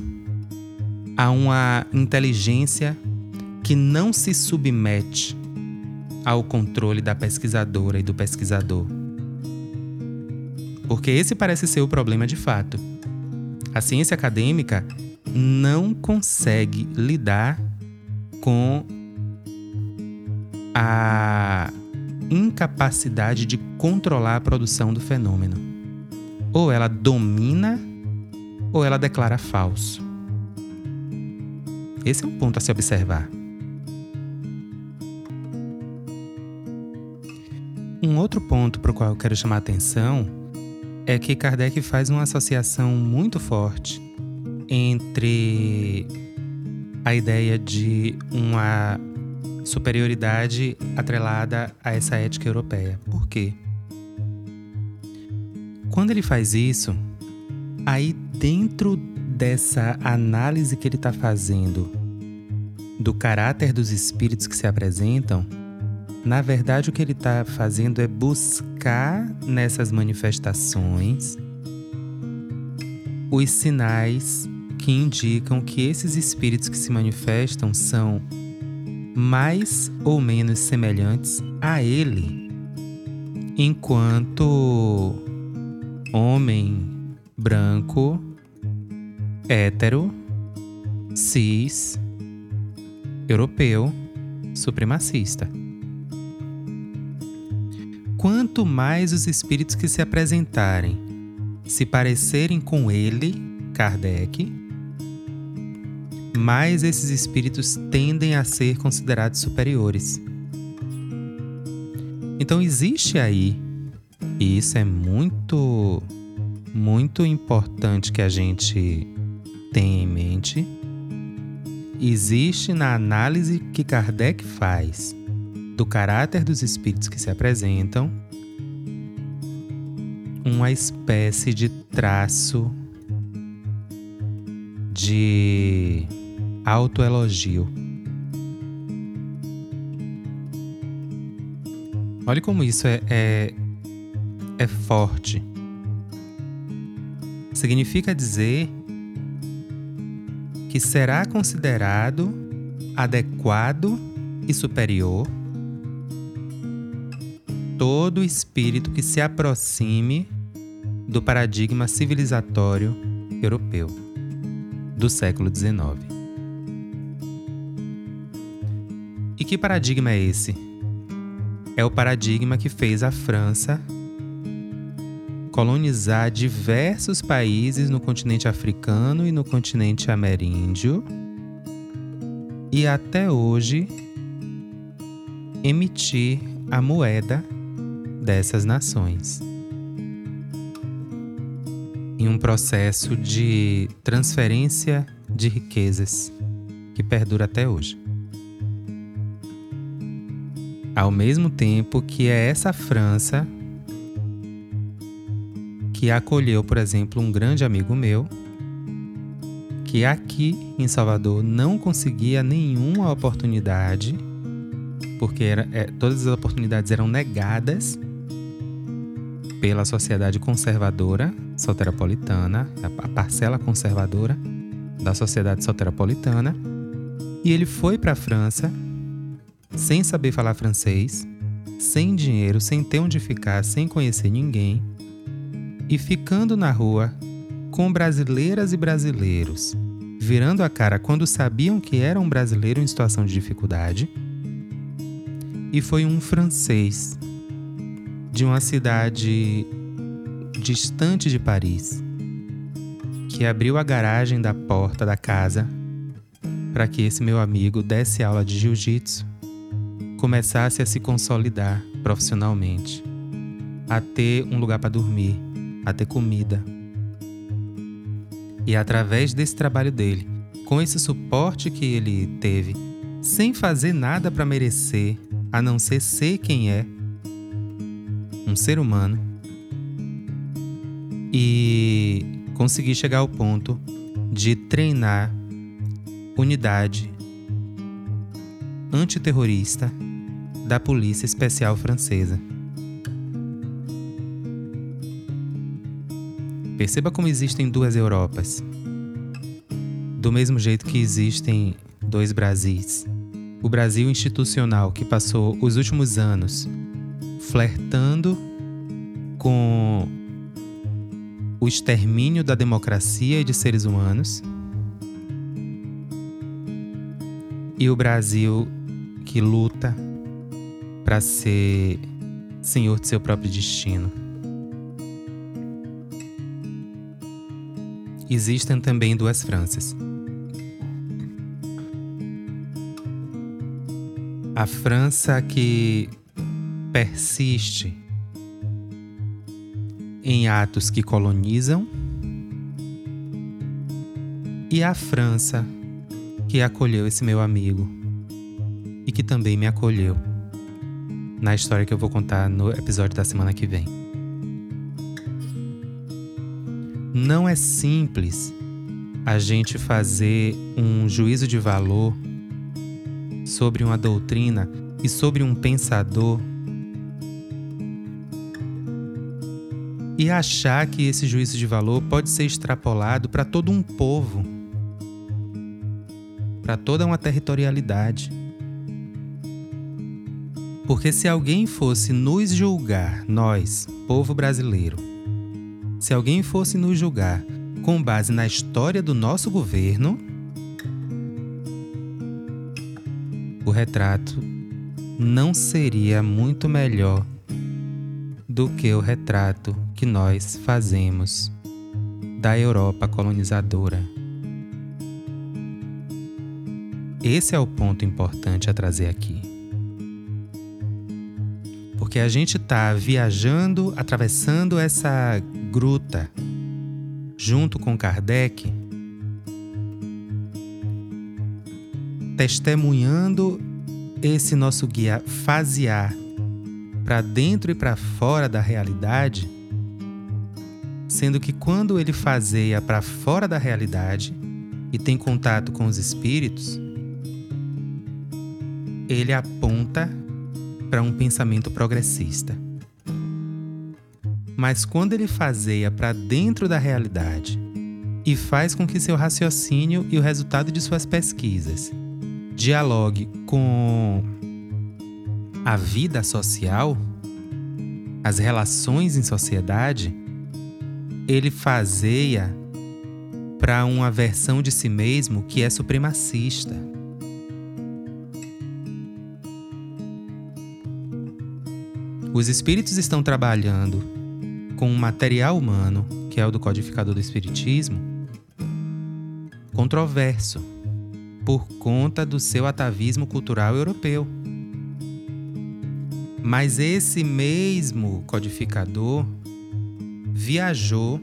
Speaker 1: a uma inteligência que não se submete ao controle da pesquisadora e do pesquisador. Porque esse parece ser o problema de fato. A ciência acadêmica não consegue lidar com a incapacidade de controlar a produção do fenômeno. Ou ela domina, ou ela declara falso. Esse é um ponto a se observar. Um outro ponto para o qual eu quero chamar a atenção é que Kardec faz uma associação muito forte entre a ideia de uma superioridade atrelada a essa ética europeia. Por quê? Quando ele faz isso, aí dentro dessa análise que ele está fazendo do caráter dos espíritos que se apresentam, na verdade o que ele está fazendo é buscar nessas manifestações os sinais que indicam que esses espíritos que se manifestam são mais ou menos semelhantes a ele, enquanto homem branco, hétero, cis, europeu, supremacista. Quanto mais os espíritos que se apresentarem se parecerem com ele, Kardec, mais esses espíritos tendem a ser considerados superiores. Então existe aí, e isso é muito, muito importante que a gente tenha em mente, existe na análise que Kardec faz do caráter dos espíritos que se apresentam uma espécie de traço de autoelogio. Olha como isso é, é, é forte. Significa dizer que será considerado adequado e superior todo espírito que se aproxime do paradigma civilizatório europeu do século XIX. E que paradigma é esse? É o paradigma que fez a França colonizar diversos países no continente africano e no continente ameríndio e até hoje emitir a moeda dessas nações. Em um processo de transferência de riquezas que perdura até hoje. Ao mesmo tempo que é essa França que acolheu, por exemplo, um grande amigo meu, que aqui em Salvador não conseguia nenhuma oportunidade, porque era, é, todas as oportunidades eram negadas pela sociedade conservadora soteropolitana, a parcela conservadora da sociedade soteropolitana, e ele foi para a França sem saber falar francês, sem dinheiro, sem ter onde ficar, sem conhecer ninguém, e ficando na rua com brasileiras e brasileiros, virando a cara quando sabiam que era um brasileiro em situação de dificuldade, e foi um francês de uma cidade distante de Paris que abriu a garagem da porta da casa para que esse meu amigo desse aula de jiu-jitsu, começasse a se consolidar profissionalmente, a ter um lugar para dormir, a ter comida. E através desse trabalho dele, com esse suporte que ele teve, sem fazer nada para merecer, a não ser ser quem é, um ser humano e conseguir chegar ao ponto de treinar unidade antiterrorista da Polícia Especial Francesa. Perceba como existem duas Europas. Do mesmo jeito que existem dois Brasis. O Brasil institucional, que passou os últimos anos flertando com o extermínio da democracia e de seres humanos. E o Brasil que luta para ser senhor de seu próprio destino. Existem também duas Franças. A França que persiste em atos que colonizam, e a França, que acolheu esse meu amigo e que também me acolheu na história que eu vou contar no episódio da semana que vem. Não é simples a gente fazer um juízo de valor sobre uma doutrina e sobre um pensador e achar que esse juízo de valor pode ser extrapolado para todo um povo, para toda uma territorialidade. Porque se alguém fosse nos julgar, nós, povo brasileiro, se alguém fosse nos julgar com base na história do nosso governo, o retrato não seria muito melhor do que o retrato que nós fazemos da Europa colonizadora. Esse é o ponto importante a trazer aqui. Porque a gente está viajando, atravessando essa gruta junto com Kardec, testemunhando esse nosso guia fasear para dentro e para fora da realidade sendo que quando ele fazeia para fora da realidade e tem contato com os espíritos, ele aponta para um pensamento progressista. Mas quando ele fazeia para dentro da realidade e faz com que seu raciocínio e o resultado de suas pesquisas dialogue com a vida social, as relações em sociedade, ele fazeia para uma versão de si mesmo que é supremacista. Os espíritos estão trabalhando com um material humano, que é o do codificador do espiritismo, controverso por conta do seu atavismo cultural europeu. Mas esse mesmo codificador viajou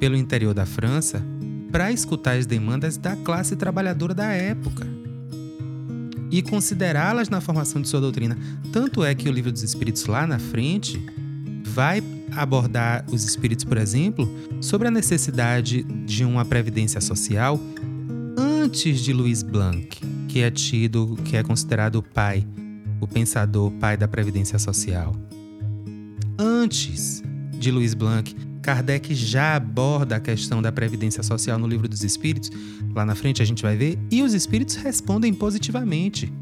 Speaker 1: pelo interior da França para escutar as demandas da classe trabalhadora da época e considerá-las na formação de sua doutrina. Tanto é que o Livro dos Espíritos, lá na frente, vai abordar os espíritos, por exemplo, sobre a necessidade de uma previdência social antes de Louis Blanc, que é tido, que é considerado o pai, o pensador pai da previdência social. Antes de Louis Blanc, Kardec já aborda a questão da previdência social no Livro dos Espíritos. Lá na frente a gente vai ver, e os espíritos respondem positivamente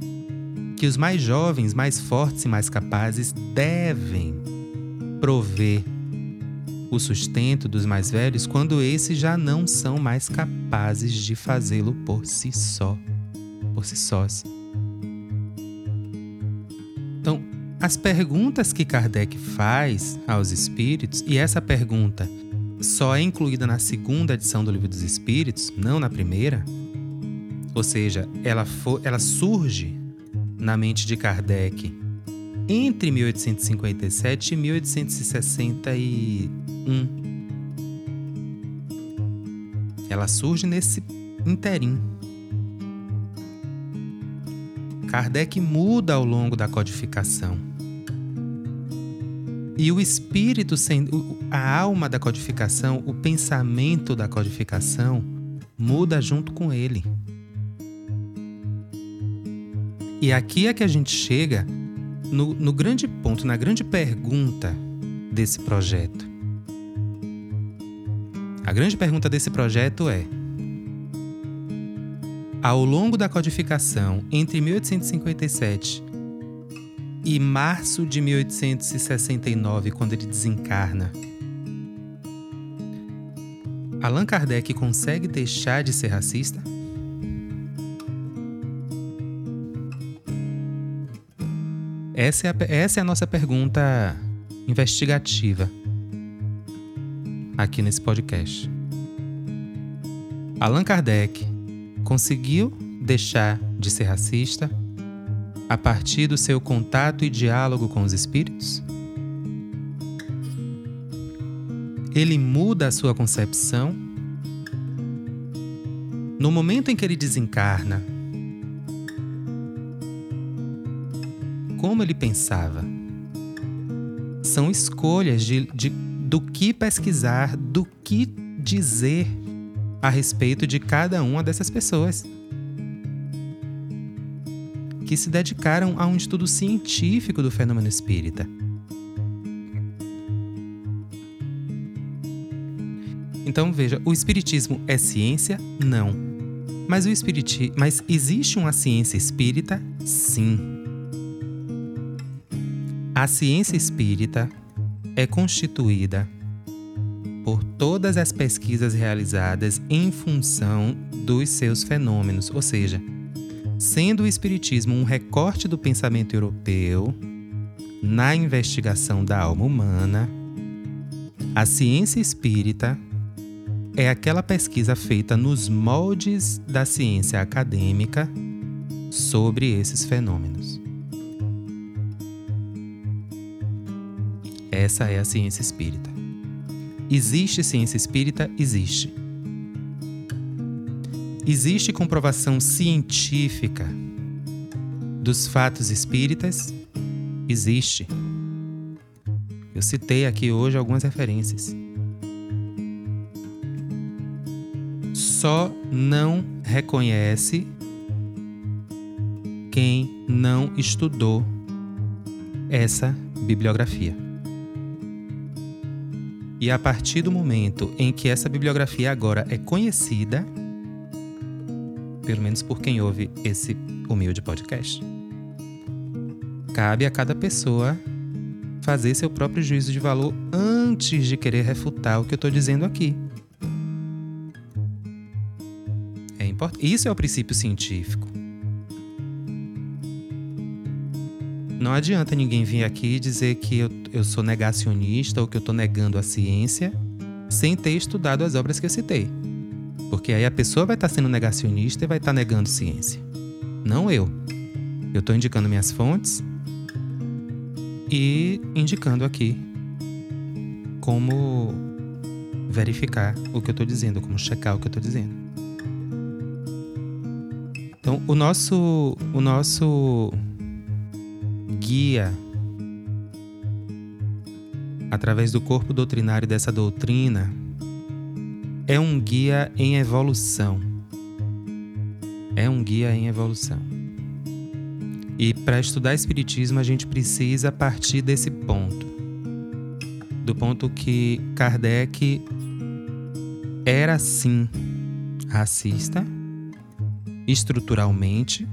Speaker 1: que os mais jovens, mais fortes e mais capazes devem prover o sustento dos mais velhos quando esses já não são mais capazes de fazê-lo por si só, por si sós. As perguntas que Kardec faz aos espíritos, e essa pergunta só é incluída na segunda edição do Livro dos Espíritos, não na primeira, ou seja, ela, for, ela surge na mente de Kardec entre 1857 e 1861. Ela surge nesse interim. Kardec muda ao longo da codificação. E o espírito, a alma da codificação, o pensamento da codificação, muda junto com ele. E aqui é que a gente chega no, no grande ponto, na grande pergunta desse projeto. A grande pergunta desse projeto é: ao longo da codificação entre 1857 e março de 1869, quando ele desencarna, Allan Kardec consegue deixar de ser racista? Essa é, a, essa é a nossa pergunta investigativa aqui nesse podcast. Allan Kardec conseguiu deixar de ser racista a partir do seu contato e diálogo com os espíritos? Ele muda a sua concepção? No momento em que ele desencarna, como ele pensava. São escolhas de, de, do que pesquisar, do que dizer a respeito de cada uma dessas pessoas. Que se dedicaram a um estudo científico do fenômeno espírita. Então veja, o espiritismo é ciência? Não. Mas o espiriti... mas existe uma ciência espírita? Sim. A ciência espírita é constituída por todas as pesquisas realizadas em função dos seus fenômenos, ou seja, sendo o Espiritismo um recorte do pensamento europeu na investigação da alma humana, a ciência espírita é aquela pesquisa feita nos moldes da ciência acadêmica sobre esses fenômenos. Essa é a ciência espírita. Existe ciência espírita? Existe. Existe comprovação científica dos fatos espíritas? Existe. Eu citei aqui hoje algumas referências. Só não reconhece quem não estudou essa bibliografia. E a partir do momento em que essa bibliografia agora é conhecida, pelo menos por quem ouve esse humilde podcast, cabe a cada pessoa fazer seu próprio juízo de valor antes de querer refutar o que eu estou dizendo aqui. É importante. Isso é o princípio científico. Não adianta ninguém vir aqui dizer que eu, eu sou negacionista ou que eu estou negando a ciência sem ter estudado as obras que eu citei. Porque aí a pessoa vai estar tá sendo negacionista e vai estar tá negando ciência. Não eu. Eu estou indicando minhas fontes e indicando aqui como verificar o que eu estou dizendo, como checar o que eu estou dizendo. Então, o nosso, o nosso guia através do corpo doutrinário dessa doutrina é um guia em evolução. É um guia em evolução. E para estudar Espiritismo, a gente precisa partir desse ponto. Do ponto que Kardec era sim racista, estruturalmente,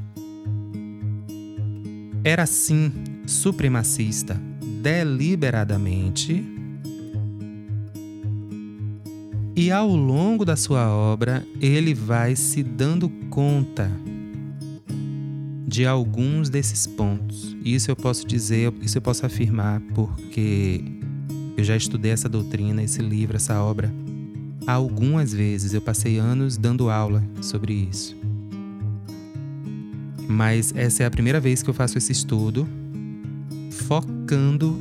Speaker 1: era sim supremacista deliberadamente. E ao longo da sua obra, ele vai se dando conta de alguns desses pontos. Isso eu posso dizer, isso eu posso afirmar porque eu já estudei essa doutrina, esse livro, essa obra algumas vezes. Eu passei anos dando aula sobre isso mas essa é a primeira vez que eu faço esse estudo focando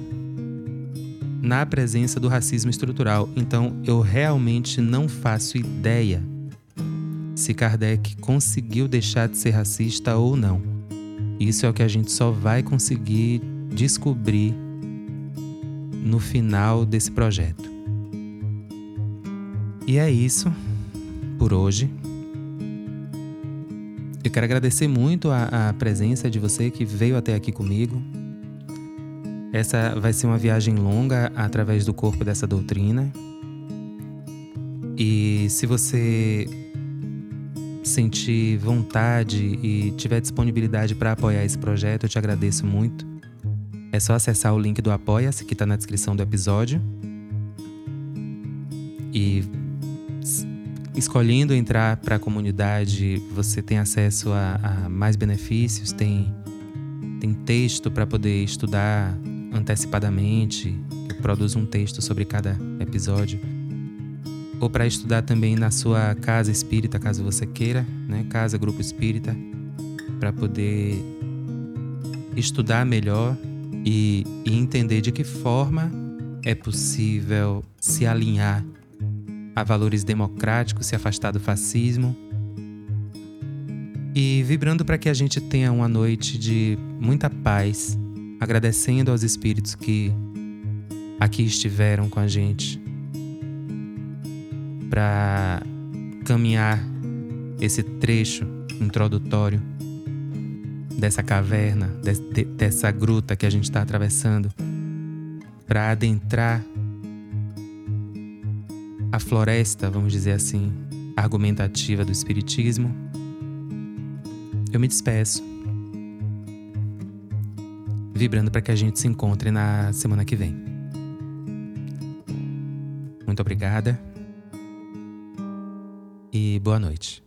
Speaker 1: na presença do racismo estrutural. Então, eu realmente não faço ideia se Kardec conseguiu deixar de ser racista ou não. Isso é o que a gente só vai conseguir descobrir no final desse projeto. E é isso por hoje. Eu quero agradecer muito a, a presença de você que veio até aqui comigo. Essa vai ser uma viagem longa através do corpo dessa doutrina. E se você sentir vontade e tiver disponibilidade para apoiar esse projeto, eu te agradeço muito. É só acessar o link do Apoia-se que está na descrição do episódio. E escolhendo entrar para a comunidade, você tem acesso a, a mais benefícios, tem, tem texto para poder estudar antecipadamente. Eu produzo um texto sobre cada episódio. Ou para estudar também na sua casa espírita, caso você queira, né? Casa, grupo espírita, para poder estudar melhor e, e entender de que forma é possível se alinhar a valores democráticos, se afastar do fascismo. E vibrando para que a gente tenha uma noite de muita paz, agradecendo aos espíritos que aqui estiveram com a gente para caminhar esse trecho introdutório dessa caverna, dessa gruta que a gente está atravessando, para adentrar a floresta, vamos dizer assim, argumentativa do Espiritismo, eu me despeço, vibrando para que a gente se encontre na semana que vem. Muito obrigada e boa noite.